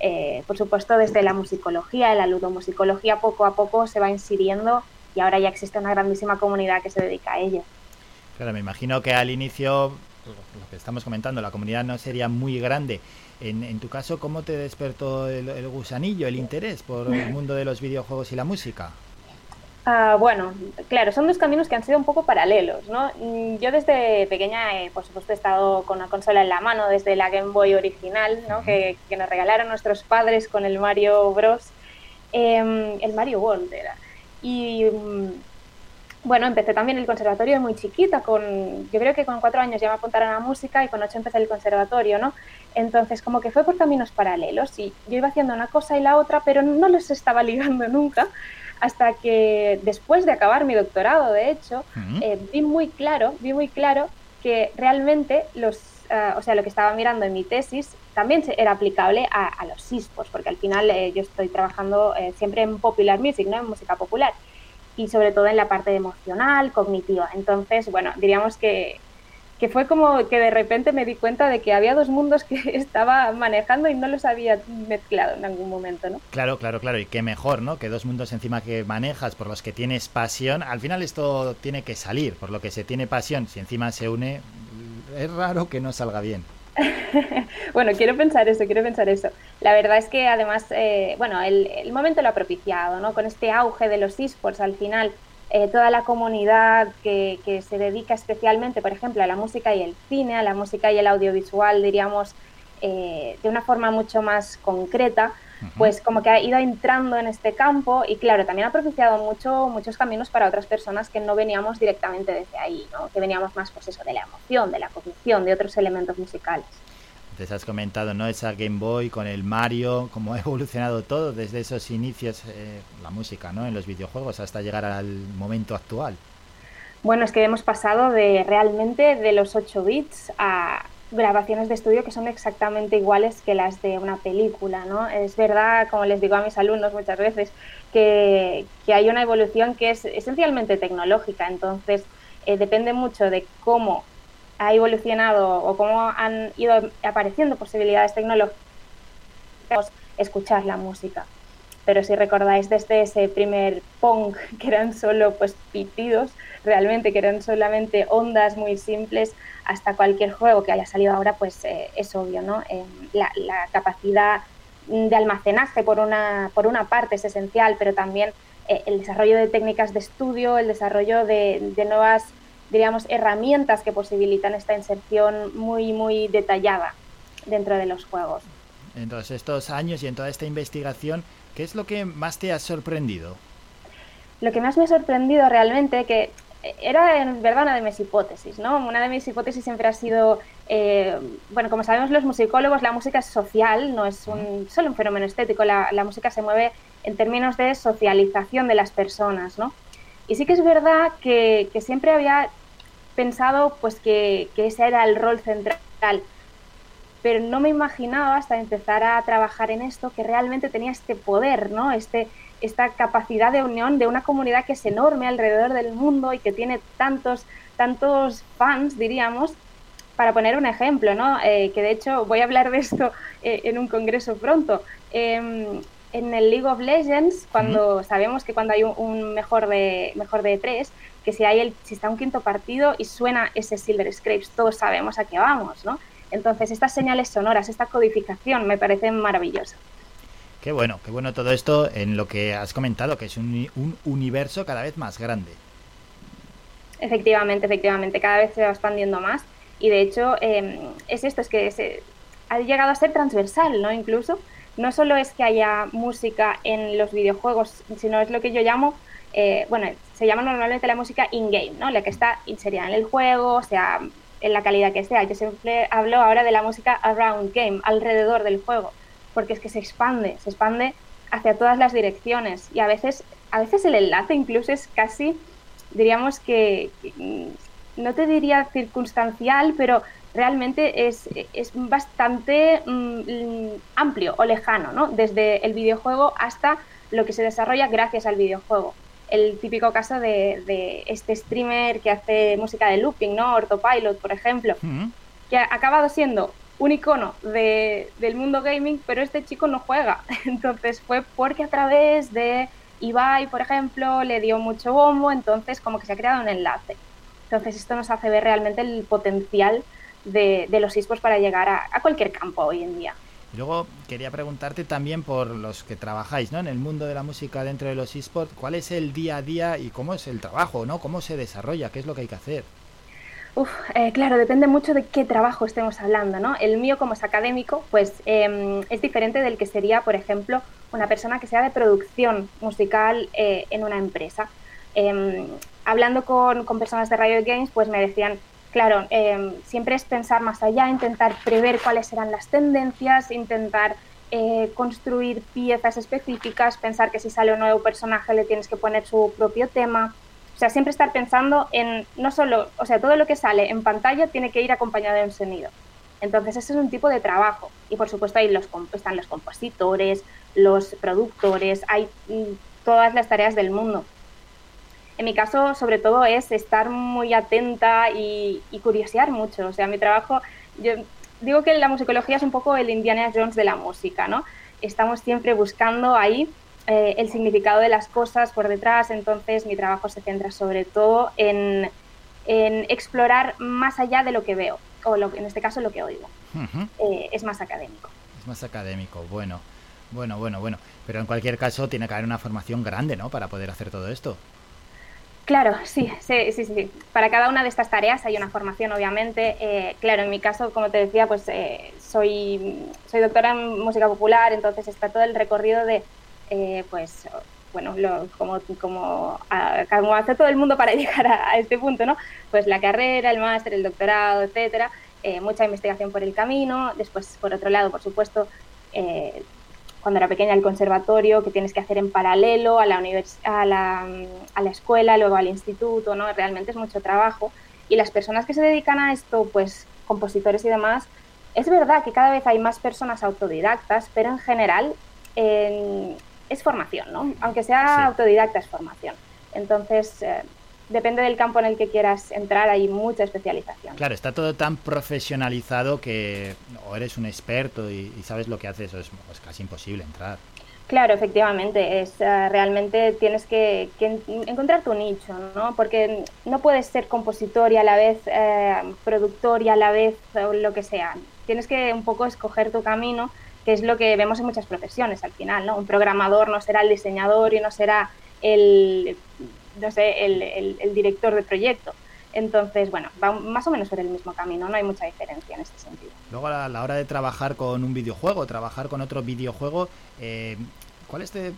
eh, por supuesto, desde la musicología, la ludomusicología poco a poco se va insiriendo y ahora ya existe una grandísima comunidad que se dedica a ello. Claro, me imagino que al inicio, lo que estamos comentando, la comunidad no sería muy grande. En, en tu caso, ¿cómo te despertó el, el, gusanillo, el interés por el mundo de los videojuegos y la música? Uh, bueno, claro, son dos caminos que han sido un poco paralelos, ¿no? Yo desde pequeña, eh, por supuesto, he estado con una consola en la mano, desde la Game Boy original, ¿no? que, que, nos regalaron nuestros padres con el Mario Bros. Eh, el Mario World era. Y bueno, empecé también el conservatorio de muy chiquita, con, yo creo que con cuatro años ya me apuntaron a la música y con ocho empecé el conservatorio, ¿no? Entonces como que fue por caminos paralelos y yo iba haciendo una cosa y la otra, pero no los estaba ligando nunca hasta que después de acabar mi doctorado, de hecho, eh, vi muy claro, vi muy claro que realmente los, ah, o sea, lo que estaba mirando en mi tesis también se- era aplicable a, a los esports, porque al final eh, yo estoy trabajando eh, siempre en popular music, ¿no? En música popular y sobre todo en la parte emocional, cognitiva. Entonces, bueno, diríamos que, que fue como que de repente me di cuenta de que había dos mundos que estaba manejando y no los había mezclado en algún momento, ¿no? Claro, claro, claro. Y qué mejor, ¿no? Que dos mundos encima que manejas, por los que tienes pasión. Al final esto tiene que salir, por lo que se tiene pasión. Si encima se une, es raro que no salga bien. Bueno, quiero pensar eso, quiero pensar eso. La verdad es que además, eh, bueno, el, el momento lo ha propiciado, ¿no? Con este auge de los esports al final, eh, toda la comunidad que, que se dedica especialmente, por ejemplo, a la música y el cine, a la música y el audiovisual, diríamos, eh, de una forma mucho más concreta, pues como que ha ido entrando en este campo y claro, también ha propiciado mucho, muchos caminos para otras personas que no veníamos directamente desde ahí, ¿no? que veníamos más pues eso, de la emoción, de la cognición, de otros elementos musicales. Entonces has comentado, ¿no? Esa Game Boy con el Mario, cómo ha evolucionado todo desde esos inicios, eh, la música, ¿no? En los videojuegos hasta llegar al momento actual. Bueno, es que hemos pasado de realmente de los 8 bits a grabaciones de estudio que son exactamente iguales que las de una película, ¿no? Es verdad, como les digo a mis alumnos muchas veces, que, que hay una evolución que es esencialmente tecnológica, entonces eh, depende mucho de cómo ha evolucionado o cómo han ido apareciendo posibilidades tecnológicas escuchar la música. Pero si recordáis desde ese primer punk, que eran solo pues pitidos, realmente que eran solamente ondas muy simples, hasta cualquier juego que haya salido ahora, pues eh, es obvio, ¿no? Eh, la, la capacidad de almacenaje por una, por una parte es esencial, pero también eh, el desarrollo de técnicas de estudio, el desarrollo de, de nuevas, diríamos, herramientas que posibilitan esta inserción muy, muy detallada dentro de los juegos. En todos estos años y en toda esta investigación, ¿qué es lo que más te ha sorprendido? Lo que más me ha sorprendido realmente, que era en verdad una de mis hipótesis, ¿no? Una de mis hipótesis siempre ha sido, eh, bueno, como sabemos los musicólogos, la música es social, no es un, solo un fenómeno estético, la, la música se mueve en términos de socialización de las personas, ¿no? Y sí que es verdad que, que siempre había pensado pues que, que ese era el rol central, pero no me imaginaba hasta empezar a trabajar en esto que realmente tenía este poder, ¿no? Este, esta capacidad de unión de una comunidad que es enorme alrededor del mundo y que tiene tantos, tantos fans, diríamos, para poner un ejemplo, ¿no? Eh, que de hecho voy a hablar de esto eh, en un congreso pronto. Eh, en el League of Legends, cuando sabemos que cuando hay un, un, mejor de mejor de tres, que si hay el, si está un quinto partido y suena ese Silver Scrapes, todos sabemos a qué vamos, ¿no? Entonces estas señales sonoras, esta codificación me parecen maravillosas. Qué bueno, qué bueno todo esto en lo que has comentado, que es un, un universo cada vez más grande. Efectivamente, efectivamente, cada vez se va expandiendo más y de hecho eh, es esto, es que se, ha llegado a ser transversal, ¿no? Incluso, no solo es que haya música en los videojuegos, sino es lo que yo llamo, eh, bueno, se llama normalmente la música in-game, ¿no? La que está inserida en el juego, o sea, en la calidad que sea. Yo siempre hablo ahora de la música around game, alrededor del juego, porque es que se expande, se expande hacia todas las direcciones y a veces, a veces el enlace incluso es casi, diríamos que, que no te diría circunstancial, pero realmente es, es bastante mm, amplio o lejano, ¿no? Desde el videojuego hasta lo que se desarrolla gracias al videojuego. El típico caso de, de este streamer que hace música de looping, ¿no? Orthopilot, por ejemplo, que ha acabado siendo un icono de, del mundo gaming, pero este chico no juega. Entonces fue porque a través de Ibai, por ejemplo, le dio mucho bombo, entonces como que se ha creado un enlace. Entonces esto nos hace ver realmente el potencial de, de los esports para llegar a, a, cualquier campo hoy en día. Luego quería preguntarte también por los que trabajáis ¿no? en el mundo de la música dentro de los esports, ¿cuál es el día a día y cómo es el trabajo? ¿no? ¿Cómo se desarrolla? ¿Qué es lo que hay que hacer? Uf, eh, claro, depende mucho de qué trabajo estemos hablando, ¿no? El mío como es académico, pues eh, es diferente del que sería, por ejemplo, una persona que sea de producción musical eh, en una empresa. hablando con, con personas de Riot Games, pues me decían, claro, eh, siempre es pensar más allá, intentar prever cuáles serán las tendencias, intentar eh, construir piezas específicas, pensar que si sale un nuevo personaje le tienes que poner su propio tema. O sea, siempre estar pensando en no solo, o sea, todo lo que sale en pantalla tiene que ir acompañado de un sonido. Entonces, ese es un tipo de trabajo. Y por supuesto, ahí los, están los compositores, los productores, hay mm, todas las tareas del mundo. En mi caso, sobre todo, es estar muy atenta y, y curiosear mucho. O sea, mi trabajo, yo digo que la musicología es un poco el Indiana Jones de la música, ¿no? Estamos siempre buscando ahí eh, el significado de las cosas por detrás, entonces mi trabajo se centra sobre todo en, en explorar más allá de lo que veo, o lo, en este caso lo que oigo. Eh, es más académico. Es más académico, bueno. Bueno, bueno, bueno. Pero en cualquier caso tiene que haber una formación grande, ¿no? Para poder hacer todo esto. Claro, sí, sí, sí, sí. Para cada una de estas tareas hay una formación, obviamente. Eh, claro, en mi caso, como te decía, pues eh, soy, soy doctora en música popular, entonces está todo el recorrido de, eh, pues, bueno, lo- como, como, a- como hace todo el mundo para llegar a, a este punto, ¿no? Pues la carrera, el máster, el doctorado, etcétera. eh, mucha investigación por el camino. Después, por otro lado, por supuesto, eh, cuando era pequeña el conservatorio que tienes que hacer en paralelo a la, univers- a la, a la escuela, luego al instituto, ¿no? Realmente es mucho trabajo. Y las personas que se dedican a esto, pues compositores y demás, es verdad que cada vez hay más personas autodidactas, pero en general eh, es formación, ¿no? Aunque sea autodidacta es formación. Entonces, eh, depende del campo en el que quieras entrar, hay mucha especialización. Claro, está todo tan profesionalizado que o eres un experto y, y sabes lo que haces, o es, o es casi imposible entrar. Claro, efectivamente, es eh, realmente tienes que, que en- encontrar tu nicho, ¿no? Porque no puedes ser compositor y a la vez eh, productor y a la vez lo que sea. Tienes que un poco escoger tu camino, que es lo que vemos en muchas profesiones al final, ¿no? Un programador no será el diseñador y no será el, no sé, el, el- el director de proyecto. Entonces, bueno, va más o menos por el mismo camino, no hay mucha diferencia en este sentido. Luego a la hora de trabajar con un videojuego, trabajar con otro videojuego, eh, ¿cuáles te,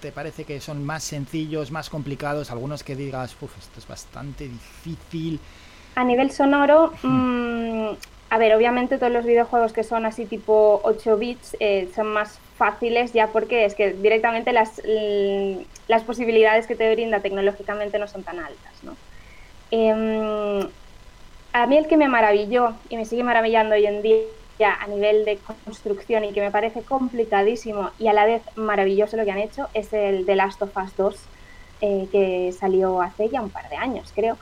te parece que son más sencillos, más complicados? Algunos que digas, uff, esto es bastante difícil. A nivel sonoro, mm, a ver, obviamente todos los videojuegos que son así tipo 8 bits eh, son más fáciles ya porque es que directamente las, l- las posibilidades que te brinda tecnológicamente no son tan altas, ¿no? Em, a mí el que me maravilló y me sigue maravillando hoy en día a nivel de construcción y que me parece complicadísimo y a la vez maravilloso lo que han hecho es el The Last of Us 2 eh, que salió hace ya un par de años, creo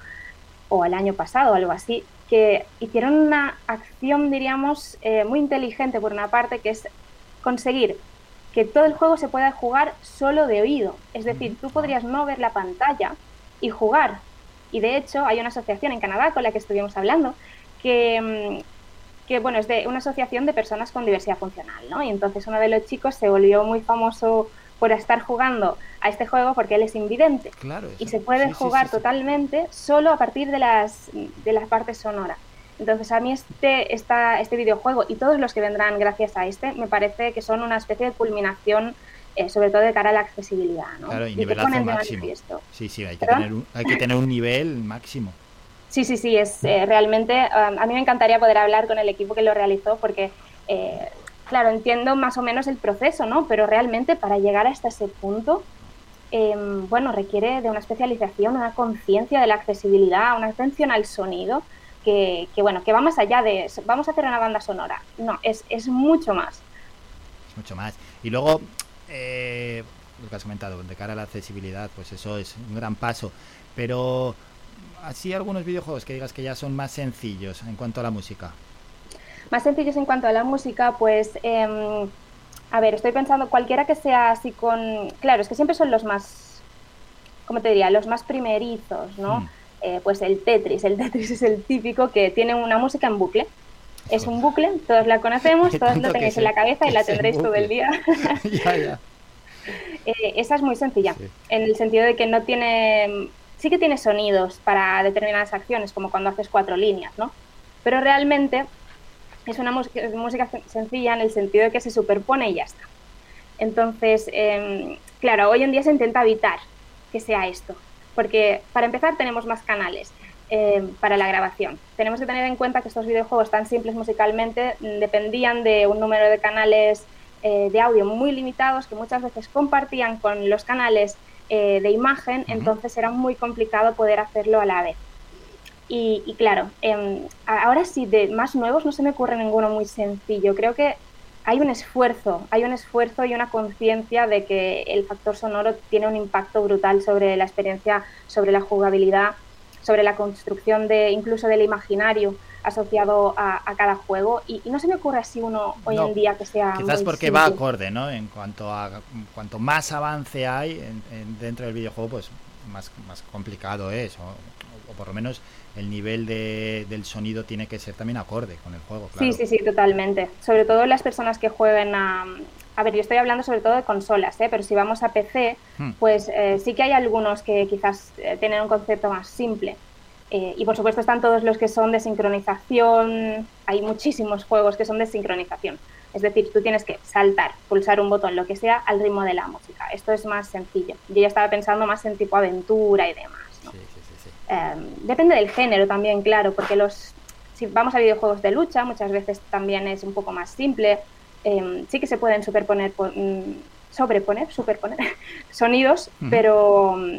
o el año pasado, algo así, que hicieron una acción, diríamos, eh, muy inteligente por una parte, que es conseguir que todo el juego se pueda jugar solo de oído. Es decir, tú podrías no ver la pantalla y jugar. Y de hecho, hay una asociación en Canadá con la que estuvimos hablando que, mm, que bueno, es de una asociación de personas con diversidad funcional, ¿no? Y entonces uno de los chicos se volvió muy famoso por estar jugando a este juego porque él es invidente Claro, y se puede sí, jugar sí, sí. totalmente solo a partir de las de las partes sonoras. Entonces a mí este esta, este videojuego y todos los que vendrán gracias a este me parece que son una especie de culminación eh, sobre todo de cara a la accesibilidad, ¿no? Claro, y de máximo. Sí, sí, hay que, tener un, hay que tener un nivel máximo. Sí, sí, sí, es eh, realmente, um, a mí me encantaría poder hablar con el equipo que lo realizó porque, eh, claro, entiendo más o menos el proceso, ¿no? Pero realmente para llegar hasta ese punto, eh, bueno, requiere de una especialización, una conciencia de la accesibilidad, una atención al sonido, que, que, bueno, que va más allá de, vamos a hacer una banda sonora. No, es, es mucho más. Es mucho más. Y luego, eh, lo que has comentado, de cara a la accesibilidad, pues eso es un gran paso. Pero así algunos videojuegos que digas que ya son más sencillos en cuanto a la música. Más sencillos en cuanto a la música, pues, em, a ver, estoy pensando cualquiera que sea así con... Claro, es que siempre son los más, ¿cómo te diría? Los más primerizos, ¿no? Mm. Eh, pues el Tetris, el Tetris es el típico que tiene una música en bucle. Es un bucle, todos la conocemos, todos lo tenéis en la cabeza y la tendréis todo el día. ya, ya. Eh, esa es muy sencilla, en el sentido de que no tiene, sí que tiene sonidos para determinadas acciones, como cuando haces cuatro líneas, ¿no? Pero realmente es una música, música sen- sencilla en el sentido de que se superpone y ya está. Entonces, em, claro, hoy en día se intenta evitar que sea esto, porque para empezar tenemos más canales eh, para la grabación. Tenemos que tener en cuenta que estos videojuegos tan simples musicalmente mm, dependían de un número de canales eh, de audio muy limitados que muchas veces compartían con los canales eh, de imagen, entonces era muy complicado poder hacerlo a la vez. Y, y claro, em, ahora sí, de más nuevos no se me ocurre ninguno muy sencillo. Creo que hay un esfuerzo, hay un esfuerzo y una conciencia de que el factor sonoro tiene un impacto brutal sobre la experiencia, sobre la jugabilidad, sobre la construcción de incluso del imaginario asociado a, a cada juego. Y, y no se me ocurre así uno hoy No, en día que sea. Quizás muy porque va acorde, ¿no? En cuanto a cuanto más avance hay en- en- dentro del videojuego, pues más, más complicado es, o, o por lo menos el nivel de- del sonido tiene que ser también acorde con el juego, claro. Sí, sí, sí, totalmente. Sobre todo las personas que jueguen a... A ver, yo estoy hablando sobre todo de consolas, ¿eh? pero si vamos a PC, Hmm. pues eh, sí que hay algunos que quizás eh, tienen un concepto más simple. Eh, y por supuesto están todos los que son de sincronización. Hay muchísimos juegos que son de sincronización. Es decir, tú tienes que saltar, pulsar un botón, lo que sea, al ritmo de la música. Esto es más sencillo. Yo ya estaba pensando más en tipo aventura y demás. Eh, depende del género también, claro, porque los si vamos a videojuegos de lucha, muchas veces también es un poco más simple. Eh, sí que se pueden superponer, po- mm, sobreponer, superponer sonidos, pero mm,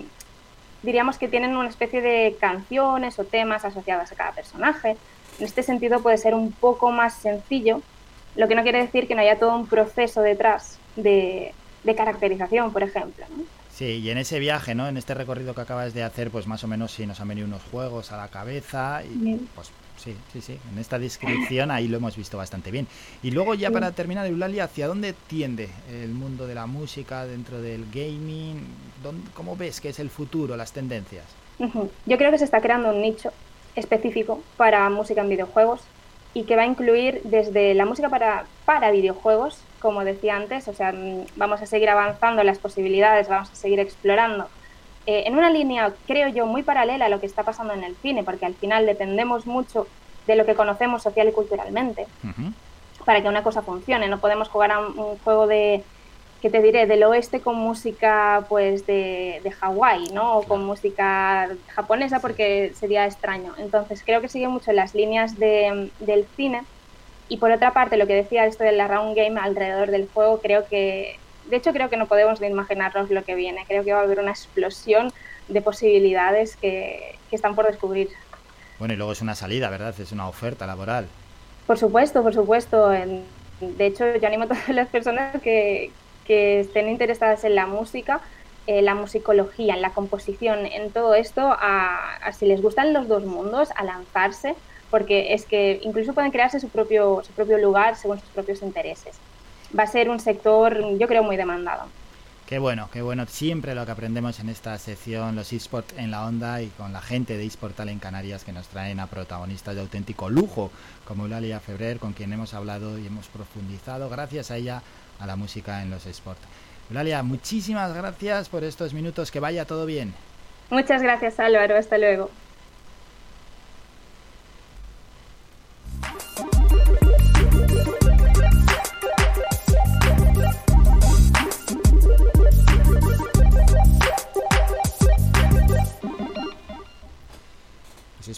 diríamos que tienen una especie de canciones o temas asociadas a cada personaje. En este sentido puede ser un poco más sencillo, lo que no quiere decir que no haya todo un proceso detrás de, de caracterización, por ejemplo. ¿no? Sí, y en ese viaje, ¿no? En este recorrido que acabas de hacer, pues más o menos sí nos han venido unos juegos a la cabeza y Bien. pues sí, sí, sí. En esta descripción ahí lo hemos visto bastante bien. Y luego ya para terminar, Eulalia, ¿hacia dónde tiende el mundo de la música dentro del gaming? ¿Dónde- ¿Cómo ves que es el futuro, las tendencias? Yo creo que se está creando un nicho específico para música en videojuegos y que va a incluir desde la música para, para videojuegos, como decía antes, o sea, mm, vamos a seguir avanzando en las posibilidades, vamos a seguir explorando. eh, en una línea, creo yo, muy paralela a lo que está pasando en el cine, porque al final dependemos mucho de lo que conocemos social y culturalmente para que una cosa funcione. No podemos jugar a un, un juego de, que te diré, del oeste con música pues de, de Hawái, ¿no? O con música japonesa porque sería extraño. Entonces creo que sigue mucho las líneas de- del cine. Y por otra parte, lo que decía esto de la round game alrededor del juego, creo que, de hecho creo que no podemos ni imaginarnos lo que viene. Creo que va a haber una explosión de posibilidades que, que están por descubrir. Bueno, y luego es una salida, ¿verdad? Es una oferta laboral. Por supuesto, por supuesto. En- De hecho, yo animo a todas las personas que, que estén interesadas en la música, eh, la musicología, en la composición, en todo esto, a, a si les gustan los dos mundos, a lanzarse, porque es que incluso pueden crearse su propio, su propio lugar según sus propios intereses. Va a ser un sector, yo creo, muy demandado. Qué bueno, qué bueno. Siempre lo que aprendemos en esta sección, los eSports en la onda y con la gente de eSportal en Canarias que nos traen a protagonistas de auténtico lujo, como Eulalia Febrer, con quien hemos hablado y hemos profundizado, gracias a ella, a la música en los eSports. Eulalia, muchísimas gracias por estos minutos. Que vaya todo bien. Muchas gracias, Álvaro. Hasta luego.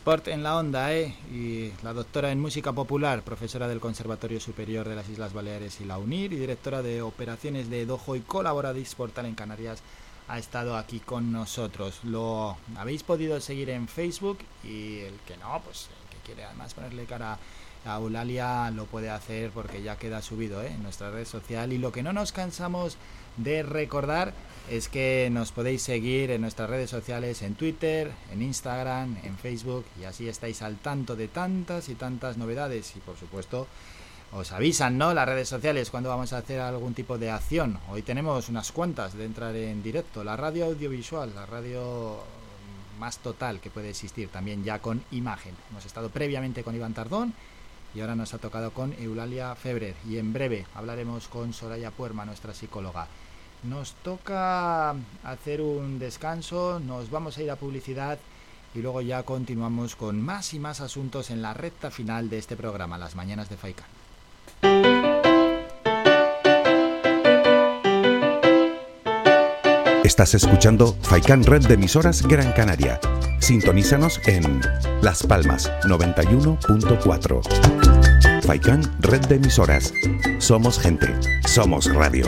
Los eSports en la onda, ¿eh? Y la doctora en música popular, profesora del Conservatorio Superior de las Islas Baleares y la UNIR y directora de operaciones de Dojo y colabora de eSportal en Canarias, ha estado aquí con nosotros. Lo habéis podido seguir en Facebook y el que no, pues el que quiere además ponerle cara a Eulalia lo puede hacer porque ya queda subido ¿eh? en nuestra red social y lo que no nos cansamos de recordar es que nos podéis seguir en nuestras redes sociales en Twitter, en Instagram, en Facebook y así estáis al tanto de tantas y tantas novedades y por supuesto os avisan, ¿no? Las redes sociales cuando vamos a hacer algún tipo de acción. Hoy tenemos unas cuantas de entrar en directo. La radio audiovisual, la radio más total que puede existir, también ya con imagen. Hemos estado previamente con Iván Tardón y ahora nos ha tocado con Eulalia Febrer. Y en breve hablaremos con Soraya Puerma, nuestra psicóloga. Nos toca hacer un descanso, nos vamos a ir a publicidad y luego ya continuamos con más y más asuntos en la recta final de este programa, Las Mañanas de Faikan. Estás escuchando Faikan Red de emisoras Gran Canaria. Sintonízanos en Las Palmas 91.4. Faikan Red de emisoras. Somos gente, somos radio.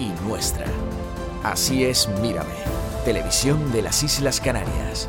y nuestra. Así es Mírame, televisión de las Islas Canarias.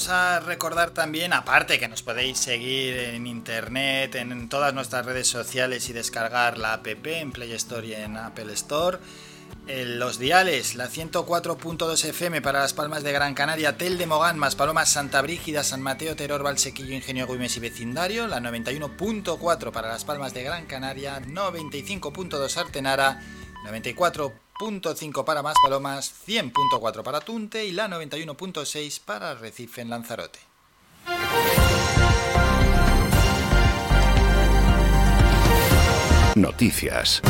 Vamos a recordar también, aparte que nos podéis seguir en internet, en todas nuestras redes sociales y descargar la app en Play Store y en Apple Store. En los diales, la 104.2 FM para Las Palmas de Gran Canaria, Tel de Mogán, Más Palomas, Santa Brígida, San Mateo, Teror, Valsequillo, Ingenio Güimes y Vecindario, la 91.4 para Las Palmas de Gran Canaria, 95.2 Artenara, 94.5 para Más Palomas, 100.4 para Tunte y la 91.6 para Recife en Lanzarote. Noticias.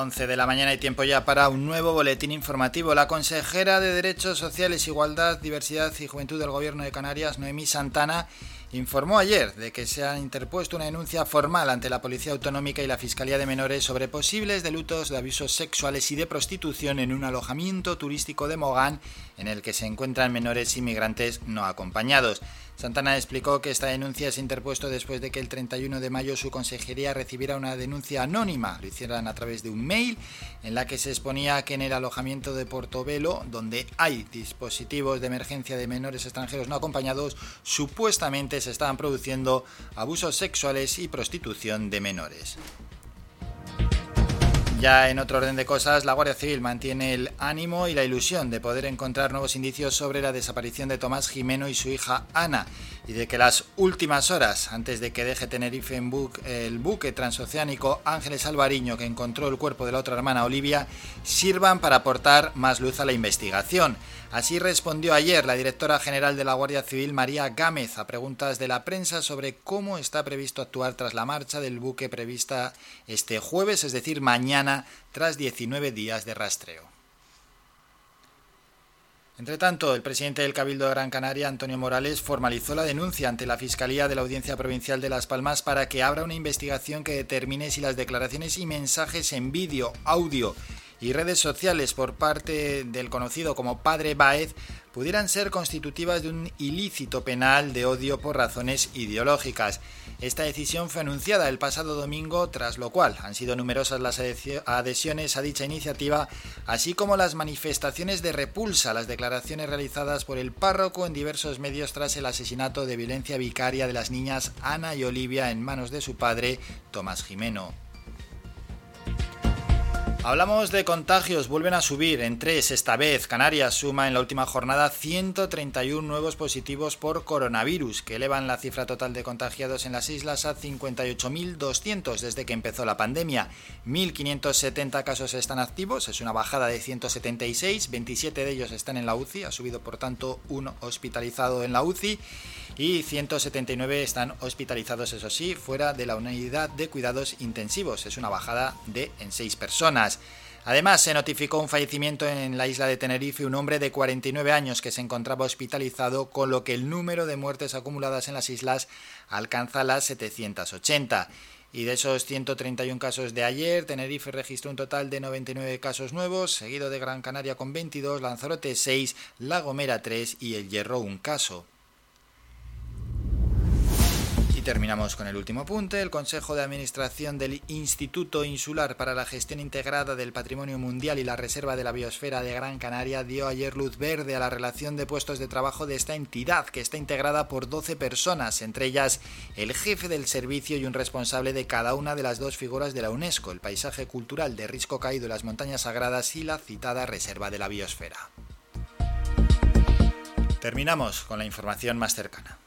Once de la mañana y tiempo ya para un nuevo boletín informativo. La consejera de Derechos Sociales, Igualdad, Diversidad y Juventud del Gobierno de Canarias, Noemí Santana, informó ayer de que se ha interpuesto una denuncia formal ante la Policía Autonómica y la Fiscalía de Menores sobre posibles delitos de abusos sexuales y de prostitución en un alojamiento turístico de Mogán en el que se encuentran menores inmigrantes no acompañados. Santana explicó que esta denuncia se ha interpuesto después de que el 31 de mayo su consejería recibiera una denuncia anónima, lo hicieran a través de un mail, en la que se exponía que en el alojamiento de Portobelo, donde hay dispositivos de emergencia de menores extranjeros no acompañados, supuestamente se estaban produciendo abusos sexuales y prostitución de menores. Ya en otro orden de cosas, la Guardia Civil mantiene el ánimo y la ilusión de poder encontrar nuevos indicios sobre la desaparición de Tomás Jimeno y su hija Ana, y de que las últimas horas, antes de que deje Tenerife en buque, el buque transoceánico Ángeles Alvariño, que encontró el cuerpo de la otra hermana Olivia, sirvan para aportar más luz a la investigación. Así respondió ayer la directora general de la Guardia Civil, María Gámez, a preguntas de la prensa sobre cómo está previsto actuar tras la marcha del buque prevista este jueves, es decir, mañana, tras 19 días de rastreo. Entre tanto, el presidente del Cabildo de Gran Canaria, Antonio Morales, formalizó la denuncia ante la Fiscalía de la Audiencia Provincial de Las Palmas para que abra una investigación que determine si las declaraciones y mensajes en vídeo, audio y redes sociales por parte del conocido como Padre Baez pudieran ser constitutivas de un ilícito penal de odio por razones ideológicas. Esta decisión fue anunciada el pasado domingo, tras lo cual han sido numerosas las adhesiones a dicha iniciativa, así como las manifestaciones de repulsa a las declaraciones realizadas por el párroco en diversos medios tras el asesinato de violencia vicaria de las niñas Ana y Olivia en manos de su padre, Tomás Jimeno. Hablamos de contagios, vuelven a subir en tres esta vez. Canarias suma en la última jornada 131 nuevos positivos por coronavirus, que elevan la cifra total de contagiados en las islas a 58.200 desde que empezó la pandemia. 1.570 casos están activos, es una bajada de 176, 27 de ellos están en la UCI, ha subido por tanto uno hospitalizado en la UCI y 179 están hospitalizados, eso sí, fuera de la unidad de cuidados intensivos, es una bajada de en 6 personas. Además, se notificó un fallecimiento en la isla de Tenerife, un hombre de 49 años que se encontraba hospitalizado, con lo que el número de muertes acumuladas en las islas alcanza las 780. Y de esos 131 casos de ayer, Tenerife registró un total de 99 casos nuevos, seguido de Gran Canaria con 22, Lanzarote 6, La Gomera 3 y El Hierro un caso. Y terminamos con el último apunte. El Consejo de Administración del Instituto Insular para la Gestión Integrada del Patrimonio Mundial y la Reserva de la Biosfera de Gran Canaria dio ayer luz verde a la relación de puestos de trabajo de esta entidad, que está integrada por 12 personas, entre ellas el jefe del servicio y un responsable de cada una de las dos figuras de la UNESCO, el paisaje cultural de Risco Caído y las montañas sagradas y la citada Reserva de la Biosfera. Terminamos con la información más cercana.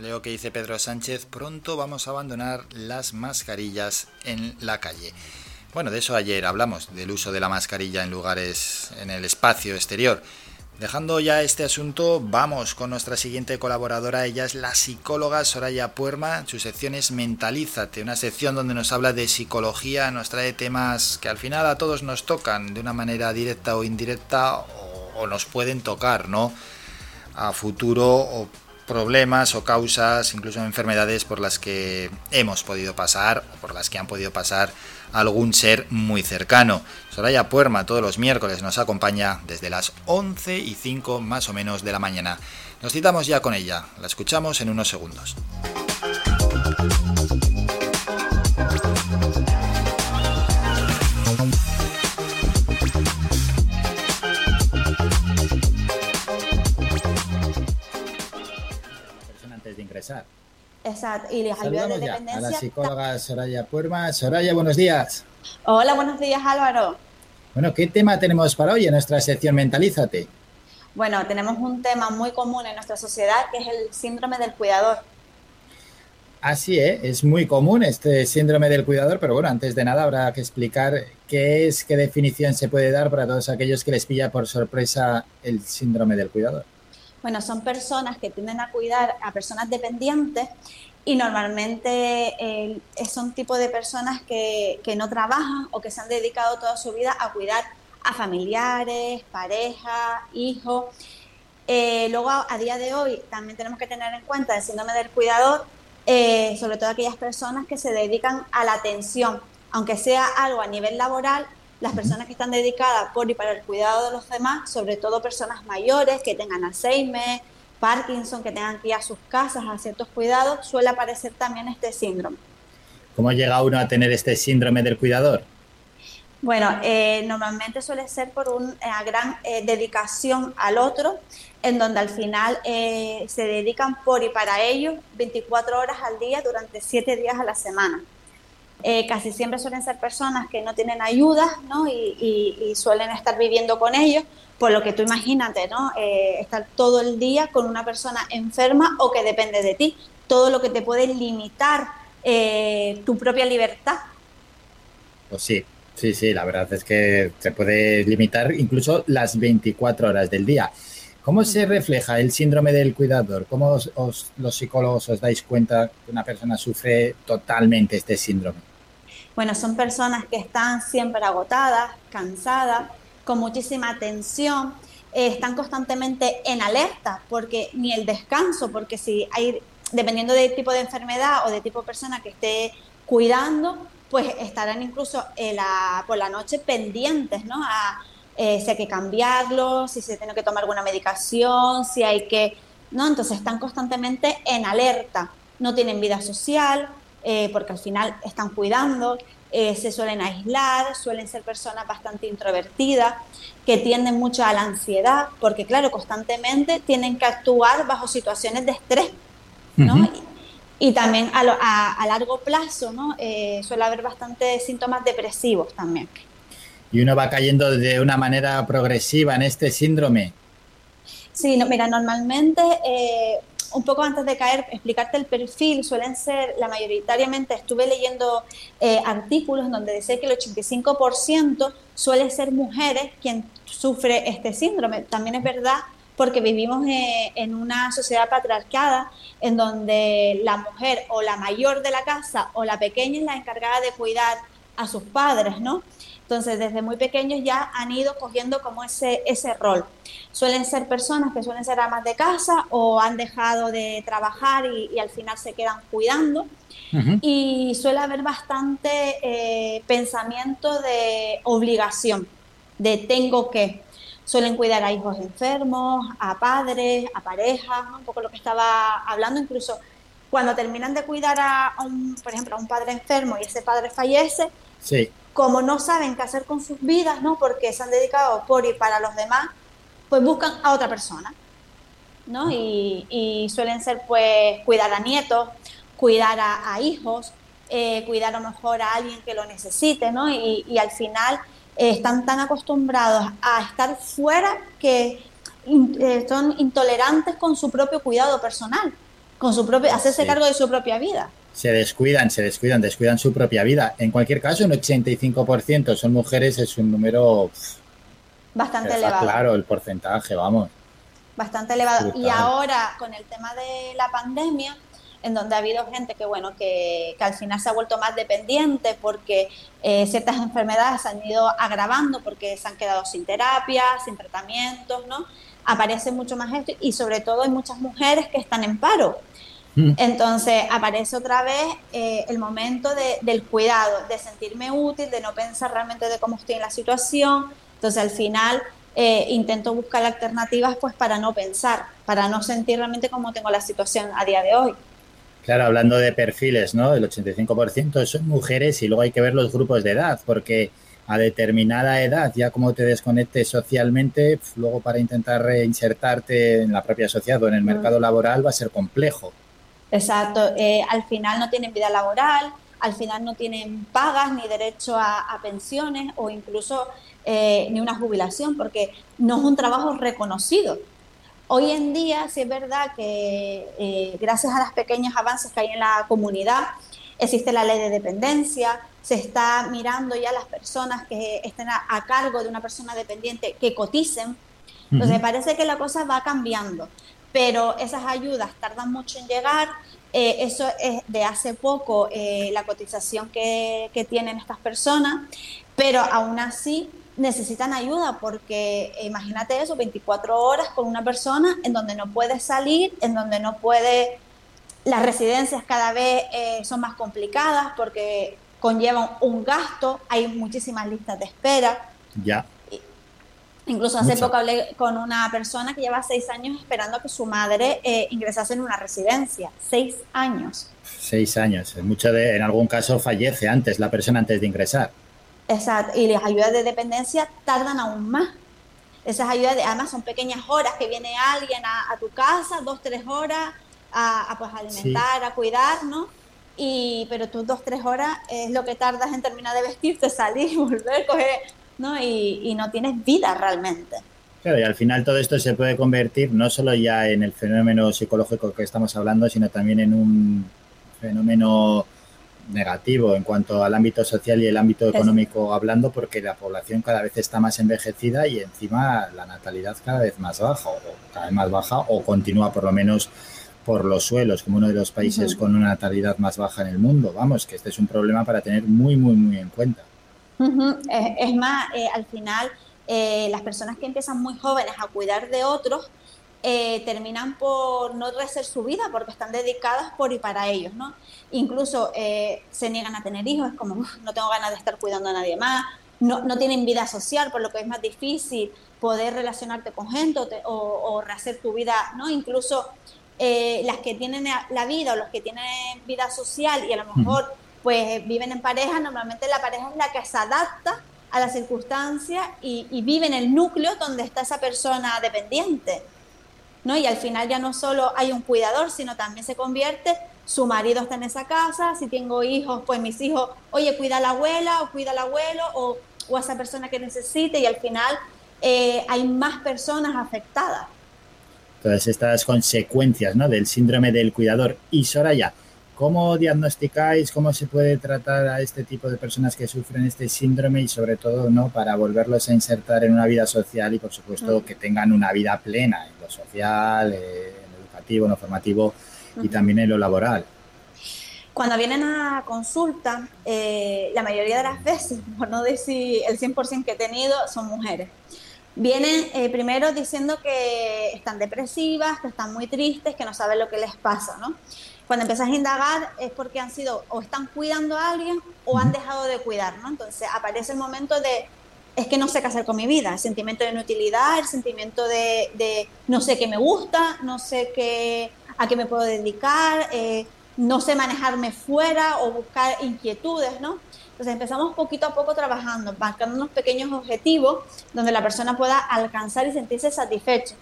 Leo que dice Pedro Sánchez, pronto vamos a abandonar las mascarillas en la calle. Bueno, de eso ayer hablamos, del uso de la mascarilla en lugares, en el espacio exterior. Dejando ya este asunto, vamos con nuestra siguiente colaboradora. Ella es la psicóloga Soraya Puerma. Su sección es Mentalízate, una sección donde nos habla de psicología, nos trae temas que al final a todos nos tocan de una manera directa o indirecta o, o nos pueden tocar, ¿no? A futuro o problemas o causas, incluso enfermedades por las que hemos podido pasar o por las que han podido pasar algún ser muy cercano. Soraya Puerma todos los miércoles nos acompaña desde las 11 y 5 más o menos de la mañana. Nos citamos ya con ella, la escuchamos en unos segundos. Antes de ingresar. Exacto, y les ayuda de ya a dependencia. la psicóloga Soraya Puerma. Soraya, buenos días. Hola, buenos días Álvaro. Bueno, ¿qué tema tenemos para hoy en nuestra sección Mentalízate? Bueno, tenemos un tema muy común en nuestra sociedad que es el síndrome del cuidador. Así es, es muy común este síndrome del cuidador, pero bueno, antes de nada habrá que explicar qué es, qué definición se puede dar para todos aquellos que les pilla por sorpresa el síndrome del cuidador. Bueno, son personas que tienden a cuidar a personas dependientes y normalmente eh, son tipo de personas que, que no trabajan o que se han dedicado toda su vida a cuidar a familiares, pareja, hijos. Eh, luego, a, día de hoy, también tenemos que tener en cuenta el síndrome del cuidador, eh, sobre todo aquellas personas que se dedican a la atención, aunque sea algo a nivel laboral, las personas que están dedicadas por y para el cuidado de los demás, sobre todo personas mayores que tengan Alzheimer, Parkinson, que tengan que ir a sus casas a ciertos cuidados, suele aparecer también este síndrome. ¿Cómo llega uno a tener este síndrome del cuidador? Bueno, eh, normalmente suele ser por una gran eh, dedicación al otro, en donde al final eh, se dedican por y para ellos 24 horas al día durante 7 días a la semana. Eh, casi siempre suelen ser personas que no tienen ayuda ¿no? Y, y- y suelen estar viviendo con ellos, por lo que tú imagínate, ¿no? Eh, estar todo el día con una persona enferma o que depende de ti, todo lo que te puede limitar eh, tu propia libertad. Pues sí, sí, sí, la verdad es que se puede limitar incluso las 24 horas del día. ¿Cómo se refleja el síndrome del cuidador? ¿Cómo os- os- los psicólogos os dais cuenta que una persona sufre totalmente este síndrome? Bueno, son personas que están siempre agotadas, cansadas, con muchísima tensión, eh, están constantemente en alerta, porque ni el descanso, porque si hay, dependiendo del tipo de enfermedad o de tipo de persona que esté cuidando, pues estarán incluso eh, la- por la noche pendientes, ¿no? A, eh, si hay que cambiarlo, si se tiene que tomar alguna medicación, si hay que, ¿no? Entonces están constantemente en alerta, no tienen vida social, eh, porque al final están cuidando, eh, se suelen aislar, suelen ser personas bastante introvertidas, que tienden mucho a la ansiedad, porque claro, constantemente tienen que actuar bajo situaciones de estrés, ¿no? Y también a, lo- a- a largo plazo, ¿no? Eh, suele haber bastantes síntomas depresivos también. Y uno va cayendo de una manera progresiva en este síndrome. Sí, no, mira, normalmente, eh, un poco antes de caer, explicarte el perfil, suelen ser, la mayoritariamente, estuve leyendo eh, artículos donde decía que el 85% suele ser mujeres quien sufre este síndrome. También es verdad porque vivimos eh, en una sociedad patriarcada en donde la mujer o la mayor de la casa o la pequeña es la encargada de cuidar a sus padres, ¿no? Entonces, desde muy pequeños ya han ido cogiendo como ese, ese rol. Suelen ser personas que suelen ser amas de casa o han dejado de trabajar y, y al final se quedan cuidando. Y suele haber bastante eh, pensamiento de obligación, de tengo que. Suelen cuidar a hijos enfermos, a padres, a parejas, ¿no? un poco lo que estaba hablando, incluso cuando terminan de cuidar a, a un, por ejemplo, a un padre enfermo y ese padre fallece, Sí. Como no saben qué hacer con sus vidas, ¿no? Porque se han dedicado por y para los demás, pues buscan a otra persona, ¿no? Y, y suelen ser, pues, cuidar a nietos, cuidar a, a hijos, eh, cuidar a lo mejor a alguien que lo necesite, ¿no? Y, y al final eh, están tan acostumbrados a estar fuera que in- eh, son intolerantes con su propio cuidado personal, con su propio, hacerse Sí. cargo de su propia vida. Se descuidan, se descuidan, descuidan su propia vida. En cualquier caso, un 85% son mujeres, es un número Bastante elevado. claro el porcentaje, vamos. bastante elevado. Y ahora, con el tema de la pandemia, en donde ha habido gente que, bueno, que, que al final se ha vuelto más dependiente porque eh, ciertas enfermedades se han ido agravando porque se han quedado sin terapia, sin tratamientos, ¿no? Aparece mucho más esto y sobre todo hay muchas mujeres que están en paro. Entonces aparece otra vez eh, el momento de- del cuidado, de sentirme útil, de no pensar realmente de cómo estoy en la situación. Entonces al final eh, intento buscar alternativas pues para no pensar, para no sentir realmente cómo tengo la situación a día de hoy. Claro, hablando de perfiles, ¿no? El 85% son mujeres y luego hay que ver los grupos de edad, porque a determinada edad, ya como te desconectes socialmente, luego para intentar reinsertarte en la propia sociedad o en el mercado laboral va a ser complejo. Exacto, eh, al final no tienen vida laboral, al final no tienen pagas ni derecho a, a pensiones o incluso eh, ni una jubilación porque no es un trabajo reconocido. Hoy en día sí es verdad que eh, gracias a los pequeños avances que hay en la comunidad, existe la ley de dependencia, se está mirando ya las personas que estén a, a cargo de una persona dependiente que coticen. Entonces Ujú. parece que la cosa va cambiando, pero esas ayudas tardan mucho en llegar. eh, eso es de hace poco eh, la cotización que, que tienen estas personas, pero aún así necesitan ayuda porque eh, imagínate eso, 24 horas con una persona en donde no puede salir, en donde no puede... Las residencias cada vez eh, son más complicadas porque conllevan un gasto, hay muchísimas listas de espera. Ya. Incluso hace Mucho. poco hablé con una persona que lleva seis años esperando que su madre eh, ingresase en una residencia. Seis años. Seis años. En, mucho de, en algún caso fallece antes la persona antes de ingresar. Exacto. Y las ayudas de dependencia tardan aún más. Esas ayudas, de, además, son pequeñas horas que viene alguien a, a tu casa, dos, tres horas, a, a, pues alimentar, a cuidar, ¿no? Y, pero tus dos, tres horas es lo que tardas en terminar de vestirte, salir, volver, coger, ¿no? Y, y no tienes vida realmente. Claro, y al final todo esto se puede convertir no solo ya en el fenómeno psicológico que estamos hablando, sino también en un fenómeno negativo en cuanto al ámbito social y el ámbito económico hablando, porque la población cada vez está más envejecida y encima la natalidad cada vez más baja, o cada vez más baja, o continúa por lo menos por los suelos, como uno de los países con una natalidad más baja en el mundo. Vamos, que este es un problema para tener muy, muy, muy en cuenta. Ujú, Es, es más, eh, al final, eh, las personas que empiezan muy jóvenes a cuidar de otros eh, terminan por no rehacer su vida porque están dedicadas por y para ellos, ¿no? Incluso eh, se niegan a tener hijos, es como, "Uf, no tengo ganas de estar cuidando a nadie más, no, no tienen vida social, por lo que es más difícil poder relacionarte con gente o, te- o- o rehacer tu vida, ¿no? Incluso eh, las que tienen la vida o los que tienen vida social y a lo mejor pues viven en pareja, normalmente la pareja es la que se adapta a las circunstancias y, y vive en el núcleo donde está esa persona dependiente. ¿no? Y al final ya no solo hay un cuidador, sino también se convierte, su marido está en esa casa, si tengo hijos, pues mis hijos, oye, cuida a la abuela o cuida al abuelo o, o a esa persona que necesite y al final eh, hay más personas afectadas. Todas estas consecuencias ¿no? del síndrome del cuidador. Y Soraya, ¿cómo diagnosticáis, cómo se puede tratar a este tipo de personas que sufren este síndrome y sobre todo no para volverlos a insertar en una vida social y por supuesto que tengan una vida plena en lo social, eh, en lo educativo, en lo formativo y también en lo laboral? Cuando vienen a consulta, eh, la mayoría de las veces, por no decir el 100% que he tenido, son mujeres. Vienen eh, primero diciendo que están depresivas, que están muy tristes, que no saben lo que les pasa, ¿no? Cuando empiezas a indagar es porque han sido o están cuidando a alguien o han dejado de cuidar, ¿no? Entonces aparece el momento de, es que no sé qué hacer con mi vida, el sentimiento de inutilidad, el sentimiento de, de no sé qué me gusta, no sé qué, a qué me puedo dedicar, eh, no sé manejarme fuera o buscar inquietudes, ¿no? Entonces empezamos poquito a poco trabajando, marcando unos pequeños objetivos donde la persona pueda alcanzar y sentirse satisfecho.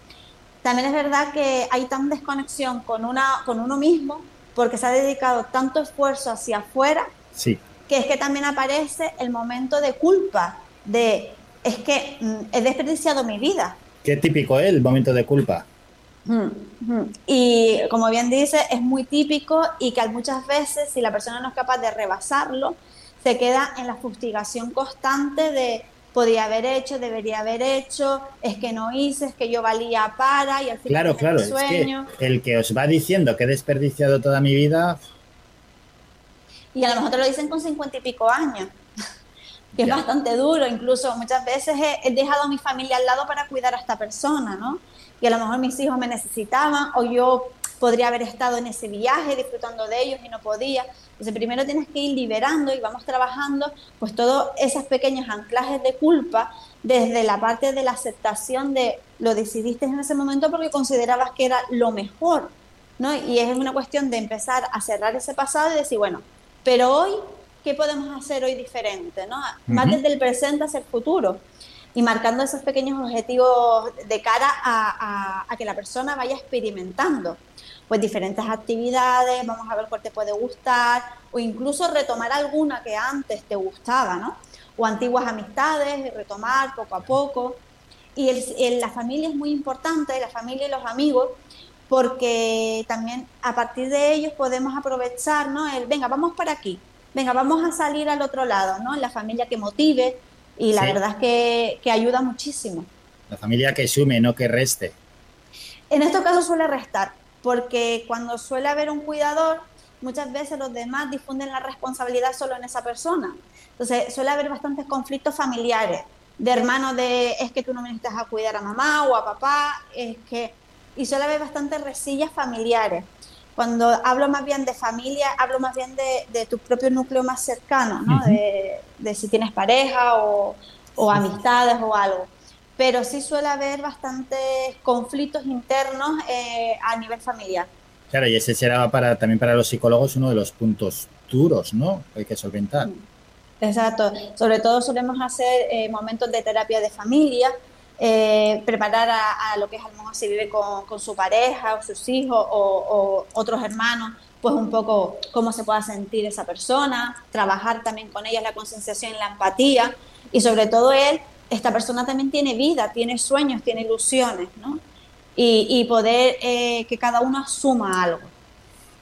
También es verdad que hay tan desconexión con, una, con uno mismo porque se ha dedicado tanto esfuerzo hacia afuera Sí. que es que también aparece el momento de culpa, de es que mm, he desperdiciado mi vida. Qué típico ¿eh? el momento de culpa. Mm, mm. Y como bien dice, es muy típico y que muchas veces si la persona no es capaz de rebasarlo, se queda en la fustigación constante de podría haber hecho, debería haber hecho, es que no hice, es que yo valía para y al final Claro, claro, es sueño. que el que os va diciendo que he desperdiciado toda mi vida, Y a lo mejor te lo dicen con cincuenta y pico años, que es bastante duro. Incluso muchas veces he, he dejado a mi familia al lado para cuidar a esta persona, ¿no? Y a lo mejor mis hijos me necesitaban o yo podría haber estado en ese viaje disfrutando de ellos y no podía. Entonces primero tienes que ir liberando y vamos trabajando pues todos esos pequeños anclajes de culpa desde la parte de la aceptación de lo decidiste en ese momento porque considerabas que era lo mejor, ¿no? Y es una cuestión de empezar a cerrar ese pasado y decir, bueno, pero hoy, ¿qué podemos hacer hoy diferente? ¿no? Más Ujú. desde el presente hacia el futuro y marcando esos pequeños objetivos de cara a, a- a que la persona vaya experimentando pues diferentes actividades, vamos a ver cuál te puede gustar o incluso retomar alguna que antes te gustaba, ¿no? O antiguas amistades, retomar poco a poco. Y el, el- la familia es muy importante, la familia y los amigos, porque también a partir de ellos podemos aprovechar, ¿no? El, venga, vamos para aquí, venga, vamos a salir al otro lado, ¿no? La familia que motive y la Sí. verdad es que, que ayuda muchísimo. la familia que sume, no que reste. En estos casos suele restar, porque cuando suele haber un cuidador, muchas veces los demás difunden la responsabilidad solo en esa persona. Entonces suele haber bastantes conflictos familiares, de hermanos de es que tú no me necesitas a cuidar a mamá o a papá, es que... Y suele haber bastantes resillas familiares. Cuando hablo más bien de familia, hablo más bien de, de tu propio núcleo más cercano, ¿no? De si tienes pareja o, o amistades o algo pero sí suele haber bastantes conflictos internos eh, a nivel familiar. Claro, y ese será para, también para los psicólogos uno de los puntos duros, ¿no? Hay que solventar. Exacto. Sobre todo solemos hacer eh, momentos de terapia de familia, eh, preparar a, a lo que es a lo mejor si vive con, con su pareja o sus hijos o, o otros hermanos, pues un poco cómo se pueda sentir esa persona, trabajar también con ellas la concienciación y la empatía y sobre todo él, esta persona también tiene vida, tiene sueños, tiene ilusiones, ¿no? Y, y poder eh, que cada uno asuma algo.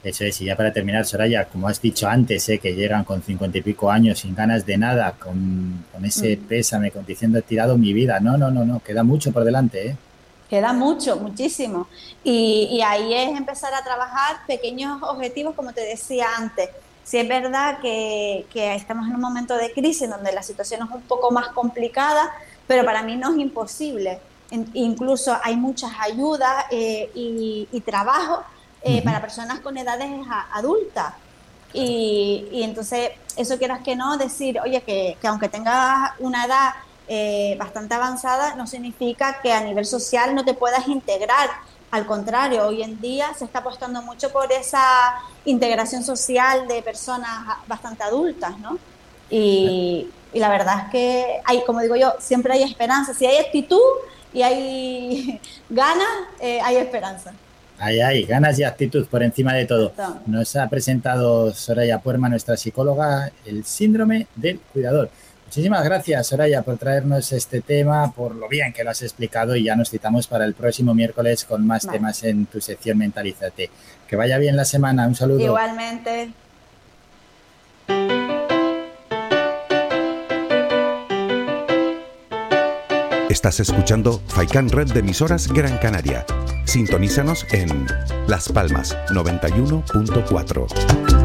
Eso es, y ya para terminar, Soraya, como has dicho antes, ¿eh? que llegan con cincuenta y pico años sin ganas de nada, con, con ese Mm. pésame, con diciendo he tirado mi vida. No, no, no, no, queda mucho por delante, ¿eh? Queda mucho, muchísimo. Y, y ahí es empezar a trabajar pequeños objetivos, como te decía antes. Si es verdad que, que estamos en un momento de crisis donde la situación es un poco más complicada, pero para mí no es imposible. Incluso hay muchas ayudas eh, y, y trabajo eh, para personas con edades adultas. Y, y entonces, eso quieras que no, decir, oye, que, que aunque tengas una edad eh, bastante avanzada, no significa que a nivel social no te puedas integrar. Al contrario, hoy en día se está apostando mucho por esa integración social de personas bastante adultas, ¿no? Y, y la verdad es que hay, como digo yo, siempre hay esperanza. Si hay actitud y hay ganas, eh, hay esperanza. Ahí hay ganas y actitud por encima de todo. Nos ha presentado Soraya Puerma, nuestra psicóloga, el síndrome del cuidador. Muchísimas gracias, Soraya, por traernos este tema, por lo bien que lo has explicado y ya nos citamos para el próximo miércoles con más Vale. temas en tu sección Mentalízate. Que vaya bien la semana, un saludo. Igualmente. Estás escuchando Faikan Red de emisoras Gran Canaria. Sintonízanos en Las Palmas 91.4.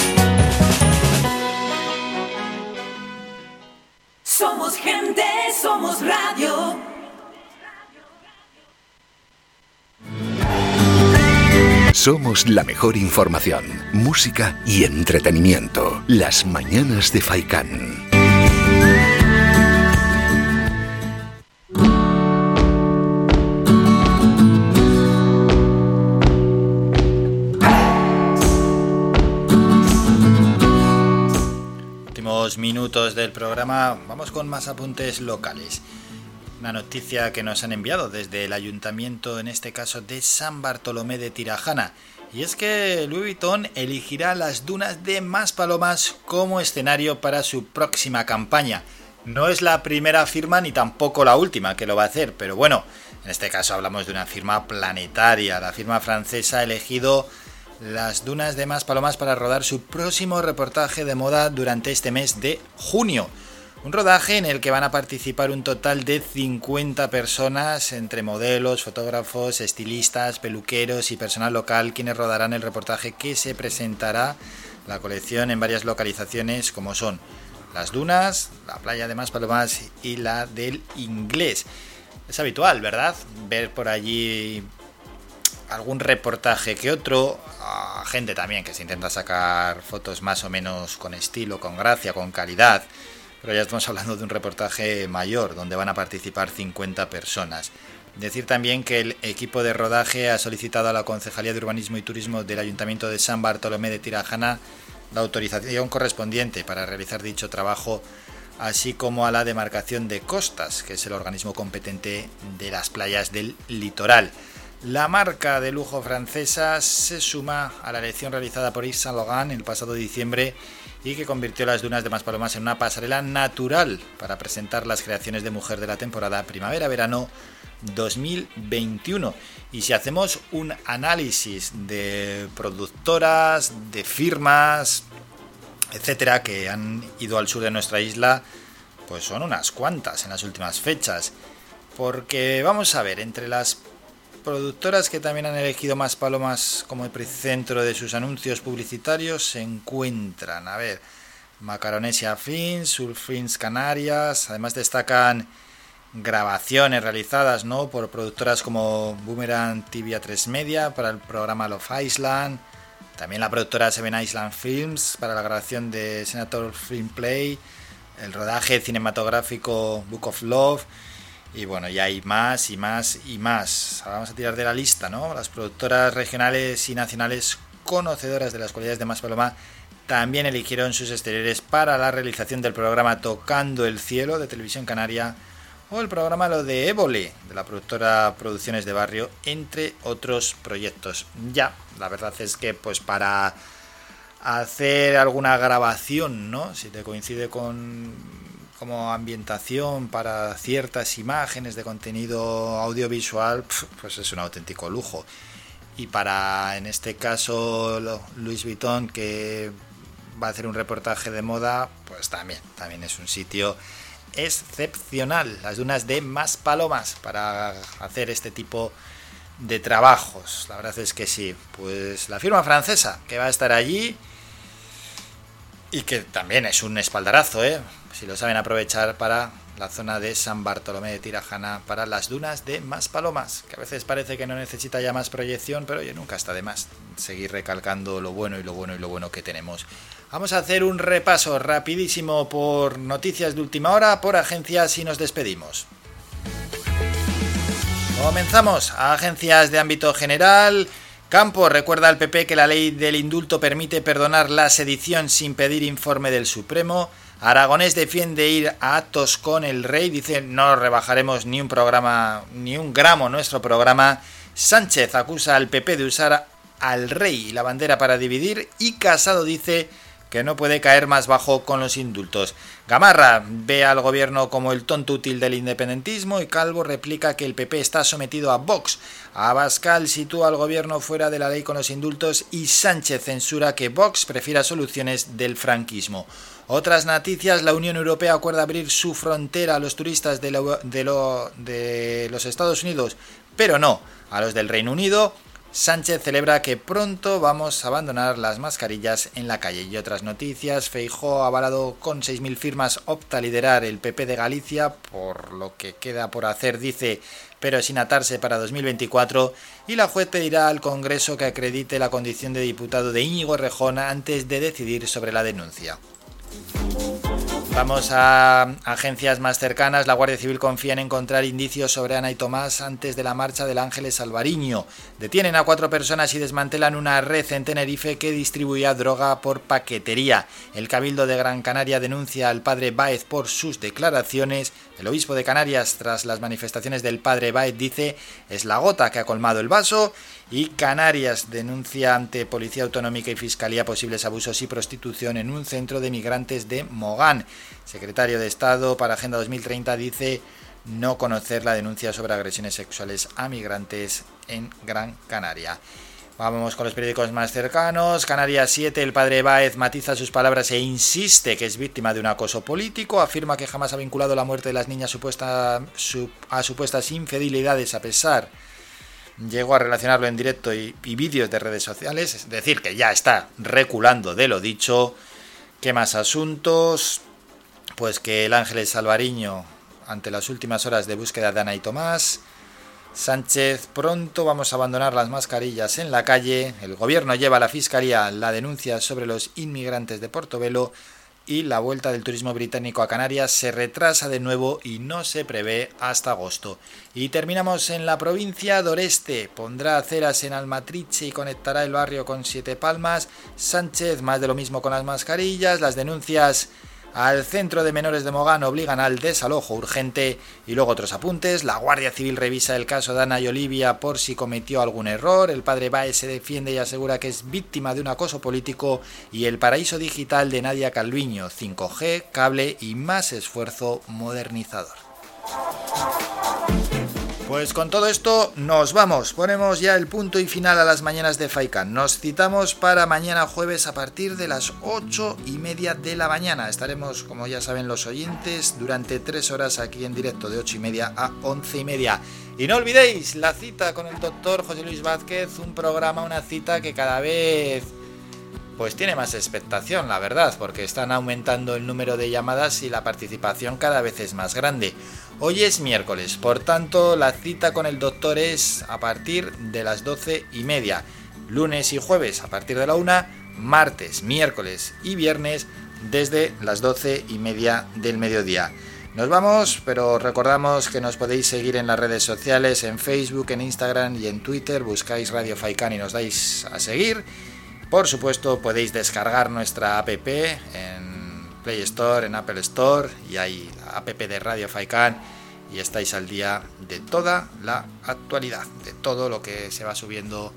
Somos la mejor información, música y entretenimiento. Las mañanas de Faikán. Últimos minutos del programa, vamos con más apuntes locales. Una noticia que nos han enviado desde el ayuntamiento, en este caso de San Bartolomé de Tirajana. Y es que Louis Vuitton elegirá las dunas de Maspalomas como escenario para su próxima campaña. No es la primera firma ni tampoco la última que lo va a hacer, pero bueno, en este caso hablamos de una firma planetaria. La firma francesa ha elegido las dunas de Maspalomas para rodar su próximo reportaje de moda durante este mes de junio. Un rodaje en el que van a participar un total de 50 personas, entre modelos, fotógrafos, estilistas, peluqueros y personal local, quienes rodarán el reportaje que se presentará la colección en varias localizaciones como son las dunas, la playa de Maspalomas y la del Inglés. Es habitual, ¿verdad? Ver por allí algún reportaje que otro, a gente también que se intenta sacar fotos más o menos con estilo, con gracia, con calidad. Pero ya estamos hablando de un reportaje mayor, donde van a participar 50 personas. Decir también que el equipo de rodaje ha solicitado a la Concejalía de Urbanismo y Turismo del Ayuntamiento de San Bartolomé de Tirajana la autorización correspondiente para realizar dicho trabajo, así como a la demarcación de costas, que es el organismo competente de las playas del litoral. La marca de lujo francesa se suma a la elección realizada por Yves Saint Laurent el pasado diciembre y que convirtió las dunas de Maspalomas en una pasarela natural para presentar las creaciones de mujer de la temporada primavera-verano 2021. Y si hacemos un análisis de productoras, de firmas, etcétera, que han ido al sur de nuestra isla, pues son unas cuantas en las últimas fechas. Porque vamos a ver, entre las productoras que también han elegido Más Palomas como epicentro de sus anuncios publicitarios se encuentran, a ver, Macaronesia Films, Surfins Canarias, además destacan grabaciones realizadas ¿no? por productoras como Boomerang TV 3 Media para el programa Love Island, también la productora Seven Island Films para la grabación de Senator Film Play, el rodaje cinematográfico Book of Love, y bueno, ya hay más y más y más. Ahora vamos a tirar de la lista, ¿no? Las productoras regionales y nacionales conocedoras de las cualidades de Más Paloma también eligieron sus exteriores para la realización del programa Tocando el Cielo de Televisión Canaria o el programa Lo de Évole de la productora Producciones de Barrio, entre otros proyectos. Ya, la verdad es que pues para hacer alguna grabación, ¿no? Si te coincide con como ambientación para ciertas imágenes de contenido audiovisual, pues es un auténtico lujo. Y para, en este caso, Luis Vuitton, que va a hacer un reportaje de moda, pues también, también es un sitio excepcional. Las dunas de Más Palomas para hacer este tipo de trabajos. La verdad es que sí. Pues la firma francesa que va a estar allí y que también es un espaldarazo, ¿eh? si lo saben aprovechar para la zona de San Bartolomé de Tirajana, para las dunas de Maspalomas, que a veces parece que no necesita ya más proyección, pero oye, nunca está de más seguir recalcando lo bueno y lo bueno y lo bueno que tenemos. Vamos a hacer un repaso rapidísimo por noticias de última hora, por agencias y nos despedimos. Comenzamos a agencias de ámbito general. Campo recuerda al PP que la ley del indulto permite perdonar la sedición sin pedir informe del Supremo. Aragonés defiende ir a actos con el rey, dice no rebajaremos ni un programa, ni un gramo nuestro programa. Sánchez acusa al PP de usar al rey y la bandera para dividir y Casado dice que no puede caer más bajo con los indultos. Gamarra ve al gobierno como el tonto útil del independentismo y Calvo replica que el PP está sometido a Vox. Abascal sitúa al gobierno fuera de la ley con los indultos y Sánchez censura que Vox prefiera soluciones del franquismo. Otras noticias, la Unión Europea acuerda abrir su frontera a los turistas de, de los Estados Unidos, pero no a los del Reino Unido. Sánchez celebra que pronto vamos a abandonar las mascarillas en la calle. Y otras noticias, Feijó avalado con 6.000 firmas opta a liderar el PP de Galicia, por lo que queda por hacer, dice, pero sin atarse para 2024. Y la juez pedirá al Congreso que acredite la condición de diputado de Íñigo Rejón antes de decidir sobre la denuncia. Vamos a agencias más cercanas. La Guardia Civil confía en encontrar indicios sobre Ana y Tomás antes de la marcha del Ángeles Alvariño. Detienen a cuatro personas y desmantelan una red en Tenerife que distribuía droga por paquetería. El Cabildo de Gran Canaria denuncia al padre Baez por sus declaraciones. El obispo de Canarias, tras las manifestaciones del padre Baez, dice es la gota que ha colmado el vaso. Y Canarias denuncia ante Policía Autonómica y Fiscalía posibles abusos y prostitución en un centro de migrantes de Mogán. Secretario de Estado para Agenda 2030 dice no conocer la denuncia sobre agresiones sexuales a migrantes en Gran Canaria. Vamos con los periódicos más cercanos. Canarias 7, el padre Báez matiza sus palabras e insiste que es víctima de un acoso político. Afirma que jamás ha vinculado la muerte de las niñas a supuestas infidelidades a pesar llegó a relacionarlo en directo y, y vídeos de redes sociales, es decir, que ya está reculando de lo dicho. ¿Qué más asuntos? Pues que el Ángeles Alvariño, ante las últimas horas de búsqueda de Ana y Tomás, Sánchez, pronto vamos a abandonar las mascarillas en la calle, el gobierno lleva a la Fiscalía la denuncia sobre los inmigrantes de Portobelo y la vuelta del turismo británico a Canarias se retrasa de nuevo y no se prevé hasta agosto. Y terminamos en la provincia Doreste. Pondrá aceras en Almatriche y conectará el barrio con Siete Palmas. Sánchez, más de lo mismo con las mascarillas. Las denuncias al centro de menores de Mogán obligan al desalojo urgente y luego otros apuntes. La Guardia Civil revisa el caso de Ana y Olivia por si cometió algún error. El padre Baez se defiende y asegura que es víctima de un acoso político. Y el paraíso digital de Nadia Calviño, 5G, cable y más esfuerzo modernizador. Pues con todo esto nos vamos, ponemos ya el punto y final a las mañanas de Faikan. Nos citamos para mañana jueves a partir de las 8 y media de la mañana. Estaremos, como ya saben los oyentes, durante 3 horas aquí en directo de 8 y media a 11 y media. Y no olvidéis la cita con el doctor José Luis Vázquez, un programa, una cita que cada vez pues tiene más expectación, la verdad, porque están aumentando el número de llamadas y la participación cada vez es más grande. Hoy es miércoles, por tanto la cita con el doctor es a partir de las 12 y media. Lunes y jueves a partir de la 1, martes, miércoles y viernes desde las 12 y media del mediodía. Nos vamos, pero recordamos que nos podéis seguir en las redes sociales, en Facebook, en Instagram y en Twitter. Buscáis Radio Faikan y nos dais a seguir. Por supuesto, podéis descargar nuestra app en Play Store, en Apple Store y hay app de Radio Faikan y estáis al día de toda la actualidad, de todo lo que se va subiendo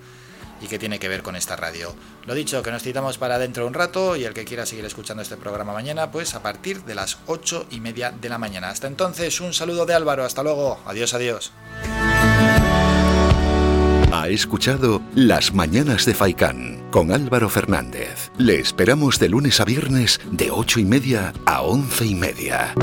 y que tiene que ver con esta radio. Lo dicho, que nos citamos para dentro de un rato y el que quiera seguir escuchando este programa mañana, pues a partir de las ocho y media de la mañana. Hasta entonces, un saludo de Álvaro, hasta luego, adiós, adiós. Ha escuchado Las Mañanas de Faikán con Álvaro Fernández. Le esperamos de lunes a viernes de ocho y media a once y media.